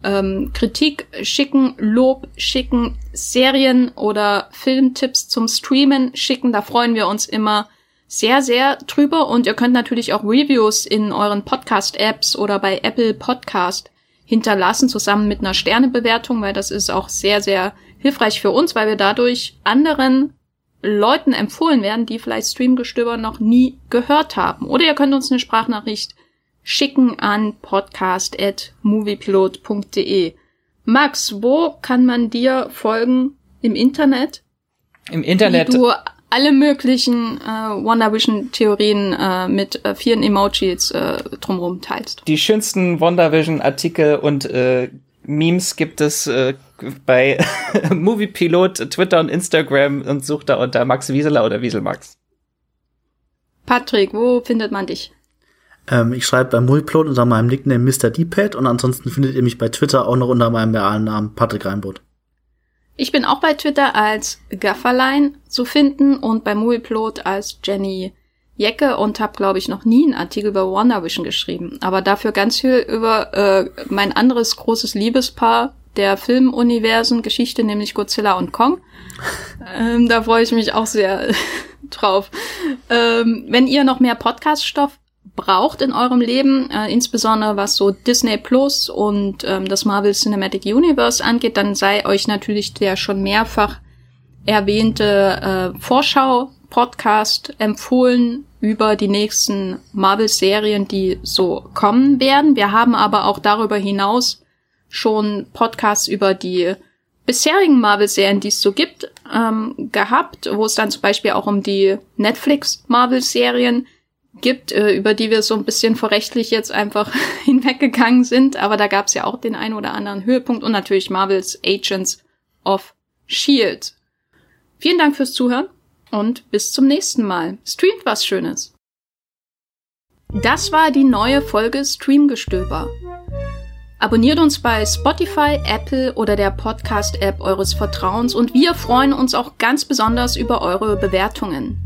[SPEAKER 1] ähm, Kritik schicken, Lob schicken, Serien oder Filmtipps zum Streamen schicken. Da freuen wir uns immer sehr, sehr drüber. Und ihr könnt natürlich auch Reviews in euren Podcast-Apps oder bei Apple Podcast hinterlassen, zusammen mit einer Sternebewertung, weil das ist auch sehr, sehr hilfreich für uns, weil wir dadurch anderen Leuten empfohlen werden, die vielleicht Streamgestöber noch nie gehört haben. Oder ihr könnt uns eine Sprachnachricht schicken an podcast.moviepilot.de. Max, wo kann man dir folgen im Internet?
[SPEAKER 2] Im Internet.
[SPEAKER 1] Wie du alle möglichen äh, WandaVision-Theorien äh, mit äh, vielen Emojis äh, drumherum teilst.
[SPEAKER 2] Die schönsten WandaVision-Artikel und äh, Memes gibt es äh, bei Moviepilot, Twitter und Instagram und sucht da unter Max Wieseler oder Wieselmax.
[SPEAKER 1] Patrick, wo findet man dich?
[SPEAKER 3] Ähm, ich schreibe bei Mulplot unter meinem Nickname Mr. D-Pad und ansonsten findet ihr mich bei Twitter auch noch unter meinem realen Namen Patrick Reinbold.
[SPEAKER 1] Ich bin auch bei Twitter als Gafferlein zu finden und bei Movieplot als Jenny Jecke und habe, glaube ich, noch nie einen Artikel über WandaVision geschrieben. Aber dafür ganz viel über äh, mein anderes großes Liebespaar der Filmuniversen Geschichte, nämlich Godzilla und Kong. ähm, da freue ich mich auch sehr drauf. Ähm, wenn ihr noch mehr Podcast-Stoff braucht in eurem Leben, äh, insbesondere was so Disney Plus und ähm, das Marvel Cinematic Universe angeht, dann sei euch natürlich der schon mehrfach erwähnte äh, Vorschau-Podcast empfohlen über die nächsten Marvel-Serien, die so kommen werden. Wir haben aber auch darüber hinaus schon Podcasts über die bisherigen Marvel-Serien, die es so gibt, ähm, gehabt, wo es dann zum Beispiel auch um die Netflix-Marvel-Serien gibt, äh, über die wir so ein bisschen vorrechtlich jetzt einfach hinweggegangen sind. Aber da gab es ja auch den einen oder anderen Höhepunkt und natürlich Marvels Agents of Shield. Vielen Dank fürs Zuhören und bis zum nächsten Mal. Streamt was Schönes. Das war die neue Folge Streamgestöber. Abonniert uns bei Spotify, Apple oder der Podcast-App eures Vertrauens und wir freuen uns auch ganz besonders über eure Bewertungen.